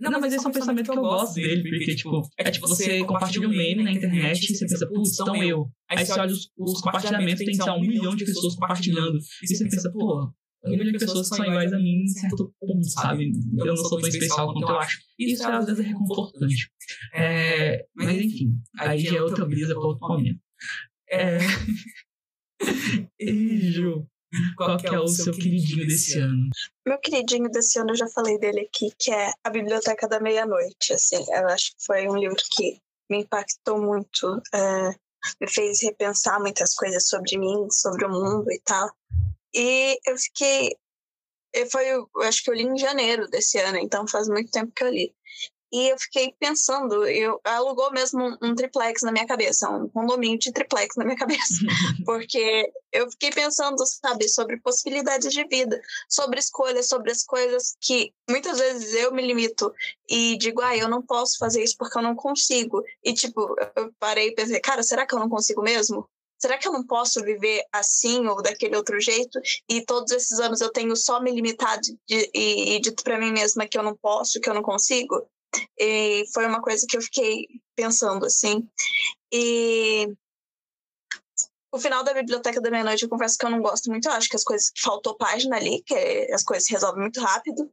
não, mas esse é um pensamento que eu gosto dele, porque, tipo, é tipo, você compartilha um meme na internet e você pensa, putz, então eu. Aí você olha os, os compartilhamentos, tem, sei um milhão de pessoas compartilhando. E você pensa, pô, um milhão de pessoas são iguais a mim em certo ponto, sabe? Eu não sou tão especial quanto eu acho. Isso às vezes é reconfortante. É, mas enfim, aí já é outra brisa para outro momento. É... e, Ju, qual que é o seu queridinho desse ano? Meu queridinho desse ano, eu já falei dele aqui, que é A Biblioteca da Meia-Noite. Assim, eu acho que foi um livro que me impactou muito, é, me fez repensar muitas coisas sobre mim, sobre o mundo e tal. E eu fiquei. Foi, eu acho que eu li em janeiro desse ano, então faz muito tempo que eu li. E eu fiquei pensando, eu alugou mesmo um, triplex na minha cabeça, um condomínio de triplex na minha cabeça. Porque eu fiquei pensando, sabe, sobre possibilidades de vida, sobre escolhas, sobre as coisas que muitas vezes eu me limito e digo, ah, eu não posso fazer isso porque eu não consigo. E tipo, eu parei e pensei, cara, será que eu não consigo mesmo? Será que eu não posso viver assim ou daquele outro jeito? E todos esses anos eu tenho só me limitado de, e, e dito para mim mesma que eu não posso, que eu não consigo? E foi uma coisa que eu fiquei pensando, assim. E o final da Biblioteca da Meia-Noite, eu confesso que eu não gosto muito. Eu acho que as coisas faltou página ali, que as coisas se resolvem muito rápido.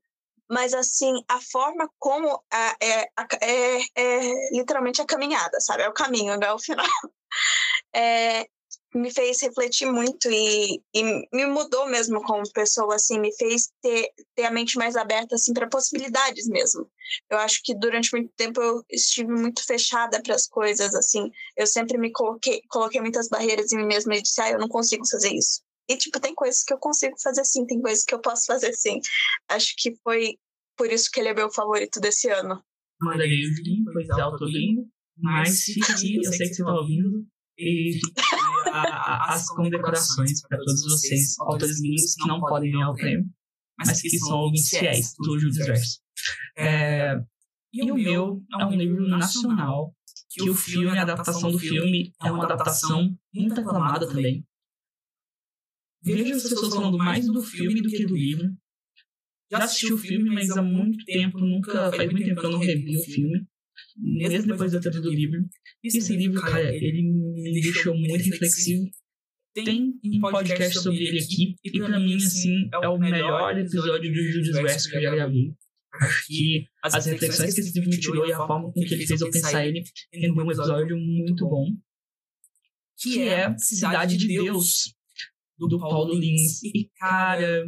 Mas, assim, a forma como a, é, a, é, é, literalmente a caminhada, sabe? É o caminho, não é o final. É, me fez refletir muito e, e, me mudou mesmo como pessoa, assim, me fez ter, ter a mente mais aberta, assim, para possibilidades mesmo. Eu acho que durante muito tempo eu estive muito fechada para as coisas, assim, eu sempre me coloquei, coloquei muitas barreiras em mim mesma e disse, ah, eu não consigo fazer isso. E, tipo, tem coisas que eu consigo fazer sim, tem coisas que eu posso fazer sim. Acho que foi por isso que ele é meu favorito desse ano. Manda livro, pois é, autolinho, mas fica aqui, eu sei que você está ouvindo, e a, as condecorações para todos vocês, autores lindos que não podem ganhar o prêmio, mas que são ouvintes fiéis do Júlio Verso. É, e o meu é um livro nacional, que o filme, a adaptação do filme, é uma adaptação muito aclamada também. Vejo as pessoas falando mais do filme do que do livro. Já assisti o filme, mas há muito tempo, nunca. Faz muito tempo que eu não revi o filme mesmo depois de eu ter lido o livro. Esse livro, cara, ele me deixou muito reflexivo. Tem um podcast sobre ele aqui, e pra mim, assim, é o melhor episódio do Judas Verso que eu já gravei. Acho que as reflexões que esse livro me tirou e a forma com que ele fez eu pensar ele rendeu um episódio muito bom. Que é Cidade de Deus, do Paulo Lins. E, cara,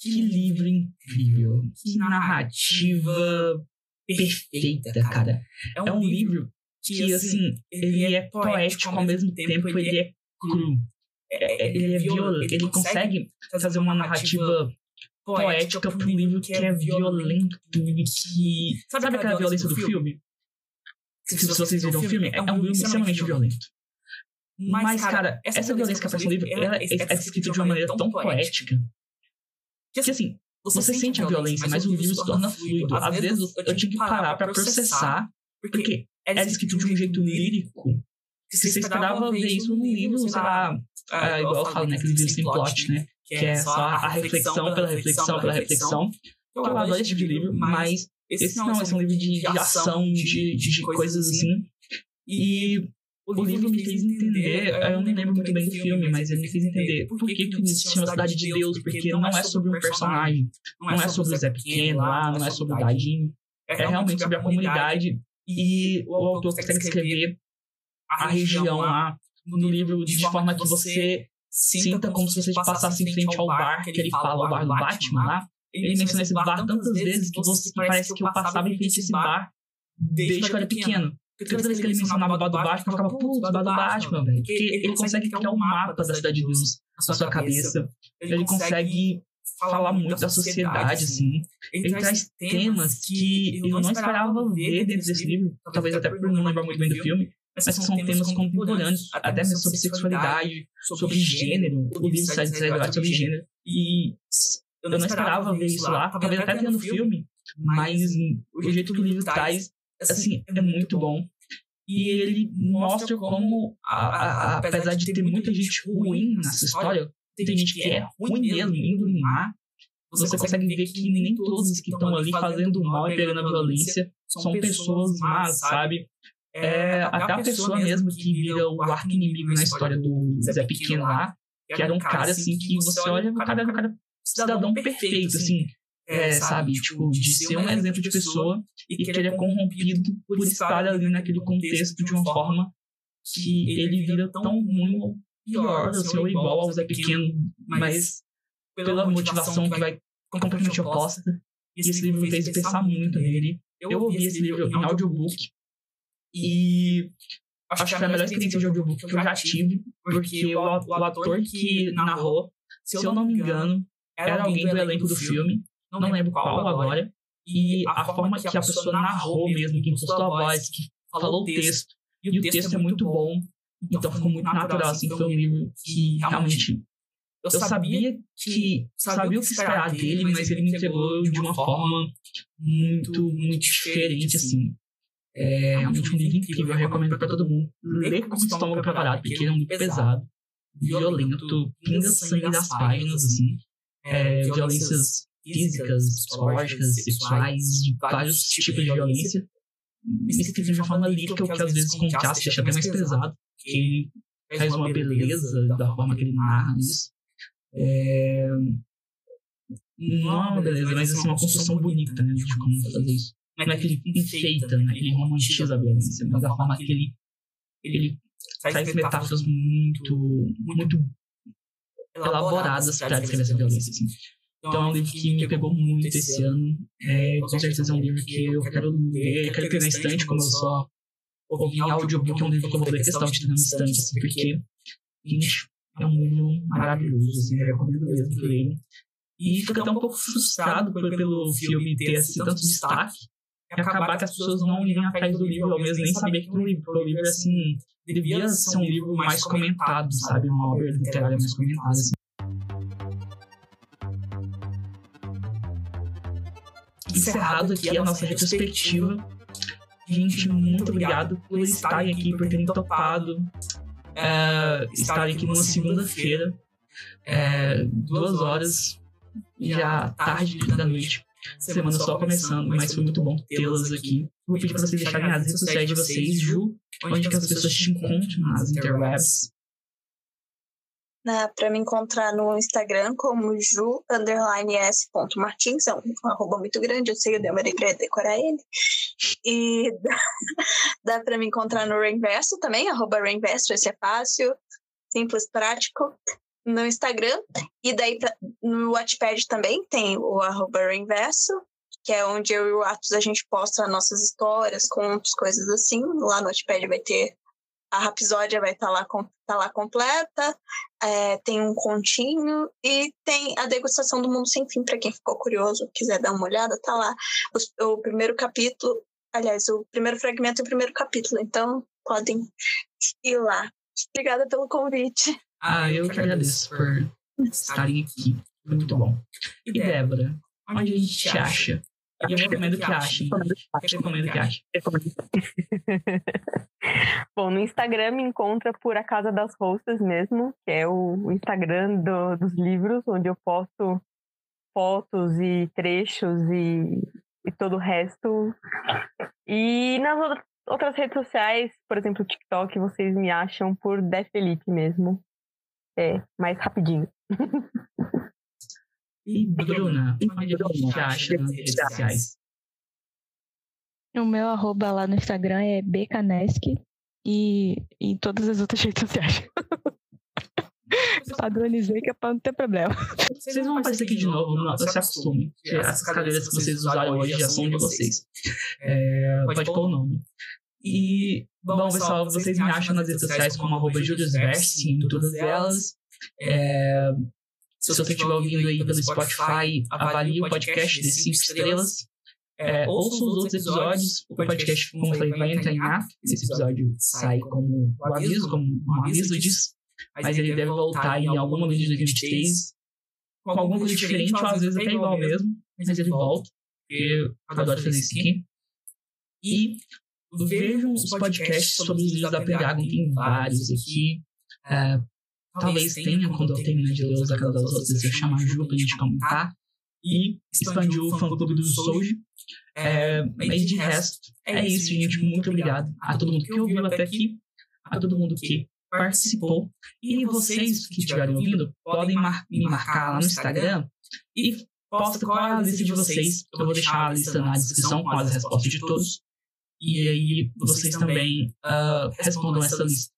que livro incrível. Que narrativa perfeita, cara. É um livro que, assim, ele é poético ao mesmo tempo, ele é cru. É, é, ele é violento, ele consegue fazer uma narrativa poética um livro que é violento e que... Sabe aquela violência do filme? Se vocês viram o filme, é um livro extremamente violento. Mas, cara, essa violência que aparece no livro, é, é escrita de uma maneira tão poética que, assim, você, você sente a violência, mas o livro se torna fluido. Às vezes eu tinha que parar para processar, porque era escrito de um jeito lírico. Se você esperava ver isso no livro, sei lá, é, igual eu falo, né? Aqueles livros sem plot, né? Que é só a reflexão pela reflexão pela reflexão. Eu adoro esse tipo de livro, mas esse não, esse é um livro de, de ação, de, de, coisas assim. E o livro me fez entender, eu não lembro muito bem do filme, mas ele me fez entender por que, que se chama Cidade de Deus, porque não é sobre um personagem, não é sobre o Zé Pequeno lá, não é sobre o Dadinho, é realmente sobre a comunidade e o autor consegue escrever a região lá no livro de forma que você sinta como se você passasse em frente ao bar que ele fala, o bar do Batman lá. Ele menciona esse bar tantas vezes que, você, parece que eu passava em frente a esse bar desde que eu era pequeno. Porque toda vez que ele mencionava o bar do Batman, eu ficava, putz, o bar do Batman, velho. Porque ele consegue criar um mapa da Cidade de Deus na sua cabeça. Ele consegue falar muito da sociedade, assim. Ele traz temas que eu não esperava ver dentro desse livro, talvez até por não lembrar muito bem do filme, mas são temas contemporâneos, até mesmo sobre sexualidade, sobre gênero. O livro sai de sobre gênero. E eu não esperava ver isso lá, talvez até tendo filme, mas o jeito que o livro traz assim, assim, é muito bom. E ele mostra como, a, a, apesar de ter muita gente ruim nessa história, tem gente que é ruim mesmo, indo no mar, você consegue ver que nem todos que estão ali fazendo mal e pegando a violência são pessoas más, sabe? É, é até a pessoa mesmo que vira o arco inimigo na história do Zé Pequeno lá, que era um cara assim que você olha, o cara um cara cidadão perfeito, assim. É, é, sabe? Tipo, tipo, de ser um exemplo de pessoa e que ele é corrompido por estar ali naquele contexto de uma forma que ele vira tão ruim pior, assim, ou igual ao Zé Pequeno, mas pela motivação que vai completamente oposta. E esse livro me fez pensar muito nele. Eu ouvi esse livro em audiobook e acho que foi a melhor experiência de audiobook que eu já tive, porque o, o ator que narrou, se eu não me engano, era alguém do elenco do filme. não, lembro qual agora, e a, a forma que a pessoa narrou mesmo, que impostou a voz, que falou o texto, e o texto é muito bom, então ficou muito natural, assim, foi um livro que realmente eu sabia que sabia o que esperar dele, mas ele me entregou de uma forma muito, muito diferente, assim. É realmente um livro incrível, eu recomendo para todo mundo. Ler com o estômago preparado, porque ele é muito pesado, violento, pinga sangue das páginas, assim. É, violências físicas, psicológicas, sexuais, de vários tipos de violência, escrito de uma forma lírica, o que às vezes contrasta, deixa até mais pesado, que ele traz uma beleza da forma que ele narra isso. É... Não é uma beleza, mas assim, uma construção bonita, né, de como fazer isso. Não é que ele enfeita, né, ele romantiza a violência, mas a forma que ele, ele traz metáforas muito, muito elaboradas para descrever essa violência, assim. Então é um livro que me pegou muito esse ano. É, com certeza é um livro que eu quero ler, quero ter na estante, como eu só ouvi em audiobook, é um livro que eu vou ler questão de ter na estante, assim, porque, gente, é um livro maravilhoso, assim, eu recomendo mesmo que leiam. E fico até um pouco frustrado pelo filme ter assim, tanto destaque e acabar que as pessoas não irem atrás do livro, ou mesmo nem saber que o livro, o livro assim, devia ser um livro mais comentado, sabe? Uma obra literária mais comentada, assim. Encerrado aqui a nossa retrospectiva. Gente, muito obrigado por estarem aqui, por terem topado é, estarem aqui numa segunda-feira, é, duas horas, já tarde da noite. Semana só começando, mas foi muito bom tê-las aqui. Vou pedir para vocês deixarem as redes sociais de vocês, Ju, onde que as pessoas te encontram nas interwebs para me encontrar no Instagram como ju underline s ponto é um arroba muito grande, eu sei, eu demorei para decorar ele. E dá, dá para me encontrar no Reinverso também, arroba Reinverso, esse é fácil, simples, prático. No Instagram, e daí no Wattpad também tem o arroba Reinverso, que é onde eu e o Atos a gente posta nossas histórias, contos, coisas assim. Lá no Wattpad vai ter a Rapsódia vai estar tá lá, tá lá completa, é, tem um continho e tem a degustação do Mundo Sem Fim, para quem ficou curioso, quiser dar uma olhada, tá lá. O, o, primeiro capítulo, aliás, o primeiro fragmento e o primeiro capítulo, então podem ir lá. Obrigada pelo convite. Ah, eu que agradeço por estarem aqui. Muito bom. E Débora, onde a gente te acha? Eu recomendo que achem. Recomendo que achem. Bom, no Instagram me encontra por A Casa das Rostas mesmo, que é o Instagram do, dos livros, onde eu posto fotos e trechos e, e todo o resto. E nas outras redes sociais, por exemplo, o TikTok, vocês me acham por Dé Felipe mesmo. É, mais rapidinho. E Bruna, onde a gente acha nas redes sociais? O meu arroba lá no Instagram é bcanesk e em todas as outras redes sociais. Padronizei que é pra não ter problema. Vocês vão aparecer aqui de novo, não, se acostumem. Essas cadeiras que vocês usaram hoje já são de vocês. É, pode pôr o nome. E, bom, pessoal, vocês me acham nas redes sociais como arroba em todas elas. É, se você estiver ouvindo aí pelo Spotify, avalie o podcast de 5 estrelas. É, ouça os outros episódios. O podcast, como eu falei, vai entrar em ato. Esse episódio sai como um aviso, como um aviso disso. Mas ele deve voltar em algum momento de 2023 com alguma coisa diferente, ou às vezes até igual mesmo. Mas ele volta, eu adoro fazer isso aqui. E vejam os podcasts sobre os livros da Pendragon, tem vários aqui. É, Talvez tenha, quando eu terminar de ler os Casa das Outras, eu chamar a Ju pra gente comentar. E expandiu o fã-clube do Souji. É, mas de resto, é isso, gente. Muito obrigado a todo mundo que ouviu até aqui, a todo mundo que participou. E vocês que estiverem ouvindo, podem mar me marcar lá no Instagram e posta qual é a lista de vocês. Eu vou deixar a lista na descrição com as respostas de todos. E aí vocês também uh, respondam essa lista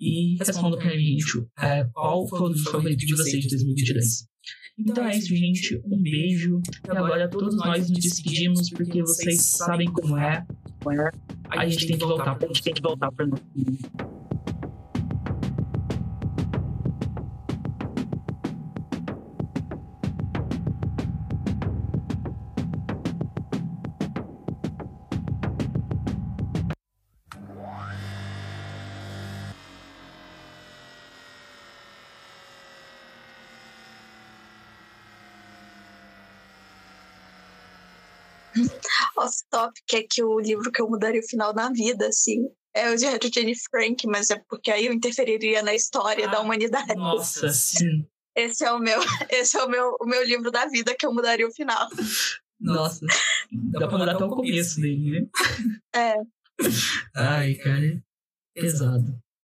e respondam pra gente é, qual foi o favorito de vocês de 2022. Então é isso, gente. Um beijo. E agora todos nós nos despedimos porque vocês sabem como é. A gente tem que voltar. A gente tem que voltar para nosso off-topic é que o livro que eu mudaria o final na vida, assim, é o de Jane Frank, mas é porque aí eu interferiria na história ah, da humanidade. Nossa, sim. Esse é o meu, esse é o meu, o meu livro da vida que eu mudaria o final. Nossa, dá pra mudar até o começo dele, né? É. Ai, cara, pesado.